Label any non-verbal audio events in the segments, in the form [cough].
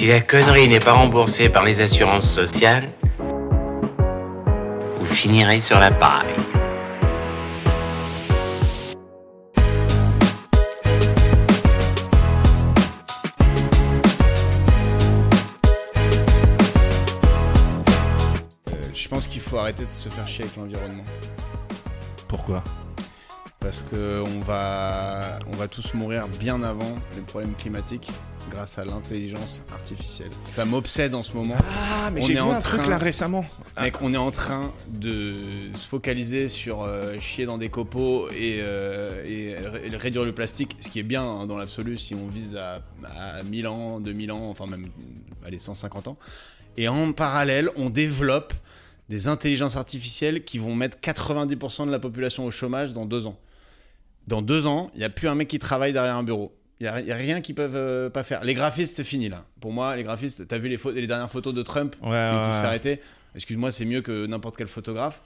Si la connerie n'est pas remboursée par les assurances sociales, vous finirez sur la paille. Euh, je pense qu'il faut arrêter de se faire chier avec l'environnement. Pourquoi? Parce que on va, on va tous mourir bien avant les problèmes climatiques grâce à l'intelligence artificielle. Ça m'obsède en ce moment. Ah, mais j'ai vu en un truc train- là récemment. Mec, on est en train de se focaliser sur euh, chier dans des copeaux et, euh, et ré- réduire le plastique, ce qui est bien hein, dans l'absolu si on vise à, à 1000 ans, 2000 ans, enfin même allez, 150 ans. Et en parallèle, on développe des intelligences artificielles qui vont mettre 90% de la population au chômage dans deux ans. Dans deux ans, il n'y a plus un mec qui travaille derrière un bureau. Il n'y a, rien qu'ils peuvent euh, pas faire. Les graphistes, c'est fini là. Pour moi, les graphistes, t'as vu les, les dernières photos de Trump Ouais, qui, ouais, qui se fait arrêter Excuse-moi, c'est mieux que n'importe quel photographe.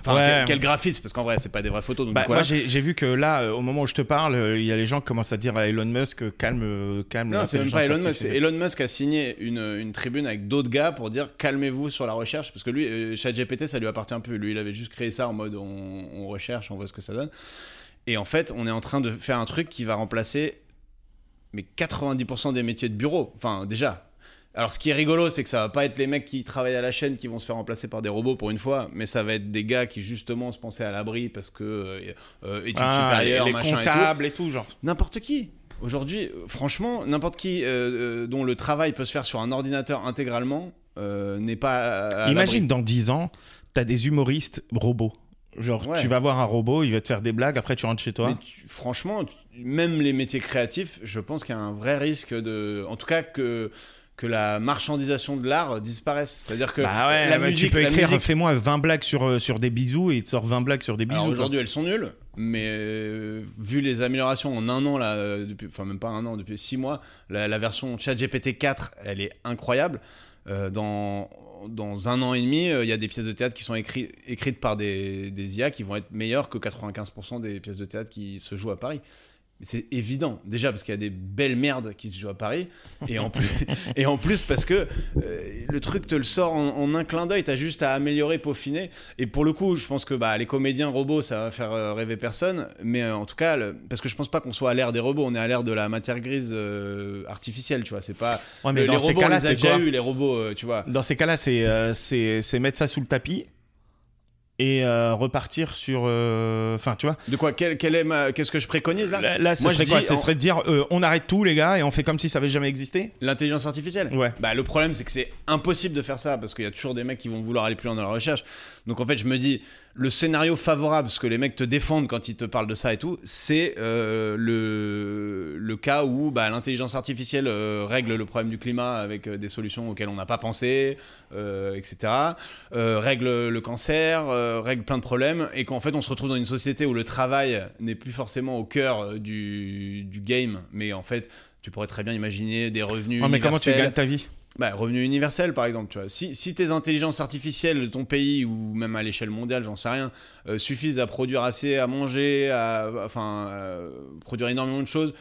Enfin, Ouais. quel, quel graphiste Parce qu'en vrai, c'est pas des vraies photos. Donc Bah. Moi, j'ai vu que là, euh, au moment où je te parle, euh, il y a les gens qui commencent à dire à Elon Musk calme, calme. non, c'est même pas Elon Musk. Elon Musk a signé une, une tribune avec d'autres gars pour dire calmez-vous sur la recherche. Parce que lui, ChatGPT, ça lui appartient plus. Lui, il avait juste créé ça en mode on, on recherche, on voit ce que ça donne. Et en fait, on est en train de faire un truc qui va remplacer mais 90% des métiers de bureau. Enfin, déjà. Alors, ce qui est rigolo, c'est que ça va pas être les mecs qui travaillent à la chaîne qui vont se faire remplacer par des robots pour une fois, mais ça va être des gars qui justement se pensaient à l'abri parce que euh, euh, études Ah, supérieures, les machin et tout. comptables et tout, genre. N'importe qui. Aujourd'hui, franchement, n'importe qui euh, euh, dont le travail peut se faire sur un ordinateur intégralement euh, n'est pas. à- à Imagine dans 10 ans, t'as des humoristes robots. Genre, Ouais. tu vas voir un robot, il va te faire des blagues, après tu rentres chez toi. Mais tu- franchement, tu- même les métiers créatifs, je pense qu'il y a un vrai risque de. En tout cas, que, que la marchandisation de l'art disparaisse. C'est-à-dire que bah ouais, la bah, musique. tu peux écrire musique- fais-moi 20 blagues sur, euh, sur des bisous et il te sort 20 blagues sur des bisous. Aujourd'hui, elles sont nulles, mais euh, vu les améliorations en un an, là, euh, depuis, enfin même pas un an, depuis six mois, la, la version ChatGPT 4, elle est incroyable. Euh, dans, dans un an et demi, euh, il y a des pièces de théâtre qui sont écrit- écrites par des, des IA qui vont être meilleures que 95% des pièces de théâtre qui se jouent à Paris. C'est évident, déjà parce qu'il y a des belles merdes qui se jouent à Paris, et en [laughs] plus, et en plus parce que euh, le truc te le sort en, en un clin d'œil, t'as juste à améliorer, peaufiner. Et pour le coup, je pense que bah, les comédiens robots, ça va faire euh, rêver personne, mais euh, en tout cas, le- parce que je pense pas qu'on soit à l'ère des robots, on est à l'ère de la matière grise euh, artificielle, tu vois. C'est pas Ouais, mais le- dans les ces robots, on cas-là, les a déjà eu, les robots, tu vois. Dans ces cas-là, c'est euh, c'est c'est mettre ça sous le tapis et euh, repartir sur. euh, Enfin, tu vois. De quoi? Quel, quel est ma- Qu'est-ce que je préconise là? Là, là, ce Moi, serait quoi? Ce serait de dire euh, on arrête tout, les gars, et on fait comme si ça avait jamais existé? L'intelligence artificielle Ouais. Bah, le problème, c'est que c'est impossible de faire ça parce qu'il y a toujours des mecs qui vont vouloir aller plus loin dans la recherche. Donc, en fait, je me dis, le scénario favorable, ce que les mecs te défendent quand ils te parlent de ça et tout, c'est euh, le, le cas où bah, l'intelligence artificielle euh, règle le problème du climat avec euh, des solutions auxquelles on n'a pas pensé, etc. Règle le cancer, règle plein de problèmes, et qu'en fait, on se retrouve dans une société où le travail n'est plus forcément au cœur du, du game, mais en fait, tu pourrais très bien imaginer des revenus Ouais, mais comment tu gagnes ta vie? Bah, revenu universel, par exemple. Tu vois. Si, si tes intelligences artificielles de ton pays, ou même à l'échelle mondiale, j'en sais rien, euh, suffisent à produire assez à manger, à, enfin, euh, produire énormément de choses,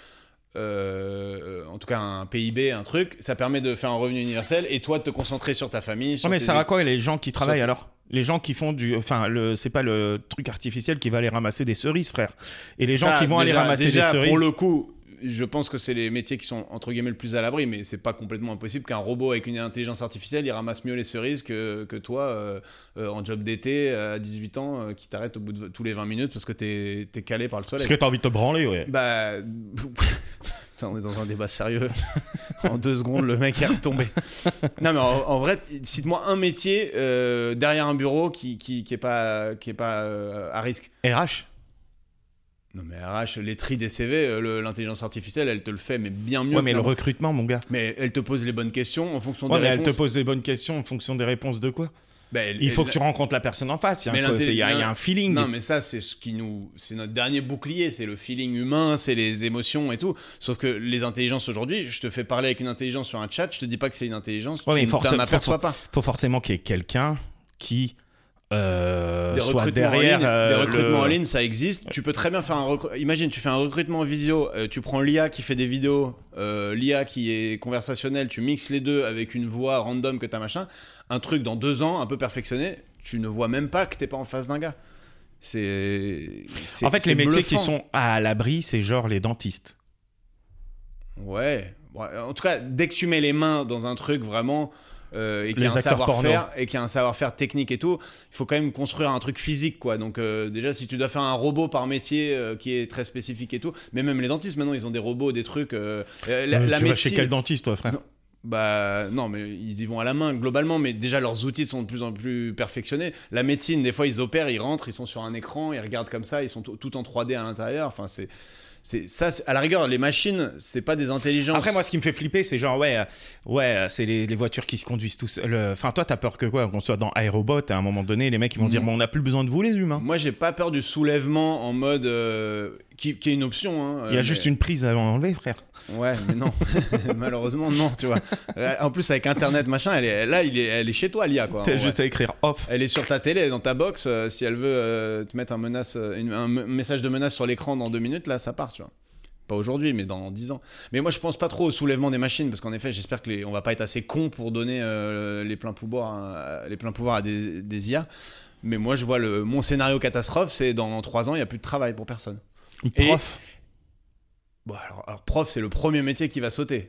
euh, en tout cas un PIB, un truc, ça permet de faire un revenu universel et toi de te concentrer sur ta famille. Sur Ouais, mais ça va quoi les gens qui travaillent alors? Les gens qui font du, enfin, le, c'est pas le truc artificiel qui va aller ramasser des cerises, frère. Et les gens Ça, qui vont déjà- aller ramasser déjà, des cerises. Pour le coup, je pense que c'est les métiers qui sont entre guillemets le plus à l'abri, mais c'est pas complètement impossible qu'un robot avec une intelligence artificielle il ramasse mieux les cerises que, que toi euh, euh, en job d'été à 18 ans euh, qui t'arrête au bout de tous les 20 minutes parce que t'es es calé par le soleil. Parce que t'as envie de te branler, ouais. Bah. [laughs] On est dans un débat sérieux. [laughs] en deux secondes, le mec est retombé. non, mais en, en vrai, cite-moi un métier derrière un bureau qui, qui, qui est pas, qui est pas à risque. RH. Non, mais RH, les tri des CV, euh, l'intelligence artificielle, elle te le fait, mais bien mieux. Ouais, que mais le recrutement, mon gars. mais elle te pose les bonnes questions en fonction Ouais, des mais elle réponses. te pose des bonnes questions en fonction des réponses de quoi? Elle- Il faut elle- que tu rencontres la personne en face. Il y a, Mais un, y a- y a feeling. Non, mais ça, c'est ce qui nous, c'est notre dernier bouclier, c'est le feeling humain, c'est les émotions et tout. Sauf que les intelligences aujourd'hui, je te fais parler avec une intelligence sur un chat, je te dis pas que c'est une intelligence, Ouais, mais tu force- t'en aperçois pas. faut forcément qu'il y ait quelqu'un qui euh, Des recrutements, derrière en ligne, euh, des recrutements le- en ligne, ça existe. Tu peux très bien faire un recru- Imagine, tu fais un recrutement visio, euh, tu prends l'IA qui fait des vidéos, l'IA qui est conversationnelle, tu mixes les deux avec une voix random que t'as machin. Un truc dans deux ans, un peu perfectionné, tu ne vois même pas que t'es pas en face d'un gars. C'est. En fait, les métiers qui sont à l'abri, c'est genre les dentistes. Ouais. Ouais, En tout cas, dès que tu mets les mains dans un truc vraiment. Euh, et qu'il y a un savoir-faire et qu'il y a un savoir-faire technique et tout, il faut quand même construire un truc physique quoi. Donc euh, déjà si tu dois faire un robot par métier euh, qui est très spécifique et tout, mais même les dentistes maintenant ils ont des robots, des trucs. la, la tu vas chez médecine- quel dentiste, toi, frère Non. Bah non, mais ils y vont à la main globalement, mais déjà leurs outils sont de plus en plus perfectionnés. La médecine, des fois ils opèrent, ils rentrent, ils sont sur un écran, ils regardent comme ça, ils sont tout tout en 3D à l'intérieur. Enfin c'est c'est ça. À la rigueur, les machines, c'est pas des intelligences. Après, moi, ce qui me fait flipper, c'est genre, ouais, euh, ouais, euh, c'est les, les voitures qui se conduisent tous. Euh, Enfin, toi, t'as peur que quoi Qu'on soit dans iRobot, à un moment donné, les mecs, ils vont dire, bon, on n'a plus besoin de vous, les humains. Moi, j'ai pas peur du soulèvement en mode euh, qui, qui est une option. hein, Il y a juste une prise à enlever, frère. Ouais, mais non. [laughs] [laughs] Malheureusement, non, tu vois. En plus, avec Internet, machin, elle est là, il est, elle est chez toi, l'IA, quoi. T'as vrai. juste à écrire off. Elle est sur ta télé, dans ta box. euh, si elle veut te mettre un, menace, une- un me- message de menace sur l'écran dans deux minutes, là, ça part, tu vois. Pas aujourd'hui, mais dans dix ans. Mais moi, je pense pas trop au soulèvement des machines, parce qu'en effet, j'espère que les, on va pas être assez cons pour donner euh, les pleins pouvoirs, à, les pleins pouvoirs à des, des IA. Mais moi, je vois le, mon scénario catastrophe, c'est dans trois ans, il y a plus de travail pour personne. Et- Prof. Bon, alors, alors, prof, c'est le premier métier qui va sauter.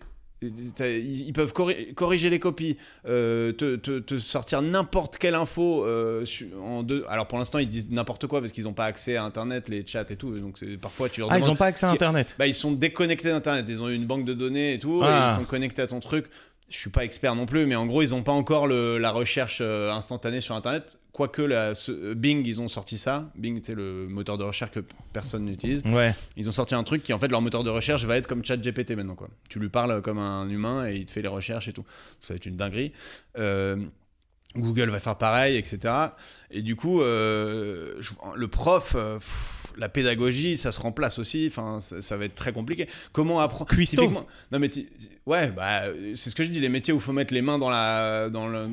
Ils peuvent corri- corriger les copies, euh, te, te- te sortir n'importe quelle info euh, su- en deux. Alors pour l'instant, ils disent n'importe quoi parce qu'ils n'ont pas accès à Internet, les chats et tout. Donc parfois tu leur Ah, ils demandes- ont pas accès à Internet. Bah, ils sont déconnectés d'Internet. Ils ont une banque de données et tout. Ah. Et ils sont connectés à ton truc. Je suis pas expert non plus, mais en gros, ils ont pas encore le- la recherche euh, instantanée sur Internet. Quoique la, ce- euh, Bing, ils ont sorti ça. Bing, c'est le moteur de recherche que personne n'utilise. Ouais. Ils ont sorti un truc qui, en fait, leur moteur de recherche va être comme ChatGPT maintenant. Quoi. Tu lui parles comme un humain et il te fait les recherches et tout. Ça va être une dinguerie. Euh, Google va faire pareil, etc. Et du coup, euh, je- le prof, pff, la pédagogie, ça se remplace aussi. Enfin, ça, ça va être très compliqué. Comment apprendre Cuistot. Non mais ouais, bah c'est ce que je dis. Les métiers où il faut mettre les mains dans la dans le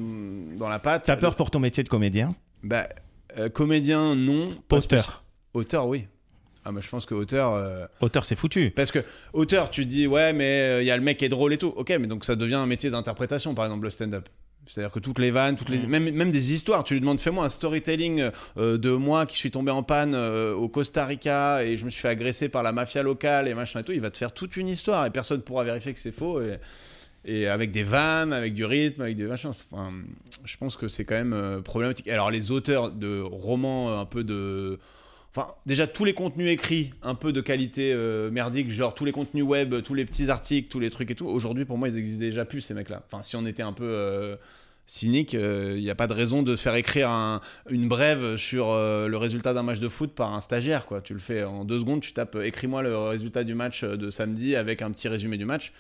dans la pâte. T'as peur pour ton métier de comédien? Bah euh, comédien non. Auteur. Auteur oui. Ah mais je pense que auteur. euh, Auteur, c'est foutu. parce que auteur, tu dis ouais, mais il y a le mec qui est drôle et tout. Ok, mais donc ça devient un métier d'interprétation, par exemple le stand-up. C'est-à-dire que toutes les vannes, toutes les... Mm. même, même des histoires, tu lui demandes fais-moi un storytelling euh, de moi qui suis tombé en panne euh, au Costa Rica et je me suis fait agresser par la mafia locale et machin et tout. Il va te faire toute une histoire et personne pourra vérifier que c'est faux. Et, et avec des vannes, avec du rythme, avec des machins. Enfin, je pense que c'est quand même euh, problématique. Alors les auteurs de romans euh, un peu de... Enfin, déjà, tous les contenus écrits, un peu de qualité euh, merdique, genre tous les contenus web, tous les petits articles, tous les trucs et tout, aujourd'hui, pour moi, ils existent déjà plus, ces mecs-là. Enfin, si on était un peu euh, cynique, il n'y a pas de raison de faire écrire un- une brève sur euh, le résultat d'un match de foot par un stagiaire, quoi. Tu le fais en deux secondes, tu tapes euh, écris-moi le résultat du match euh, de samedi avec un petit résumé du match.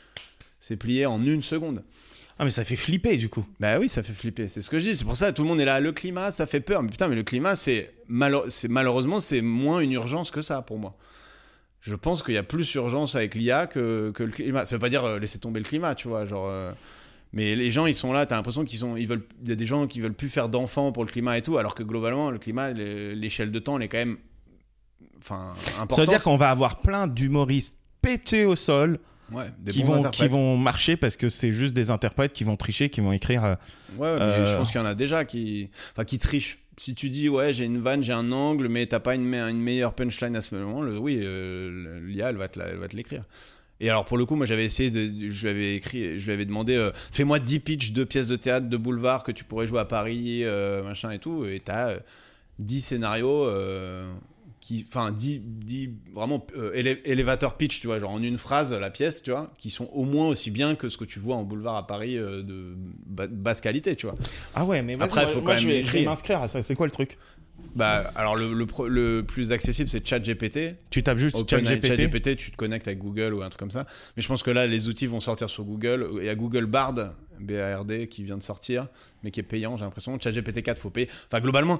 C'est plié en une seconde. Ah, mais ça fait flipper, du coup. Bah oui, ça fait flipper. C'est ce que je dis. C'est pour ça tout le monde est là. Le climat, ça fait peur. Mais putain, mais le climat, c'est malo- malheureusement, c'est moins une urgence que ça pour moi. Je pense qu'il y a plus urgence avec l'IA que, que le climat. Ça veut pas dire euh, laisser tomber le climat, tu vois. Genre, euh, mais les gens, ils sont là. T'as l'impression qu'ils sont, ils veulent. Il y a des gens qui veulent plus faire d'enfants pour le climat et tout, alors que globalement, le climat, le- l'échelle de temps, elle est quand même, enfin, importante. Ça veut dire qu'on va avoir plein d'humoristes pétés au sol ouais, des qui vont, qui vont marcher parce que c'est juste des interprètes qui vont tricher, qui vont écrire. euh, Ouais, mais Euh, je pense qu'il y en a déjà qui, enfin, qui trichent. Si tu dis, ouais, j'ai une vanne, j'ai un angle, mais t'as pas une, me- une meilleure punchline à ce moment, le, oui, euh, l'IA, elle va te la- elle va te l'écrire. Et alors, pour le coup, moi, j'avais essayé de. Je lui avais écrit, je lui avais demandé, euh, fais-moi 10 pitchs de pièces de théâtre de boulevard que tu pourrais jouer à Paris, euh, machin et tout. Et t'as euh, 10 scénarios. Qui, enfin, 10, 10 vraiment euh, élé- elevator pitch, tu vois, genre en une phrase la pièce, tu vois, qui sont au moins aussi bien que ce que tu vois en boulevard à Paris euh, de ba- basse qualité, tu vois. Ah ouais, mais Après, moi- faut moi, quand même je vais m'inscrire à ça. C'est quoi le truc? Bah, alors le, le, pro- le plus accessible, c'est ChatGPT. Tu tapes juste ChatGPT. ChatGPT, tu te connectes avec Google ou un truc comme ça. Mais je pense que là, les outils vont sortir sur Google. Il y a Google Bard, B-A-R-D, qui vient de sortir, mais qui est payant, j'ai l'impression. ChatGPT 4, faut payer. Enfin, globalement,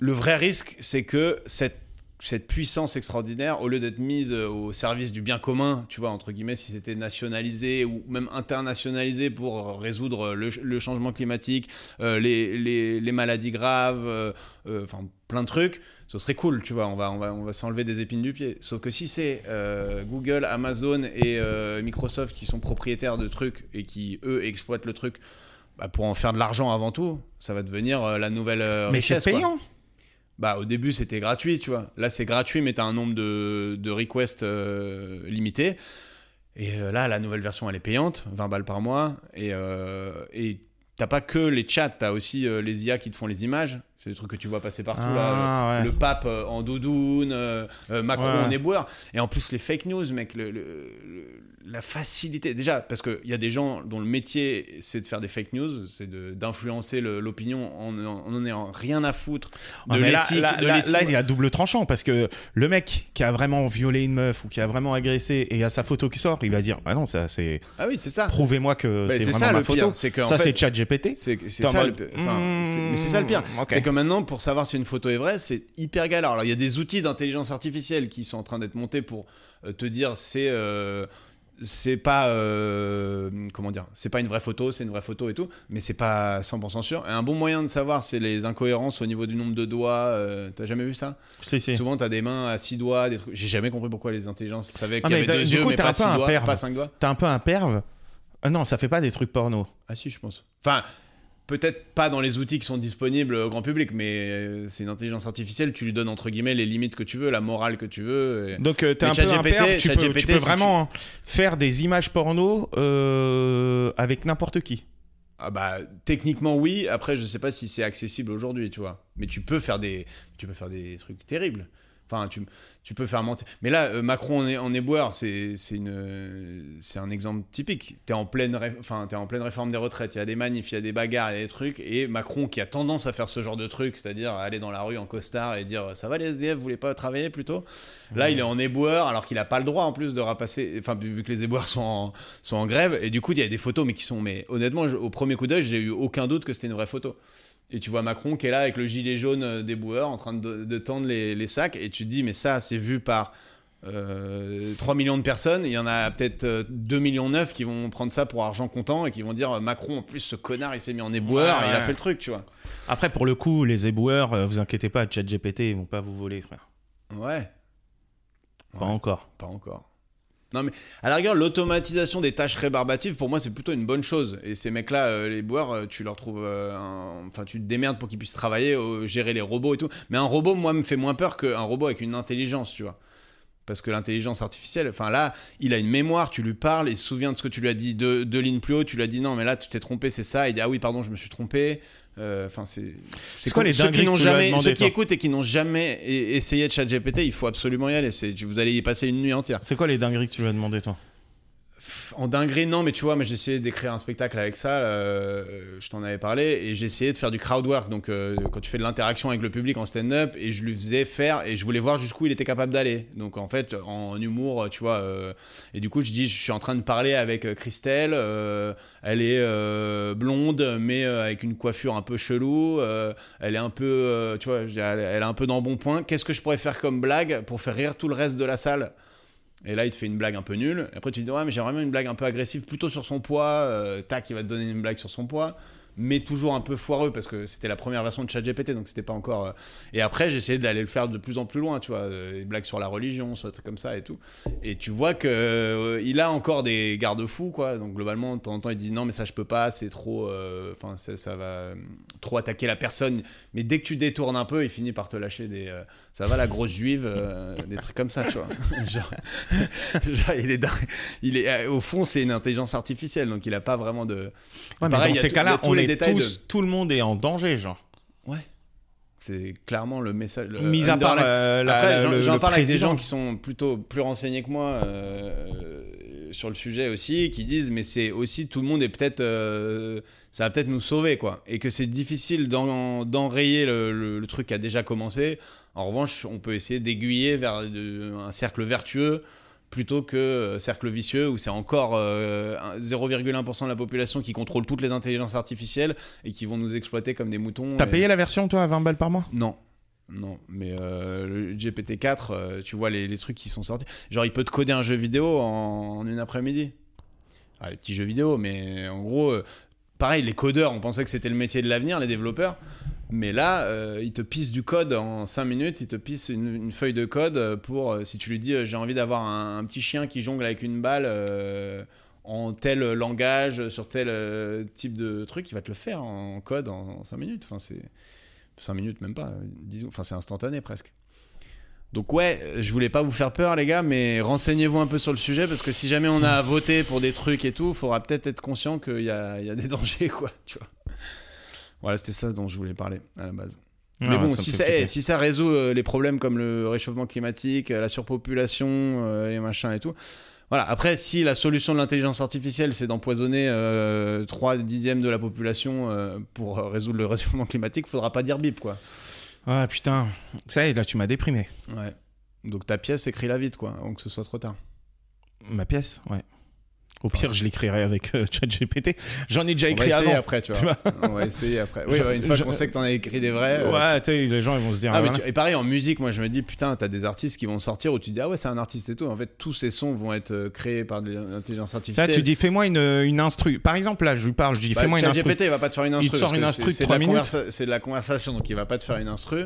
le vrai risque, c'est que cette cette puissance extraordinaire, au lieu d'être mise euh, au service du bien commun, tu vois, entre guillemets, si c'était nationalisé ou même internationalisé pour résoudre le, le changement climatique, euh, les, les, les, maladies graves, euh, euh, enfin plein de trucs, ce serait cool, tu vois, on va, on va, on va s'enlever des épines du pied. Sauf que si c'est euh, Google, Amazon et euh, Microsoft qui sont propriétaires de trucs et qui, eux, exploitent le truc bah, pour en faire de l'argent avant tout, ça va devenir euh, la nouvelle euh, Mais c'est richesse. quoi. Bah, au début, c'était gratuit, tu vois. Là, c'est gratuit, mais tu as un nombre de, de requests euh, limité. Et euh, là, la nouvelle version, elle est payante, 20 balles par mois. Et euh, et t'as pas que les chats, t'as aussi euh, les IA qui te font les images. C'est des trucs que tu vois passer partout, là. Ah, Le, ouais. le pape en doudoune, Macron Ouais. en éboueur. Et en plus, les fake news, mec, le- le- le- la facilité. Déjà, parce qu'il y a des gens dont le métier, c'est de faire des fake news, c'est d'influencer le- l'opinion en en en ayant rien à foutre de mais là, l'éthique. là, de là- il y a double tranchant parce que le mec qui a vraiment violé une meuf ou qui a vraiment agressé et a sa photo qui sort, il va dire Ah non, ça c'est. Ah oui, c'est ça. Prouvez-moi que Bah, c'est vraiment ça ma le photo. pire, c'est que ça, c'est ChatGPT. C'est c'est ça, le mode, enfin, mais c'est ça le pire. hmm, ok. C'est que maintenant, pour savoir si une photo est vraie, c'est hyper galère. Alors, il y a des outils d'intelligence artificielle qui sont en train d'être montés pour euh, te dire c'est euh, c'est pas euh, comment dire, c'est pas une vraie photo, c'est une vraie photo et tout, mais c'est pas 100% sûr. Et un bon moyen de savoir, c'est les incohérences au niveau du nombre de doigts. euh, T'as jamais vu ça? Si, si. Souvent, t'as des mains à 6 doigts, des trucs. J'ai jamais compris pourquoi les intelligences savaient Ah, qu'il y avait t'as- deux du yeux, coup, mais t'es pas un peu 6 un doigts, perve. pas 5 doigts. T'es un peu un perve? Ah non, ça fait pas des trucs porno. Ah si, je pense. Enfin, peut-être pas dans les outils qui sont disponibles au grand public, mais euh, c'est une intelligence artificielle, tu lui donnes entre guillemets les limites que tu veux, la morale que tu veux. et- Donc euh, t'es un peu un ChatGPT, perve, tu peux, ChatGPT, tu peux si vraiment hein, faire des images porno euh, avec n'importe qui. Ah bah techniquement oui, après je sais pas si c'est accessible aujourd'hui, tu vois. Mais tu peux faire des tu peux faire des trucs terribles. Enfin, tu, tu peux faire mentir. Mais là, euh, Macron en, est, en éboueur, c'est un exemple typique. Enfin t'es en pleine réforme des retraites. Il y a des manifs, il y a des bagarres, il y a des trucs. Et Macron qui a tendance à faire ce genre de truc, c'est-à-dire aller dans la rue en costard et dire ça va les SDF, vous voulez pas travailler plutôt? Là, il est en éboueur alors qu'il a pas le droit en plus de rapasser. Enfin, vu que les éboueurs sont en, grève. Et du coup, il y a des photos, mais qui sont. Honnêtement, au premier coup d'œil, j'ai eu aucun doute que c'était une vraie photo. Et tu vois Macron qui est là avec le gilet jaune euh, des boueurs en train de, de tendre les, les sacs. Et tu te dis, mais ça, c'est vu par euh, 3 millions de personnes. Il y en a peut-être euh, 2 millions 9 qui vont prendre ça pour argent comptant et qui vont dire, euh, Macron, en plus, ce connard, il s'est mis en éboueur, Ouais, il a ouais. fait le truc, tu vois. Après, pour le coup, les éboueurs, euh, vous inquiétez pas, ChatGPT, ils vont pas vous voler, frère. Ouais, Pas Ouais. encore. pas encore. Non mais à la rigueur l'automatisation des tâches rébarbatives pour moi c'est plutôt une bonne chose. Et ces mecs là les boueurs euh, tu leur trouves euh, enfin tu te démerdes pour qu'ils puissent travailler euh, gérer les robots et tout. Mais un robot moi me fait moins peur qu'un robot avec une intelligence tu vois parce que l'intelligence artificielle enfin là il a une mémoire tu lui parles il se souvient de ce que tu lui as dit deux, deux lignes plus haut tu lui as dit non mais là tu t'es trompé c'est ça il dit ah oui pardon je me suis trompé. Euh, enfin c'est C'est quoi les ceux dingueries qui n'ont que tu lui as jamais demandé, ceux qui écoutent et qui n'ont jamais e- essayé de chat GPT il faut absolument y aller vous allez y passer une nuit entière. C'est quoi les dingueries que tu lui as demandé, toi? En dinguerie, non, mais tu vois, mais j'ai essayé d'écrire un spectacle avec ça, euh, je t'en avais parlé, et j'ai essayé de faire du crowd work, donc euh, quand tu fais de l'interaction avec le public en stand-up, et je lui faisais faire, et je voulais voir jusqu'où il était capable d'aller. Donc en fait, en humour, tu vois, euh, et du coup, je dis, je suis en train de parler avec Christelle, elle est blonde, mais avec une coiffure un peu chelou, elle est un peu, tu vois, elle, elle est un peu dans bon point. Qu'est-ce que je pourrais faire comme blague pour faire rire tout le reste de la salle? Et là, il te fait une blague un peu nulle. Après, tu te dis, ouais, mais j'ai vraiment une blague un peu agressive, plutôt sur son poids. Euh, tac, il va te donner une blague sur son poids. Mais toujours un peu foireux, parce que c'était la première version de ChatGPT, donc c'était pas encore. euh. Et après, essayé d'aller le faire de plus en plus loin, tu vois. euh, Des blagues sur la religion, trucs comme ça et tout. Et tu vois que il a encore des garde-fous, quoi. Donc globalement, de temps en temps, il dit, non, mais ça, je peux pas, c'est trop. Enfin, ça, va trop attaquer la personne. Mais dès que tu détournes un peu, il finit par te lâcher des. Ça va, la grosse juive, euh, des trucs comme ça, tu vois. [laughs] Genre. Genre, il est, il est euh, au fond, c'est une intelligence artificielle, donc il a pas vraiment de. Ouais, Pareil, dans ces cas-là, on les est détails tous, tout le monde est en danger, genre. Ouais. C'est clairement le message. le Mis à part euh, la- j'en- le- j'en le parle avec des gens qui sont plutôt plus renseignés que moi euh, sur le sujet aussi, qui disent mais c'est aussi tout le monde est peut-être euh, ça va peut-être nous sauver quoi, et que c'est difficile d'en- d'enrayer le, le- le truc qui a déjà commencé. En revanche, on peut essayer d'aiguiller vers un cercle vertueux plutôt que euh, cercle vicieux où c'est encore euh, un- 0,1% de la population qui contrôle toutes les intelligences artificielles et qui vont nous exploiter comme des moutons. T'as et- payé la version, toi, à 20 balles par mois? Non. Non, mais euh, le GPT-4, euh, tu vois les, les trucs qui sont sortis. Genre, il peut te coder un jeu vidéo en, en une après-midi. Ah, les petits jeux vidéo, mais en gros, euh, pareil, les codeurs, on pensait que c'était le métier de l'avenir, les développeurs. Mais là, euh, il te pisse du code en 5 minutes, il te pisse une, feuille de code pour, euh, si tu lui dis, euh, j'ai envie d'avoir un, petit chien qui jongle avec une balle en tel langage, sur tel type de truc, il va te le faire en code en, 5 minutes. Enfin, c'est 5 minutes, même pas, enfin, c'est instantané presque. Donc ouais, je voulais pas vous faire peur les gars, mais renseignez-vous un peu sur le sujet parce que si jamais on a à voter pour des trucs et tout, faudra peut-être être conscient qu'il y il y a des [laughs] dangers quoi, tu vois. Voilà, c'était ça dont je voulais parler à la base. Ah, mais bon, si ça, eh, si ça résout euh, les problèmes comme le réchauffement climatique, euh, la surpopulation, euh, les machins et tout. Voilà, après, si la solution de l'intelligence artificielle, c'est d'empoisonner euh, 3 dixièmes de la population pour résoudre le réchauffement [laughs] climatique, faudra pas dire bip, quoi. Ah putain, ça y est, là tu m'as déprimé. Ouais. Donc ta pièce, écris-la vite, quoi, avant que ce soit trop tard. Ma pièce, ouais. Au pire, je l'écrirai avec euh, ChatGPT. J'en ai déjà On va écrit essayer avant. après, tu Tu vois. On va essayer après. Oui, ouais, une fois qu'on sait que t'en as écrit des vrais. euh, ouais, tu sais, les gens ils vont se dire. Ah, mais tu- Et pareil, en musique, moi je me dis, putain, t'as des artistes qui vont sortir où tu dis, ah ouais, c'est un artiste et tout. En fait, tous ces sons vont être euh, créés par de l'intelligence Là, artificielle. tu dis fais-moi une, une instru. Par exemple, là, je lui parle, je lui dis Bah, fais-moi une instru. ChatGPT, il va pas te faire une instru. te sort une instru C'est de la conversation, donc il va pas te faire une instru.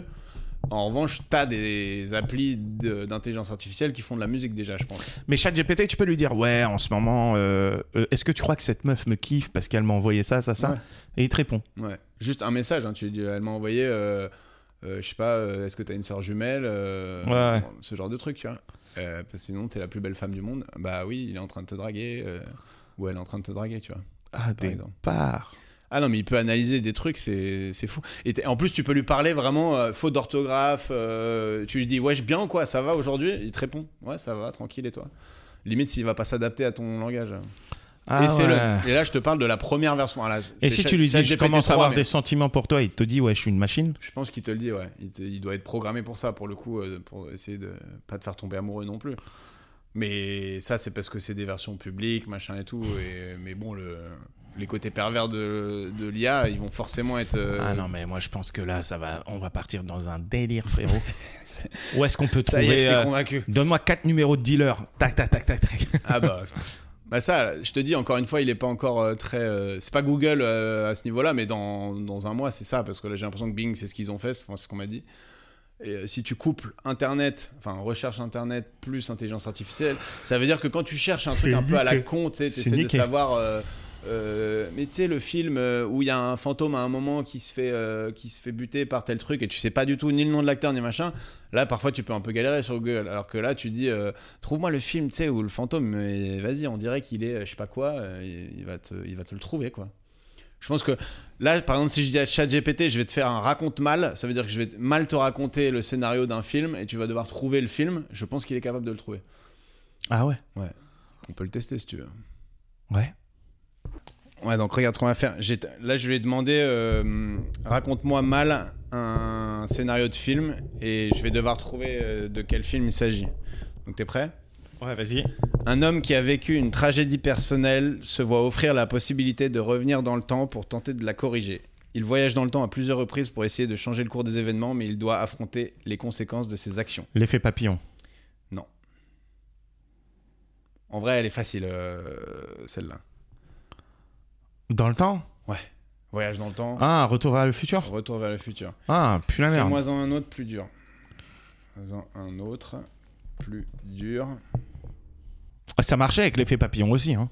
En revanche, t'as des applis d'intelligence artificielle qui font de la musique déjà, je pense. Mais ChatGPT, tu peux lui dire ouais, en ce moment, euh, euh, est-ce que tu crois que cette meuf me kiffe parce qu'elle m'a envoyé ça, ça, ça Ouais. Et il te répond. Ouais. Juste un message, hein, tu lui dis, elle m'a envoyé, euh, je sais pas, est-ce que t'as une sœur jumelle Ouais, Ce genre de truc, tu vois. Parce que sinon, t'es la plus belle femme du monde. Bah oui, il est en train de te draguer. ou elle est en train de te draguer, tu vois. Ah, Par exemple. départ. Ah non, mais il peut analyser des trucs, c'est fou. Et en plus, tu peux lui parler vraiment euh, faute d'orthographe. euh, tu lui dis, wesh, bien ou quoi, ça va aujourd'hui? Il te répond, ouais, ça va, tranquille, et toi? Limite, s'il va pas s'adapter à ton langage. Ah, et, c'est ouais. le- et là, je te parle de la première version. Et si tu lui dis je commence à 3, avoir mais des sentiments pour toi, il te dit ouais, je suis une machine? Je pense qu'il te le dit, ouais. Il, te- il doit être programmé pour ça, pour le coup, euh, pour essayer de pas te faire tomber amoureux non plus. Mais ça, c'est parce que c'est des versions publiques, machin et tout. Et, mais bon, le, les côtés pervers de, de l'IA, ils vont forcément être. euh, Ah non, mais moi je pense que là, ça va, on va partir dans un délire, frérot. [laughs] Où est-ce qu'on peut Ça trouver je suis euh, convaincu. Donne-moi quatre numéros de dealer. Tac, tac, tac, tac, tac. Ah bah. Bah ça, je te dis encore une fois, il est pas encore euh, très. euh, c'est pas Google euh, à ce niveau-là, mais dans, dans un mois, c'est ça, parce que là j'ai l'impression que Bing, c'est ce qu'ils ont fait, enfin, c'est ce qu'on m'a dit. Et euh, si tu couples Internet, enfin recherche Internet plus intelligence artificielle, ça veut dire que quand tu cherches un truc un peu à la con, tu essaies de savoir. Euh, mais tu sais le film euh, où il y a un fantôme à un moment qui se fait euh, qui se fait buter par tel truc et tu sais pas du tout ni le nom de l'acteur ni machin là parfois tu peux un peu galérer sur Google. Alors que là tu dis euh, trouve-moi le film tu sais où le fantôme vas-y on dirait qu'il est je sais pas quoi il, va te il va te le trouver quoi. Je pense que là par exemple si je dis à ChatGPT je vais te faire un raconte mal ça veut dire que je vais mal te raconter le scénario d'un film et tu vas devoir trouver le film je pense qu'il est capable de le trouver. Ah ouais. On peut le tester si tu veux. Ouais. Ouais, donc regarde ce qu'on va faire. Là, je lui ai demandé euh, raconte-moi mal un scénario de film et je vais devoir trouver euh, de quel film il s'agit. Donc, t'es prêt? Ouais, vas-y. Un homme qui a vécu une tragédie personnelle se voit offrir la possibilité de revenir dans le temps pour tenter de la corriger. Il voyage dans le temps à plusieurs reprises pour essayer de changer le cours des événements, mais il doit affronter les conséquences de ses actions. L'effet papillon. En vrai, elle est facile, euh, celle-là. Dans le temps Voyage dans le temps, Ah, retour vers le futur retour vers le futur. Ah, plus la merde. Fais-moi-en un autre plus dur. Fais-en un autre plus dur. Ça marchait avec l'effet papillon aussi. Hein.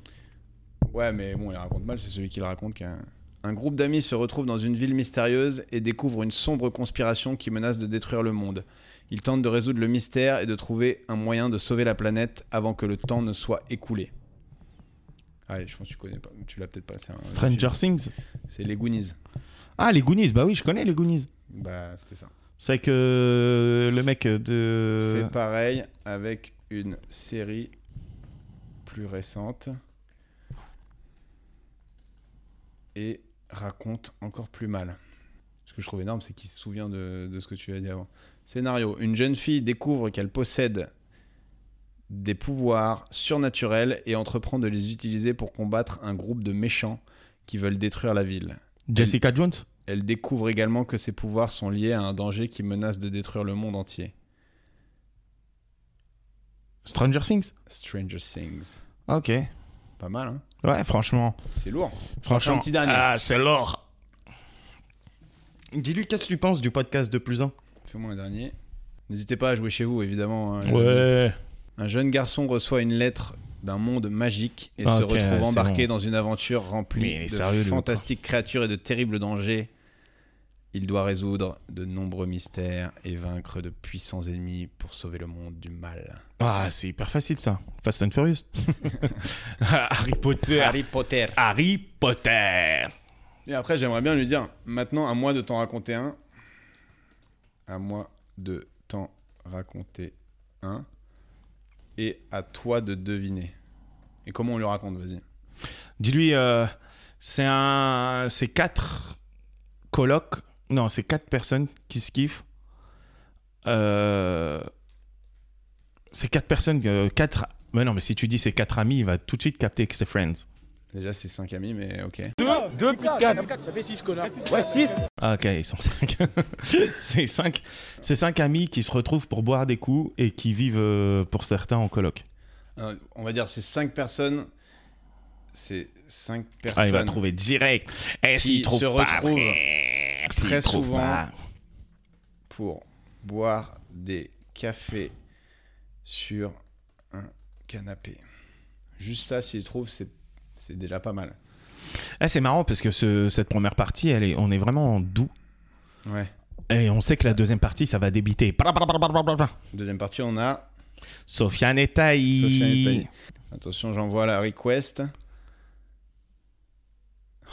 Ouais, mais bon, il raconte mal, c'est celui qui le raconte qui a... Un groupe d'amis se retrouve dans une ville mystérieuse et découvre une sombre conspiration qui menace de détruire le monde. Ils tentent de résoudre le mystère et de trouver un moyen de sauver la planète avant que le temps ne soit écoulé. Ah, je pense que tu connais pas, tu l'as peut-être pas. Un- un Stranger. Things C'est les Goonies. Ah, les Goonies. Bah oui, je connais les Goonies. Bah, c'était ça. C'est avec euh, le mec de. Fais pareil avec une série plus récente et raconte encore plus mal. Ce que je trouve énorme, c'est qu'il se souvient de, de ce que tu as dit avant. Scénario Une jeune fille découvre qu'elle possède des pouvoirs surnaturels et entreprend de les utiliser pour combattre un groupe de méchants qui veulent détruire la ville. Jessica Jones? Elle découvre également que ses pouvoirs sont liés à un danger qui menace de détruire le monde entier. Stranger Things? Stranger Things. Ok. Pas mal, hein? Ouais, franchement. C'est lourd. Franchement. un petit dernier. Ah, c'est l'or. Dis-lui, qu'est-ce que tu penses du podcast de plus 1 Fais-moi un dernier. N'hésitez pas à jouer chez vous, évidemment. hein. Ouais. Un jeune garçon reçoit une lettre d'un monde magique et Ok, se retrouve embarqué bon. dans une aventure remplie de sérieux, fantastiques créatures et de terribles dangers. Il doit résoudre de nombreux mystères et vaincre de puissants ennemis pour sauver le monde du mal. Ah, c'est hyper facile ça. Fast and Furious. [laughs] Harry Potter. Harry Potter. Harry Potter. Et après, j'aimerais bien lui dire maintenant, à moi de t'en raconter un. À moi de t'en raconter un. Et à toi de deviner. Et comment on lui raconte, vas-y. Dis-lui, euh, c'est un, c'est quatre colocs. Non, c'est quatre personnes qui se kiffent. Euh, c'est quatre personnes, euh, quatre. Mais non, mais si tu dis c'est quatre amis, il va tout de suite capter que c'est Friends. Déjà, c'est cinq amis, mais ok. 2 plus 4. Ça fait 6 connards. Ouais, 6. Ah, ok, ils sont cinq. [laughs] c'est cinq. C'est cinq amis qui se retrouvent pour boire des coups et qui vivent euh, pour certains en coloc. Euh, on va dire, c'est cinq personnes. C'est cinq personnes. Ah, il va trouver direct. Et Qui s'il trouve se pas, retrouvent très souvent pas. pour boire des cafés sur un canapé. Juste ça, s'il trouve, c'est c'est déjà pas mal. Ah, c'est marrant parce que ce- cette première partie, elle est, on est vraiment doux. Ouais. Et on sait que la deuxième partie, ça va débiter. Deuxième partie, on a Sofiane et Taï. Sofiane. Attention, j'envoie la request.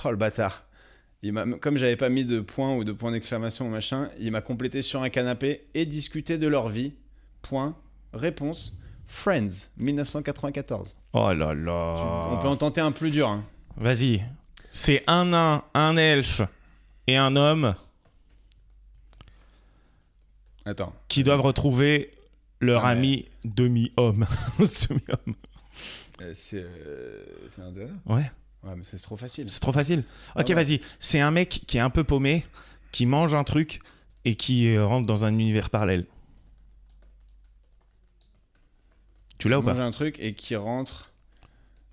Oh le bâtard. Il comme j'avais pas mis de point ou de point d'exclamation ou machin, il m'a complété sur un canapé et discuté de leur vie. Point. Réponse. Friends, 1994. Oh là là. On peut en tenter un plus dur. hein. Vas-y. C'est un nain, un elfe et un homme Attends. qui doivent retrouver leur Ah, mais- ami demi-homme. [laughs] Demi-homme. Euh, c'est, euh, c'est un Ouais, Ouais, mais c'est trop facile. c'est trop facile. Ah Ok, ouais. vas-y. C'est un mec qui est un peu paumé, qui mange un truc et qui euh, rentre dans un univers parallèle. Tu l'as ou pas? Mange un truc et qui rentre.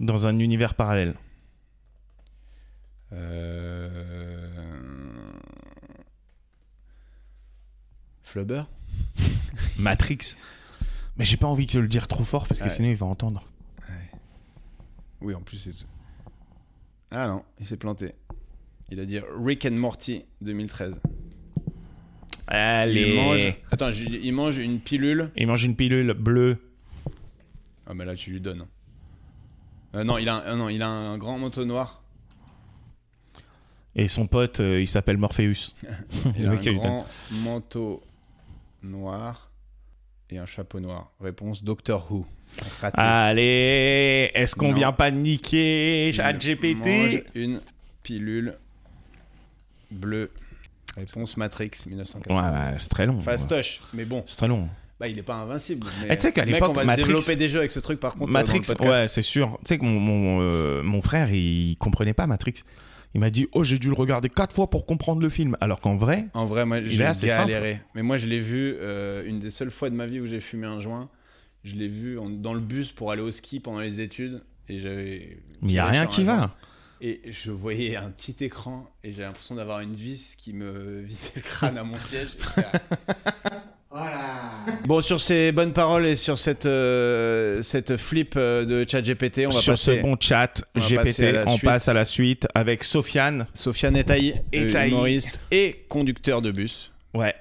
Dans un univers parallèle. Euh... Flubber [laughs] Matrix. Mais j'ai pas envie de le dire trop fort parce que Ouais. sinon il va entendre. Oui, en plus, c'est. Ah non, il s'est planté. Il a dit Rick and Morty 2013. Allez. Il mange. Attends, je- il mange une pilule. Il mange une pilule bleue. Ah, mais là, tu lui donnes. Euh, non, il a un, euh, non, il a un grand manteau noir. Et son pote, euh, il s'appelle Morpheus. [laughs] Il a un grand manteau noir et un chapeau noir. Réponse Doctor Who. Raté. Allez, est-ce qu'on vient pas niquer mange ChatGPT une pilule bleue. Réponse Matrix Ouais, 1980. ouais, c'est très long. Fastoche, mais bon, C'est très long. bah, il est pas invincible. Mais Eh, tu sais qu'à mec, l'époque, on va Matrix- se développer des jeux avec ce truc par contre. euh, Matrix, dans le podcast. ouais, c'est sûr. Tu sais que mon, mon, euh, mon frère, il comprenait pas Matrix. Il m'a dit, oh, j'ai dû le regarder quatre fois pour comprendre le film. Alors qu'en vrai, En vrai, moi, j'ai galéré. Mais moi, je l'ai vu euh, une des seules fois de ma vie où j'ai fumé un joint. Je l'ai vu en- dans le bus pour aller au ski pendant les études. Et j'avais. il y a rien qui joint. va. Et je voyais un petit écran et j'avais l'impression d'avoir une vis qui me [laughs] visait le crâne à mon siège. Et j'étais là, Bon, sur ces bonnes paroles et sur cette, euh, cette flip euh, de ChatGPT, on va Sur passer ce bon chat on GPT, on suite. passe à la suite avec Sofiane. Sofiane Etaï, euh, Etaï. humoriste et conducteur de bus. Ouais.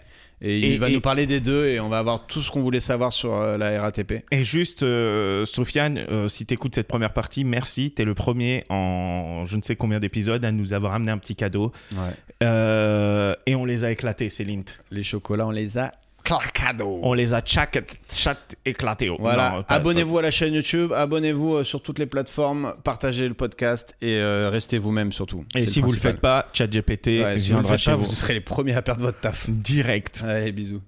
Et il Et- va et- nous parler des deux et on va avoir tout ce qu'on voulait savoir sur euh, la RATP. Et juste, euh, Sofiane, euh, si t'écoutes cette première partie, merci. T'es le premier en je ne sais combien d'épisodes à nous avoir amené un petit cadeau. Euh, et on les a éclatés, ces lints. Les chocolats, on les a On les a chat, chat éclatés. Oh, Voilà, abonnez-vous à la chaîne YouTube, abonnez-vous euh, sur toutes les plateformes, partagez le podcast et euh, restez vous-même surtout. Et si vous le faites pas, ChatGPT Ouais, si vous le faites pas, vous. vous serez les premiers à perdre votre taf. Direct. Allez, bisous.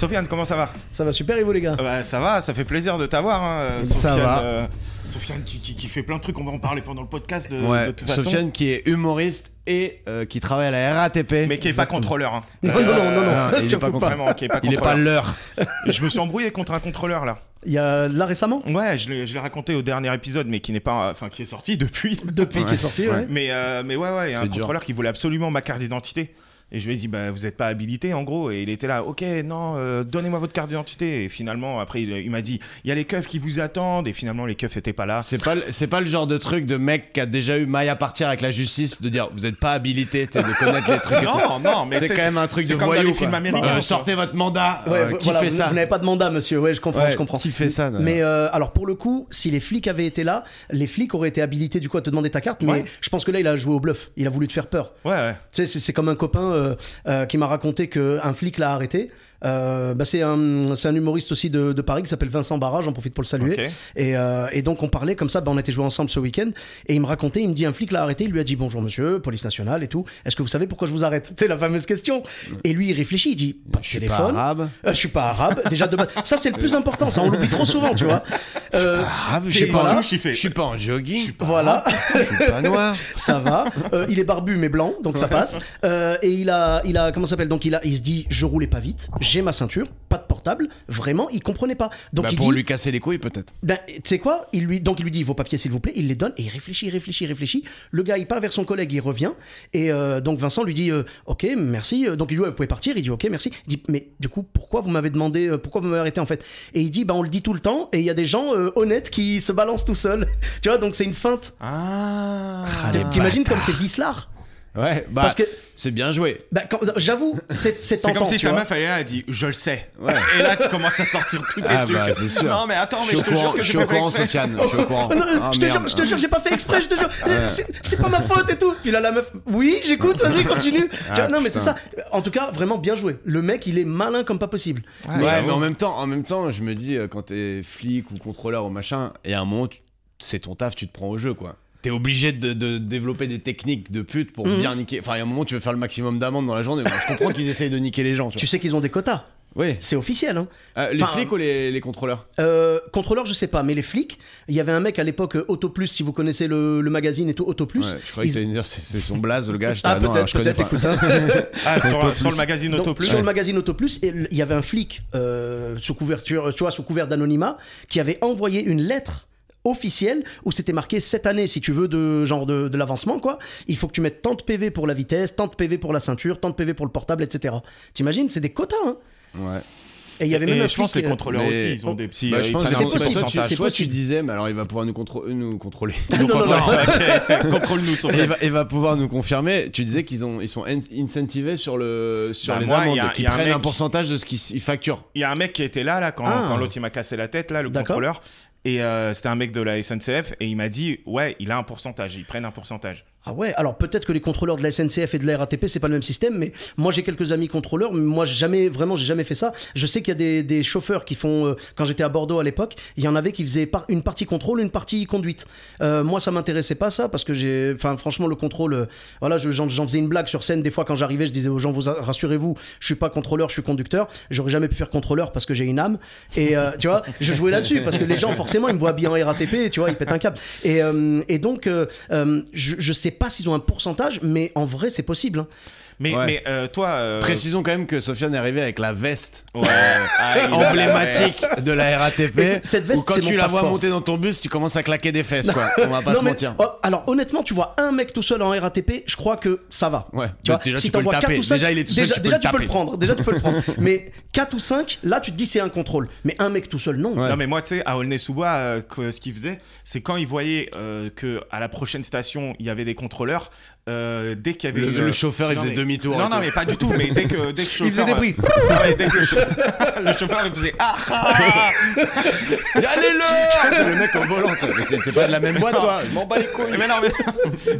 Sofiane, comment ça va Ça va super et vous les gars bah, Ça va, ça fait plaisir de t'avoir. Hein, ça Sofiane, va. euh, Sofiane qui, qui- qui fait plein de trucs, on va en parler pendant le podcast de, Ouais, de toute façon. Sofiane qui est humoriste et euh, qui travaille à la RATP. Mais qui est pas contrôleur. hein. Non, non, non, non, non. Ah, il est surtout pas content. Vraiment, qui est pas Il est pas l'heure. [laughs] Je me suis embrouillé contre un contrôleur là. Il y a là récemment Ouais, je l'ai raconté au dernier épisode, mais qui n'est pas, enfin, qui est sorti depuis. Depuis qui est [laughs] sorti, ouais. Mais, euh, mais ouais, ouais, il y a C'est un dur. contrôleur qui voulait absolument ma carte d'identité. Et je lui ai dit, bah, vous n'êtes pas habilité en gros. Et il était là, ok, non, euh, donnez-moi votre carte d'identité. Et finalement, après, il, il m'a dit, il y a les keufs qui vous attendent. Et finalement, les keufs n'étaient pas là. C'est pas, c'est pas le genre de truc de mec qui a déjà eu maille à partir avec la justice de dire vous êtes pas habilité de connaître les trucs. Non, non, mais c'est quand même un truc de comme dans voyou. les films américains. Euh, sortez votre mandat. Ouais, euh, qui voilà, fait vous, ça vous n'avez pas de mandat, monsieur. Ouais, je comprends, Ouais, je comprends. qui fait ça, Mais euh, alors pour le coup, si les flics avaient été là, les flics auraient été habilités du coup à te demander ta carte. Mais Ouais. je pense que là, il a joué au bluff. Il a voulu te faire peur. Ouais, ouais. Tu sais, c'est- c'est comme un copain euh, euh, qui m'a raconté qu'un flic l'a arrêté. Euh, bah, c'est un, c'est un humoriste aussi de, de Paris qui s'appelle Vincent Barra, j'en profite pour le saluer. Et, euh, et donc on parlait comme ça, bah, on était joué ensemble ce week-end, et il me racontait, il me dit un flic l'a arrêté, il lui a dit bonjour monsieur, police nationale et tout, est-ce que vous savez pourquoi je vous arrête? Tu sais, la fameuse question. Et lui il réfléchit, il dit pas de Je suis pas téléphone. arabe. Euh, je suis pas arabe, déjà de base. Ça c'est le plus important, ça on l'oublie trop souvent, tu vois. Euh, Arabe, je suis pas, voilà. en- je suis pas en jogging. voilà. Je suis pas noir. [laughs] ça va. Euh, il est barbu mais blanc, donc ça passe. Euh, et il a, il a, comment ça s'appelle? Donc il a, il se dit, je roulais pas vite, j'ai ma ceinture, pas de portable. Vraiment, il comprenait pas. Donc Bah, il pour dit, lui casser les couilles peut-être. ben, tu sais quoi il lui, Donc il lui dit vos papiers s'il vous plaît, il les donne et il réfléchit, il réfléchit, il réfléchit. Le gars il part vers son collègue, il revient et euh, donc Vincent lui dit euh, ok merci. Donc il lui dit vous pouvez partir, il dit ok merci. Il dit mais du coup pourquoi vous m'avez demandé, euh, pourquoi vous m'avez arrêté en fait? Et il dit bah on le dit tout le temps et il y a des gens euh, honnêtes qui se balancent tout seuls. [laughs] tu vois donc c'est une feinte. Ah. Ah, T'imagines comme c'est vicelard Ouais, bah Parce que c'est bien joué. bah, j'avoue c'est c'est C'est tentant. comme si ta meuf elle elle dit je le sais. Ouais. Et là tu commences à sortir tous tes Ah trucs. bah c'est sûr. Non mais attends, je mais je te jure que je suis au courant. Sofiane. Je suis au [laughs] courant. Ah, je te jure, je te jure, j'ai pas fait exprès, je te jure. C'est c'est pas ma faute et tout. Puis là, la meuf, oui, j'écoute, vas-y, continue. Ah, non, mais c'est ça. En tout cas, vraiment bien joué. Le mec, il est malin comme pas possible. Ouais, mais en même temps, en même temps, je me dis euh, quand t'es flic ou contrôleur ou machin, et à un moment, c'est ton taf, tu te prends au jeu, quoi. T'es obligé de, de développer des techniques de pute pour Mhm. bien niquer. Enfin, il y a un moment, tu veux faire le maximum d'amende dans la journée. Je comprends qu'ils essayent de niquer les gens. Tu Tu sais qu'ils ont des quotas. Oui. C'est officiel. Hein. Euh, les Enfin, flics ou les, les contrôleurs? Euh, contrôleur, je sais pas, mais les flics, il y avait un mec à l'époque, euh, Auto Plus, si vous connaissez le, le magazine et tout, Auto Plus. Ouais, Je croyais ils- que dire c'est son blaze, le gars. [laughs] Ah, peut-être, je connais peut-être, pas. écoute. hein. [laughs] Ah, sur, le magazine Donc, Auto Plus. Sur le magazine Auto Plus, et il y avait un flic euh, sous couverture, tu vois, sous couvert d'anonymat, qui avait envoyé une lettre officielle où c'était marqué cette année si tu veux de genre de, de l'avancement quoi il faut que tu mettes tant de PV pour la vitesse tant de PV pour la ceinture tant de PV pour le portable etc t'imagines c'est des quotas hein Ouais. et il y avait Et même je pense flic, les euh, contrôleurs aussi, ils ont des petits. Bah, euh, je pense que c'est possible, toi, tu, c'est toi, tu possible. disais, mais alors il va pouvoir nous, [laughs] contrôler. non, non, non. Non, ok. Contrôle-nous, Il va, pouvoir nous confirmer. Tu disais qu'ils ont, ils sont in- incentivés sur le, sur Bah, les moi, amendes, qu'ils prennent un, pourcentage de ce qu'ils ils facturent. Il y a un mec qui était là, là, quand, Ah. quand l'autre il m'a cassé la tête, là, le contrôleur. Et euh, c'était un mec de la SNCF et il m'a dit ouais il a un pourcentage ils prennent un pourcentage Ah ouais, alors peut-être que les contrôleurs de la SNCF et de la RATP, c'est pas le même système, mais moi j'ai quelques amis contrôleurs, mais moi jamais, vraiment, j'ai jamais fait ça. Je sais qu'il y a des, des chauffeurs qui font, euh, quand j'étais à Bordeaux à l'époque, il y en avait qui faisaient une partie contrôle, une partie conduite. Euh, moi ça m'intéressait pas ça, parce que j'ai, enfin franchement le contrôle, euh, voilà, je- j'en j'en faisais une blague sur scène, des fois quand j'arrivais, je disais aux gens, vous rassurez-vous, je suis pas contrôleur, je suis conducteur. J'aurais jamais pu faire contrôleur parce que j'ai une âme. Et euh, tu vois, je jouais là-dessus, parce que les gens forcément ils me voient bien en RATP, tu vois, ils pètent un câble. Et, et donc, je, je sais pas s'ils ont un pourcentage, mais en vrai, c'est possible. hein. Mais, Ouais. mais euh, toi euh, Précisons quand même que Sofiane est arrivé avec la veste ouais, ah, [laughs] emblématique de la RATP. Cette veste, où quand tu la vois monter dans ton bus, tu commences à claquer des fesses, quoi. On va pas Non, se mais, mentir. oh, alors honnêtement, tu vois un mec tout seul en RATP, je crois que ça va. Ouais, Tu vois, déjà, si tu peux le taper. quatre ou cinq, Déjà, il est tout seul, déjà, tu peux déjà, le tu peux taper. le prendre. Déjà, tu peux le prendre. [laughs] Mais 4 ou 5, là, tu te dis c'est un contrôle. Mais un mec tout seul, non. Non mais moi tu sais à Aulnay-sous-Bois euh, ce qu'il faisait c'est quand il voyait que à la prochaine station il y avait des contrôleurs euh, dès qu'il y avait Le, chauffeur, il Non, faisait mais- demi-tour. non non mais pas du tout mais dès que dès que le chauffeur Il faisait des bruits. Ah ouais, dès que le, chau- [laughs] le chauffeur il faisait ah, ah [laughs] Allez-le [laughs] Le mec en volant, mais c'était pas de la même boîte, toi. Je m'en bats les couilles. mais non, mais,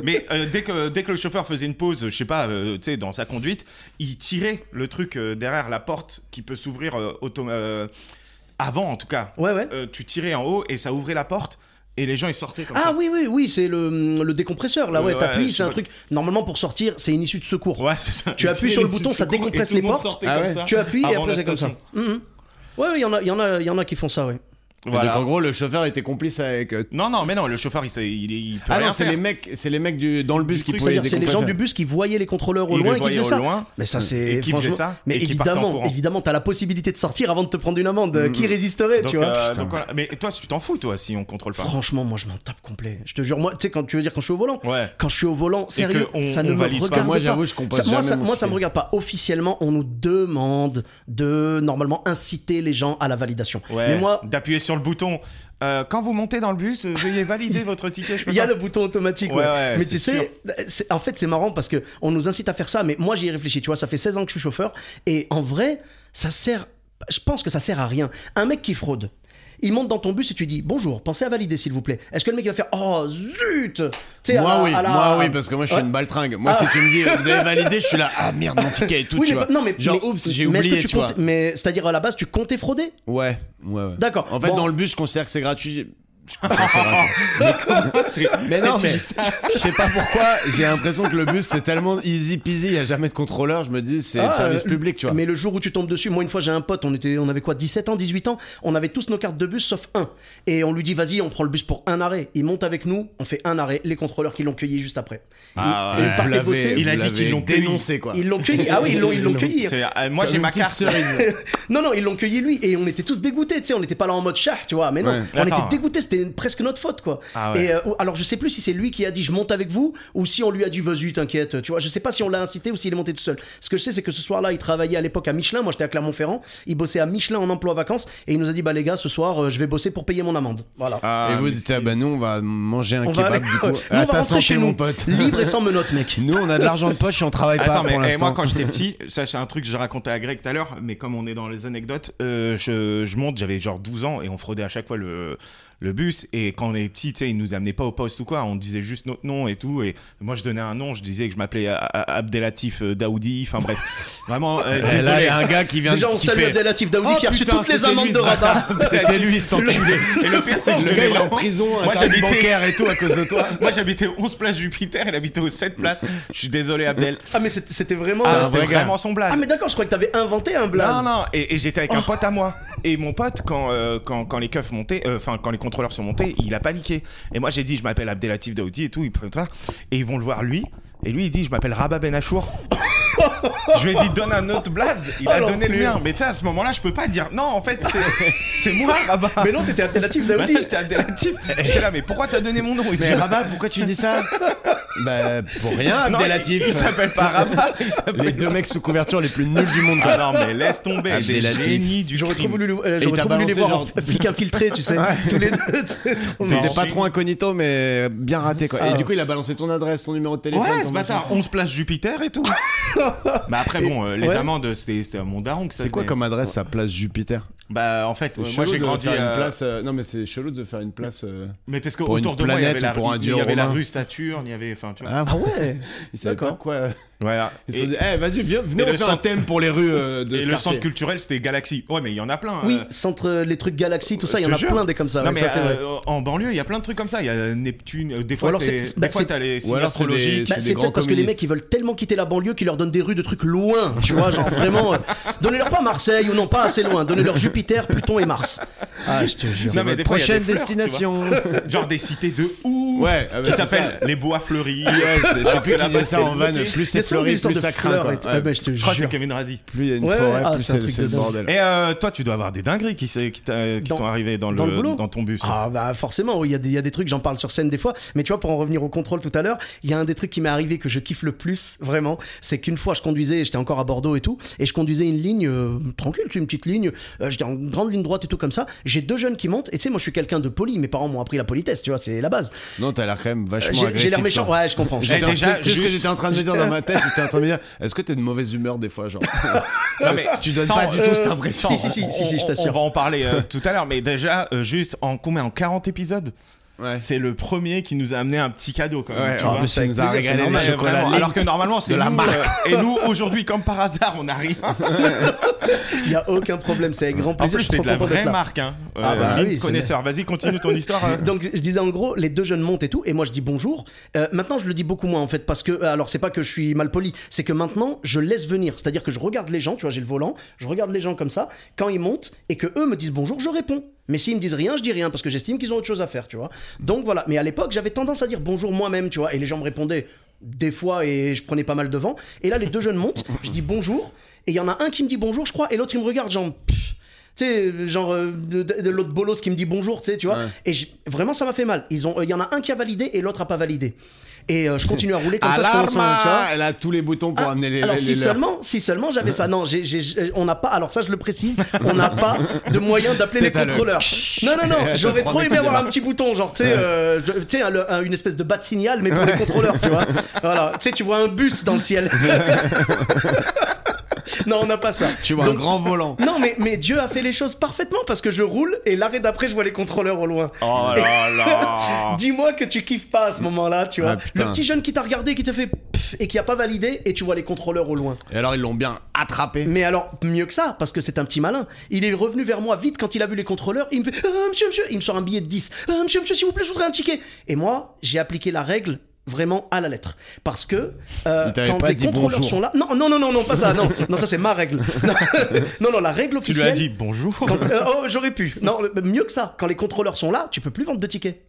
mais, euh, dès, que, dès que le chauffeur faisait une pause, je sais pas, euh, tu sais, dans sa conduite, il tirait le truc derrière la porte qui peut s'ouvrir auto- euh, avant en tout cas. Ouais, ouais. Tu tirais en haut et ça ouvrait la porte. Et les gens ils sortaient comme Ah ça. oui, oui, oui, c'est le, le décompresseur. Là, Ouais, ouais, t'appuies, ouais, c'est un truc. Normalement, pour sortir, c'est une issue de secours. Ouais, c'est ça. Tu appuies sur le bouton, ça décompresse les portes. Ah ouais. Tu appuies et après c'est comme ça. Mhm. Ouais, il y en a, il y en a, il y en a qui font ça, ouais. Voilà. Donc en gros, le chauffeur était complice avec. euh, Non, non, mais non, le chauffeur, il, il, il peut Ah rien non, c'est faire. les mecs, c'est les mecs du dans le bus Du qui pouvaient c'est les gens du bus qui voyaient les contrôleurs au Ils loin et qui faisaient au ça. loin. Mais ça, c'est. Et qui faisaient franchement- ça, Mais évidemment, évidemment, t'as la possibilité de sortir avant de te prendre une amende. Qui résisterait, Donc, tu vois euh, donc voilà. Mais toi, tu t'en fous, toi, si on contrôle pas. Franchement, moi, je m'en tape complet. Je te jure, moi, tu sais, quand tu veux dire quand je suis au volant, Ouais. quand je suis au volant, sérieux, on- ça ne me valise pas. regarde Moi, pas. j'avoue, je Ça- moi, me regarde pas. Officiellement, on nous demande de normalement inciter les gens à la validation. Ouais. Mais moi, D'appuyer sur le bouton. Euh, quand vous montez dans le bus, euh, veuillez valider [laughs] votre ticket. Je peux il y a pas. le bouton automatique. Ouais, ouais. ouais, mais tu sais, c'est- en fait, c'est marrant parce que on nous incite à faire ça. Mais moi, j'y ai réfléchi. Tu vois, ça fait 16 ans que je suis chauffeur. Et en vrai, ça sert. Je pense que ça sert à rien. Un mec qui fraude. Il monte dans ton bus et tu dis bonjour, pensez à valider s'il vous plaît. Est-ce que le mec va faire oh zut à Moi la- oui, à la- moi oui, parce que moi je suis Ouais. une baltringue. Moi, Ah. si tu me dis vous avez validé, je suis là [laughs] ah merde mon ticket et tout, Oui, tu mais vois. pas- non, mais, Genre mais- oups, j'ai mais est-ce que oublié, tu tu vois. comptes- Mais c'est-à-dire à la base, tu comptais frauder? Ouais, ouais, ouais. D'accord. En fait, Bon. dans le bus, je considère que c'est gratuit. Je [laughs] mais non, mais je sais pas pourquoi. J'ai l'impression que le bus c'est tellement easy peasy, il y a jamais de contrôleur. Je me dis c'est Ah, le service euh, public, tu vois. Mais le jour où tu tombes dessus, moi une fois j'ai un pote, on était, on avait quoi, 17 ans, 18 ans, on avait tous nos cartes de bus sauf un. Et on lui dit vas-y, on prend le bus pour un arrêt. Il monte avec nous, on fait un arrêt. Les contrôleurs qui l'ont cueilli juste après. Ah Et- et ouais. il bosser. Il a dit qu'ils l'ont dénoncé quoi. Ils l'ont cueilli. Ah oui, ils l'ont, ils l'ont cueilli. Euh, moi, Comme j'ai ma carte. [laughs] Non, non, ils l'ont cueilli lui et on était tous dégoûtés, tu sais, on n'était pas là en mode chat, tu vois, mais non, Ouais. on Attends. était dégoûtés, c'était presque notre faute, quoi. Ah ouais. Et euh, alors je sais plus si c'est lui qui a dit je monte avec vous ou si on lui a dit vas-y, t'inquiète, tu vois, je sais pas si on l'a incité ou s'il est monté tout seul. Ce que je sais, c'est que ce soir-là, il travaillait à l'époque à Michelin, moi j'étais à Clermont-Ferrand, il bossait à Michelin en emploi vacances et il nous a dit bah les gars, ce soir, euh, je vais bosser pour payer mon amende. Voilà. Ah, Et vous dites ah bah nous on va manger un on va kebab aller- du coup. [laughs] Nous, À ta santé chez mon nous, pote. libre et sans menottes, mec. Nous on a de l'argent de poche et on travaille pas mais pour eh, l'instant. moi quand j'étais [laughs] petit, ça c'est un truc que j'ai raconté à Greg tout à l'heure, mais comme on est dans les anecdotes, euh, je, je monte, j'avais genre 12 ans et on fraudait à chaque fois le, le bus. Et quand on est petit, tu sais, ils nous amenaient pas au poste ou quoi, on disait juste notre nom et tout. Et moi je donnais un nom, je disais que je m'appelais Abdelatif euh, Daoudi, enfin bref. [laughs] Vraiment, euh, Et là il y a un gars qui vient Déjà, on qui salue fait- Abdelatif Daoudi Oh, qui a reçu toutes les amendes lui, de rabat. [laughs] C'était lui cet enculé. [laughs] Et le pire, c'est que je Le gars il est en prison, Moi, bancaire et tout à cause de toi. Moi j'habitais au 11 place Jupiter, il habitait au 7 place. Je suis désolé Abdel. Ah, mais c'était vraiment. Ah, c'était vraiment son blaze. Ah, mais d'accord, je crois que t'avais inventé un blaze. Non, non, et, j'étais avec un pote à moi. Et mon pote, quand, euh, quand, quand les keufs montaient, euh, enfin, quand les contrôleurs sont montés, il a paniqué. Et moi, j'ai dit, je m'appelle Abdelatif Daoudi et tout, ils prennent ça. Et ils vont le voir lui. Et lui, il dit, je m'appelle Rabat Ben Achour. [laughs] je lui ai dit, donne un autre blaze. Il Oh, a donné le mien. Mais tu sais, à ce moment-là, je peux pas dire, non, en fait, c'est- [laughs] c'est moi, Rabat. Mais non, t'étais Abdelatif Daoudi. J'étais Abdelatif. J'étais là, mais pourquoi t'as donné mon nom? Il dit, Mais Rabat, pourquoi tu dis ça? [laughs] Bah pour rien, [laughs] Abdelatif. il, il s'appelle pas Rabat. Les deux mecs sous couverture les plus nuls du monde. quoi. Non, mais laisse tomber. Des Abdelatif. génies du J'aurais trop voulu, le- euh, il j'aurais trop voulu les voir genre- en flic infiltré, tu sais. [laughs] Tous les deux. [laughs] c'est trop marrant. C'était pas trop incognito, mais bien raté quoi. Et Ah. du coup, il a balancé ton adresse, ton numéro de téléphone. Ouais, ce bâtard, 11 places Jupiter et tout. bah après, bon, euh, les Ouais. amendes, c'était à mon daron que ça C'est quoi comme adresse sa place Jupiter Bah en fait, euh, moi j'ai grandi. euh, une place. euh, Non, mais c'est chelou de faire une place. euh, Mais parce que pour autour une de moi, il y avait planète la, ou pour un il dieu y avait la romain. rue Saturne, il y avait. Enfin, tu vois. Ah, ouais [laughs] ils savaient pas D'accord. quoi. Voilà. Ils se Et, sont dit, eh, vas-y, viens, venez, et on fait un centre- thème pour les rues euh, de et ce le quartier. centre culturel, c'était Galaxy. Ouais, mais il y en a plein. Oui, euh. centre euh, les trucs Galaxy, tout ça, il y Je en a jure. plein des comme ça. Non ouais, mais ça, c'est vrai. euh, en banlieue, il y a plein de trucs comme ça. Il y a Neptune. euh, Des fois, alors t'es- c'est- des bah, fois, c'est- t'as les ou alors c'est des- astrologiques. Bah, c'est c'est des peut-être grands parce que les communistes. mecs ils veulent tellement quitter la banlieue qu'ils leur donnent des rues de trucs loin, tu vois, genre vraiment. euh, [laughs] Donnez-leur pas Marseille ou non, pas assez loin. Donnez-leur Jupiter, Pluton et Mars. Ah, je te jure. Non, mais des fois, il y a Prochaine des fleurs, tu vois. destination. Genre des cités de ouf. Ouais, ah bah, Qui c'est s'appellent les bois fleuris. Ouais, je je sais Alors plus que qui là-bas, disait ça c'est en van. bloqué. Plus c'est fleuri, plus ça craint. quoi. Ouais. Ah, bah, je te crois que c'est. Kevin Razi. Plus il y a une Ouais, forêt, ouais, ah, plus c'est c'est c'est le bordel. Et euh, toi, tu dois avoir des dingueries qui, qui t'ont arrivé dans, dans le boulot dans ton bus. Ah bah forcément, oui, il y, a des- il y a des trucs, j'en parle sur scène des fois, mais tu vois, pour en revenir au contrôle tout à l'heure, il y a un des trucs qui m'est arrivé que je kiffe le plus, vraiment, c'est qu'une fois je conduisais, j'étais encore à Bordeaux et tout, et je conduisais une ligne euh, tranquille, tu sais, une petite ligne, euh, j'étais en grande ligne droite et tout comme ça, j'ai deux jeunes qui montent, et tu sais, moi je suis quelqu'un de poli, mes parents m'ont appris la politesse, tu vois, c'est la base. Non, t'as l'air quand même Euh, vachement J'ai j'ai agressif. l'air méchant. Ouais, je comprends. J'étais en- déjà, tu sais ce que juste- j'étais en train de me dire dans ma tête J'étais en train de me dire Est-ce que t'es de mauvaise humeur des fois genre? [laughs] Non, mais Tu donnes sans- pas du tout euh, cette impression. si, si, si, si, si, je on- t'assure. On va en parler euh, tout à l'heure, mais déjà, euh, juste en combien En 40 épisodes? Ouais. c'est le premier qui nous a amené un petit cadeau quand même. Ouais, en plus, ça nous a régalé les chocolats alors que normalement c'est de la nous, marque. euh, et nous aujourd'hui comme par hasard on a rien. [laughs] Il y a aucun problème, c'est avec grand En plaisir. plus je suis c'est de la vraie marque. Hein. Ah bah Lynn, oui, c'est- connaisseur. Vas-y continue ton histoire. euh. Donc je disais en gros, les deux jeunes montent et tout, et moi je dis bonjour. Euh, maintenant je le dis beaucoup moins en fait, parce que euh, alors c'est pas que je suis mal poli, c'est que maintenant je laisse venir, c'est-à-dire que je regarde les gens, tu vois, j'ai le volant, je regarde les gens comme ça, quand ils montent et que eux me disent bonjour, je réponds. Mais s'ils me disent rien, je dis rien parce que j'estime qu'ils ont autre chose à faire, tu vois. Donc voilà. Mais à l'époque, j'avais tendance à dire bonjour moi-même, tu vois, et les gens me répondaient des fois et je prenais pas mal de vent. Et là, les deux jeunes montent, je dis bonjour, et il y en a un qui me dit bonjour, je crois, et l'autre il me regarde, genre. pff, tu sais, genre euh, de, l'autre bolos qui me dit bonjour, tu sais, tu vois. Ouais. Et vraiment, ça m'a fait mal. Ils ont, il y en a un qui a validé et l'autre a pas validé. Et euh, je continue à rouler comme ça. je commence à- tu vois. Elle a tous les boutons pour Ah, amener les alors les si seulement, si seulement j'avais ça. Non, j'ai- j'ai- on n'a pas. Alors ça, je le précise, on n'a pas de moyen d'appeler les le- contrôleurs. Non, non, non. J'aurais trop aimé avoir un petit bouton, genre tu sais, euh, je- un- une espèce de bas de signal, mais pour les contrôleurs, tu vois. Voilà. Tu sais, tu vois un bus dans le ciel. [laughs] [laughs] non, on n'a pas ça. Tu vois Donc- un grand volant. Non, mais, mais Dieu a fait les choses parfaitement parce que je roule et l'arrêt d'après, je vois les contrôleurs au loin. Oh là là. [laughs] Dis-moi que tu kiffes pas à ce moment-là, tu vois. Ah, putain. le petit jeune qui t'a regardé, qui te fait pff et qui a pas validé, et tu vois les contrôleurs au loin. Et alors ils l'ont bien attrapé. Mais alors, mieux que ça, parce que c'est un petit malin. Il est revenu vers moi vite quand il a vu les contrôleurs. Il me fait Ah, Monsieur, monsieur, il me sort un billet de 10. Ah, monsieur, monsieur, s'il vous plaît, je voudrais un ticket. Et moi, j'ai appliqué la règle vraiment à la lettre. Parce que euh, quand pas les dit contrôleurs bonjour. sont là. Non, non, non, non, non, pas ça. Non, non ça, c'est ma règle. [laughs] Non, non, non, la règle Tu lui officielle. as dit bonjour. quand- euh, oh, j'aurais pu. Non, mieux que ça. Quand les contrôleurs sont là, tu peux plus vendre de tickets.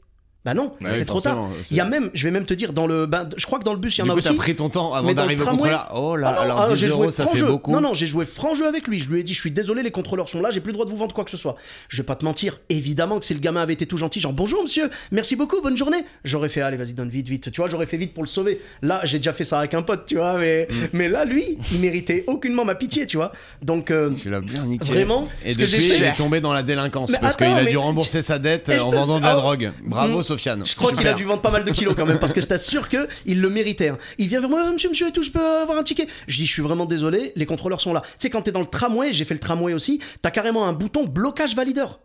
Bah non, Ouais, c'est trop tard. Il y a même, je vais même te dire, dans le. ben, je crois que dans le bus, il y en Du a coup, aussi. t'as pris ton temps avant d'arriver au contrôleur. Oh là, Ah non, alors ah, 10 j'ai euros, ça fait jeu. beaucoup. Non, non, j'ai joué franc jeu avec lui. Je lui ai dit, je suis désolé, les contrôleurs sont là, j'ai plus le droit de vous vendre quoi que ce soit. Je vais pas te mentir, évidemment que si le gamin avait été tout gentil, genre bonjour monsieur, merci beaucoup, bonne journée, j'aurais fait, allez, vas-y, donne vite, vite. Tu vois, j'aurais fait vite pour le sauver. Là, j'ai déjà fait ça avec un pote, tu vois, mais, Mm. mais là, lui, il méritait aucunement ma pitié, tu vois. Donc, euh, Tu bien niqué. Vraiment, Et depuis, il est tombé dans la délinquance parce qu'il a dû rembourser sa dette en vendant de la drogue. Bravo, Mm. Sofiane. Je crois qu'il a dû vendre pas mal de kilos quand même, parce que je t'assure que il le méritait. hein. Il vient vers moi, Ah, monsieur, monsieur et tout, je peux avoir un ticket. Je dis, je suis vraiment désolé, les contrôleurs sont là. Tu sais, quand t'es dans le tramway, j'ai fait le tramway aussi, t'as carrément un bouton blocage valideur.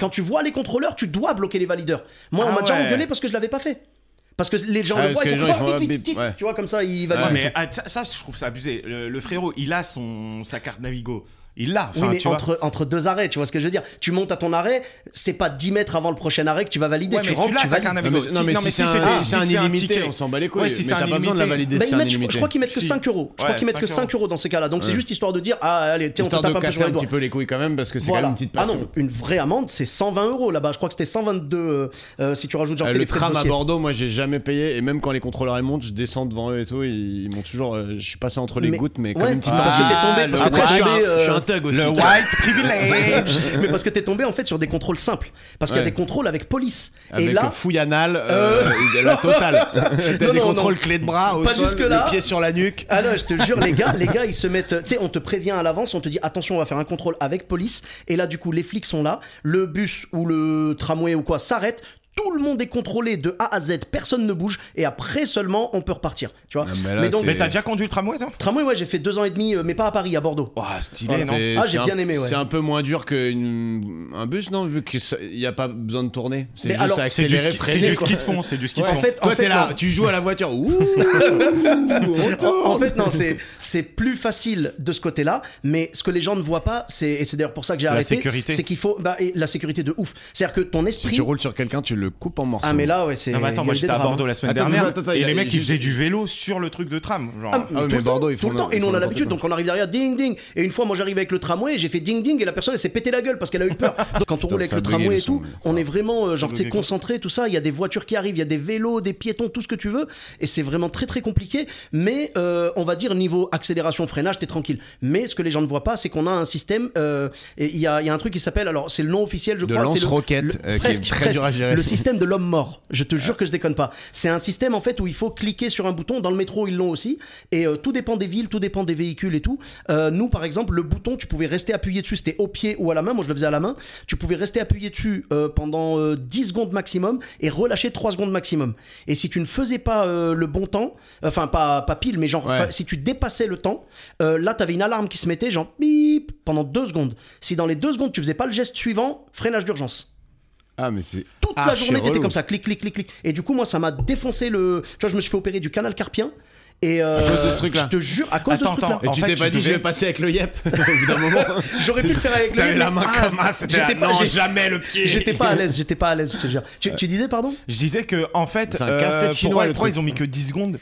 Quand tu vois les contrôleurs, tu dois bloquer les valideurs. Moi, on Ah m'a déjà ouais. engueulé parce que je l'avais pas fait. Parce que les gens Ah, le parce voient, que ils les font, gens, ils oh, font, vite, ah, vite, vite. ouais. Tu vois, comme ça, ils Ouais, valident. mais ah, ça, ça, je trouve ça abusé. Le, le frérot, il a son sa carte Navigo. Il l'a. Oui, Enfin, mais tu vois. entre, entre deux arrêts, tu vois ce que je veux dire. Tu montes à ton arrêt, c'est pas 10 mètres avant le prochain arrêt que tu vas valider. Ouais, tu mais rentres, tu ta valides. Non, mais, non, mais si c'est un, c'était si c'est un illimité, ticket. on s'en bat les couilles. Ouais, si mais c'est t'as un pas besoin de la valider Bah, si ils c'est un mettent- je, illimité. je crois qu'ils mettent que Si. 5 euros. Je crois qu'ils mettent que 5 5 euros dans ces cas-là. Donc c'est juste histoire de dire ah allez tiens on peu sur casser un petit peu les couilles quand même parce que c'est quand même une petite Ah passion. non, une vraie amende, c'est 120 euros là-bas. Je crois que c'était 122 euh, euh, si tu rajoutes genre Euh, le tram à. Bordeaux, moi j'ai jamais payé et même quand les contrôleurs ils montent, je descends devant eux et tout, ils, ils m'ont toujours. je suis passé entre les gouttes, mais comme une petite parce que t'es Ah, tombé- Après, je suis un- euh, thug aussi. Le [laughs] white privilege. Mais parce que t'es tombé en fait sur des contrôles simples. Parce qu'il y a Ouais. des contrôles avec police. Avec et là, fouille anal, euh, la totale. [laughs] T'as des non, contrôles clés de bras au Pas sol, le pied sur la nuque. Ah non, je te jure, les gars, les gars, ils se mettent. Tu sais, on te prévient à l'avance, on te dit attention, on va faire un contrôle avec police. Et là, du coup, les flics sont là. Le bus ou le tramway ou quoi s'arrête. Tout le monde est contrôlé de A à Z, personne ne bouge. Et après seulement, on peut repartir. Tu vois Ah, mais là, Mais donc, c'est- Mais t'as déjà conduit le tramway, toi? Tramway, ouais, j'ai fait deux ans et demi, euh, mais pas à Paris, à Bordeaux. Ouah, stylé, non Ah, j'ai bien aimé, ouais. C'est un peu moins dur qu'un bus, non Vu qu'il n'y a pas besoin de tourner. C'est juste alors, freiner, c'est du ski de fond, c'est du ski de fond. En fait, Toi, en fait, t'es là, non. tu joues à la voiture. Ouh, [laughs] En, fait, non, c'est c'est plus facile de ce côté-là, mais ce que les gens ne voient pas, c'est et c'est d'ailleurs pour ça que j'ai La arrêté. sécurité. C'est qu'il faut bah, et la sécurité de ouf. C'est-à-dire que ton Si esprit. tu roules sur quelqu'un, tu le coupes en morceaux. ah mais là, ouais, c'est. Non, mais attends, moi j'étais à drames. Bordeaux la semaine Attends, dernière attends, attends, et il y a- les mecs ils faisaient du vélo sur le truc de tram. Genre, Ah, Ah oui, tout mais le Bordeaux, tout le temps. Et nous, on a l'habitude, donc on arrive derrière, ding ding. Et une fois, moi, j'arrive avec le tramway, j'ai fait ding ding, et la personne, elle s'est pété la gueule parce qu'elle a eu peur. [laughs] Donc, quand on roule avec le tramway et tout, on est vraiment, euh, genre, tu concentré, tout ça. Il y a des voitures qui arrivent, il y a des vélos, des piétons, tout ce que tu veux. Et c'est vraiment très, très compliqué. Mais, euh, on va dire, niveau accélération, freinage, t'es tranquille. Mais ce que les gens ne voient pas, c'est qu'on a un système, euh, il y a, il y a un truc qui s'appelle, alors, c'est le nom officiel, je crois. c'est le- lance-roquette, qui est très dur à gérer. Système de l'homme mort. Je te jure que je déconne pas. C'est un système en fait où il faut cliquer sur un bouton. Dans le métro, ils l'ont aussi. Et euh, tout dépend des villes, tout dépend des véhicules et tout. Euh, nous, par exemple, le bouton, tu pouvais rester appuyé dessus. C'était au pied ou à la main. Moi, je le faisais à la main. Tu pouvais rester appuyé dessus euh, pendant euh, 10 secondes maximum et relâcher 3 secondes maximum. Et si tu ne faisais pas le bon temps, enfin pas, pas pile, mais genre Ouais. si tu dépassais le temps, là, tu avais une alarme qui se mettait, genre bip, pendant 2 secondes. Si dans les 2 secondes, tu faisais pas le geste suivant, freinage d'urgence. Ah, mais c'est. Toute la journée, t'étais comme ça, clic, clic, clic, clic. Et du coup, moi, ça m'a défoncé le. Tu vois, je me suis fait opérer du canal carpien. Et euh, cause de ce truc-là. Je te jure, à cause Attends, de ce truc-là. Et En tu t'es pas dit, je vais passer avec le yep [laughs] au bout d'un moment. [laughs] J'aurais pu le faire avec le T'avais mais- la main Ah, comme ça, c'était j'étais là, pas- non, j'ai- jamais le pied. J'étais pas à l'aise, j'étais pas à l'aise, je te jure. Tu, tu disais, pardon? Je disais que en fait, C'est un casse-tête euh, chinois, pourquoi, le pourquoi truc. ils ont mis que 10 secondes?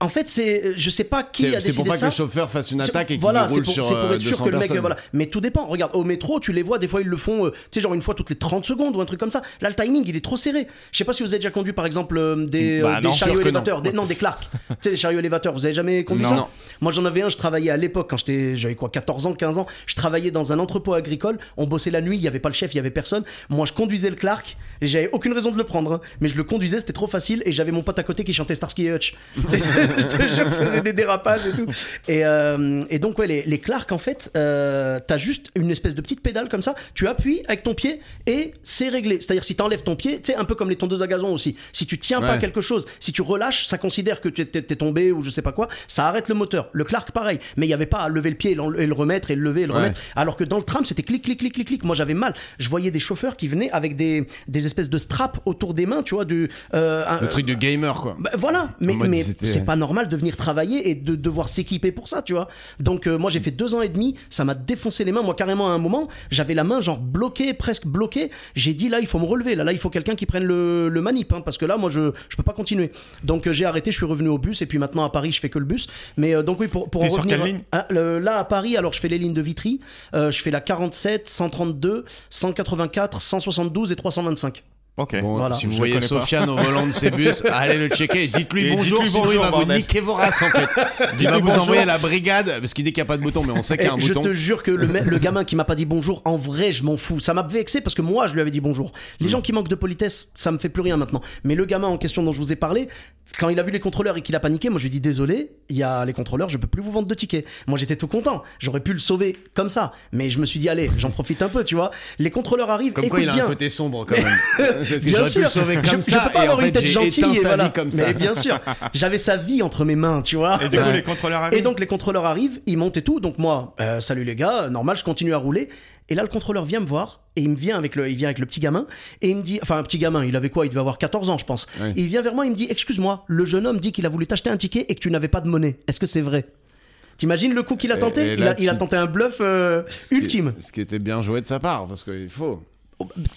En fait, c'est. Je sais pas qui a décidé c'est pour pas que ça. le chauffeur fasse une attaque et qu'il voilà, roule pour, sur c'est pour euh, être sûr 200 que le mec. personnes. Voilà. Mais tout dépend. Regarde, au métro, tu les vois, des fois ils le font, euh, tu sais, genre une fois toutes les 30 secondes ou un truc comme ça. Là, le timing, il est trop serré. Je sais pas si vous avez déjà conduit, par exemple, euh, des, Bah euh, des non, chariots que non. élévateurs. Des, non, des Clark. [laughs] tu sais, les chariots élévateurs. Vous avez jamais conduit Non. ça Non. Moi, j'en avais un, je travaillais à l'époque, quand j'étais, j'avais quoi, 14 ans, 15 ans. Je travaillais dans un entrepôt agricole. On bossait la nuit, il y avait pas le chef, il y avait personne. Moi, je conduisais le Clark et j'avais aucune raison de le prendre. hein. Mais je le conduisais, c'était trop facile et j'avais mon pote à côté qui chantait Starsky Hutch. [laughs] [laughs] je faisais des dérapages et tout. Et, euh, et donc, ouais, les, les Clark, en fait, euh, t'as juste une espèce de petite pédale comme ça. Tu appuies avec ton pied et c'est réglé. C'est-à-dire, si t'enlèves ton pied, tu sais, un peu comme les tondeuses à gazon aussi. Si tu tiens pas Ouais. quelque chose, si tu relâches, ça considère que tu es, tombé ou je sais pas quoi, ça arrête le moteur. Le Clark, pareil. Mais il y avait pas à lever le pied et, l'en- et le remettre et le lever et le Ouais. remettre. Alors que dans le tram, c'était clic, clic, clic, clic, clic. Moi, j'avais mal. Je voyais des chauffeurs qui venaient avec des, des espèces de straps autour des mains, tu vois, du. euh, un- Le truc de gamer, quoi. bah, voilà, mais, mode, mais c'était- c'est pas normal de venir travailler et de devoir s'équiper pour ça, tu vois. Donc euh, moi j'ai fait deux ans et demi, ça m'a défoncé les mains. Moi carrément à un moment, j'avais la main genre bloquée, presque bloquée. J'ai dit là il faut me relever, là là il faut quelqu'un qui prenne le, le manip, hein, parce que là moi je je peux pas continuer. Donc euh, j'ai arrêté, je suis revenu au bus et puis maintenant à Paris je fais que le bus. Mais euh, donc oui pour pour T'es en sur revenir quelle ligne? à- là à Paris alors je fais les lignes de Vitry, je fais la 47, 132, 184, 172 et 325. Ok. Bon, Voilà. si vous Je voyez. Sofiane au volant de ses bus, [laughs] allez le checker dites-lui bonjour, dites-lui sinon il bonjour, va vous niquer vos races en fait. [laughs] Il va Dites-lui vous bonjour. envoyer la brigade, parce qu'il dit qu'il n'y a pas de bouton, mais on sait qu'il y a un Et je bouton. te jure que le, gamin qui m'a pas dit bonjour, en vrai, je m'en fous. Ça m'a vexé parce que moi, je lui avais dit bonjour. Mm. Les gens qui manquent de politesse, ça me fait plus rien maintenant. Mais le gamin en question dont je vous ai parlé, quand il a vu les contrôleurs et qu'il a paniqué, moi je lui ai dit désolé, il y a les contrôleurs, je peux plus vous vendre de tickets. Moi j'étais tout content, j'aurais pu le sauver comme ça. Mais je me suis dit allez, j'en profite un peu, tu vois. Les contrôleurs arrivent, Comme quoi il a bien. un côté sombre quand même. [laughs] C'est ce que j'aurais pu le sauver je, comme je ça peux pas et avoir en une tête gentille et voilà. comme ça. Mais bien sûr, j'avais sa vie entre mes mains, tu vois. Et du coup, Ouais. les contrôleurs arrivent. Et donc les contrôleurs arrivent, ils montent et tout. Donc moi, euh, salut les gars, normal, je continue à rouler. Et là, le contrôleur vient me voir et il me vient avec le, il vient avec le petit gamin et il me dit, enfin un petit gamin, il avait quoi? Il devait avoir 14 ans, je pense. Et il vient vers moi, il me dit, excuse-moi, le jeune homme dit qu'il a voulu t'acheter un ticket et que tu n'avais pas de monnaie. Est-ce que c'est vrai? T'imagines le coup qu'il a tenté? il, a, il a tu- tenté un bluff euh, Ce qui- ultime. Ce qui était bien joué de sa part, parce qu'il faut.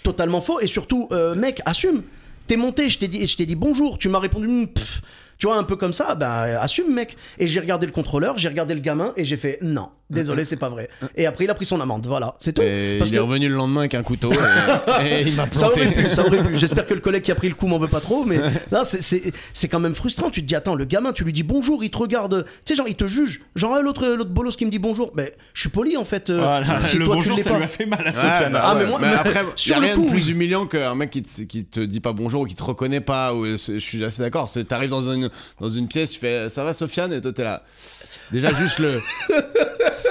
Totalement faux. Et surtout, euh, mec, assume. T'es monté, je t'ai dit, dit bonjour. Tu m'as répondu, Hum, pff. Tu vois, un peu comme ça. Ben, assume, mec. Et j'ai regardé le contrôleur, j'ai regardé le gamin et j'ai fait non, désolé, c'est pas vrai. Et après, il a pris son amende. Voilà, c'est tout. Et Parce il est revenu le lendemain avec un couteau et, [laughs] et il m'a ça aurait pu, ça aurait pu. J'espère que le collègue qui a pris le coup m'en veut pas trop, mais [laughs] là, c'est- c'est c'est quand même frustrant. Tu te dis, attends, le gamin, tu lui dis bonjour, il te regarde, tu sais, genre, il te juge. Genre, ah, l'autre l'autre bolos qui me dit bonjour, mais je suis poli en fait. euh, Voilà, si le toi, tu bonjour, l'es ça pas. lui a fait mal à Ouais, bah Ah, mais ouais. moi- Mais après, il [laughs] sur y a rien coup, de plus humiliant qu'un mec qui te, qui te dit pas bonjour ou qui te reconnaît pas. Ou, c'est- je suis assez d'accord. C'est- T'arrives dans une, dans une pièce, tu fais ça va Sofiane? Et toi t'es là. Déjà juste le [laughs]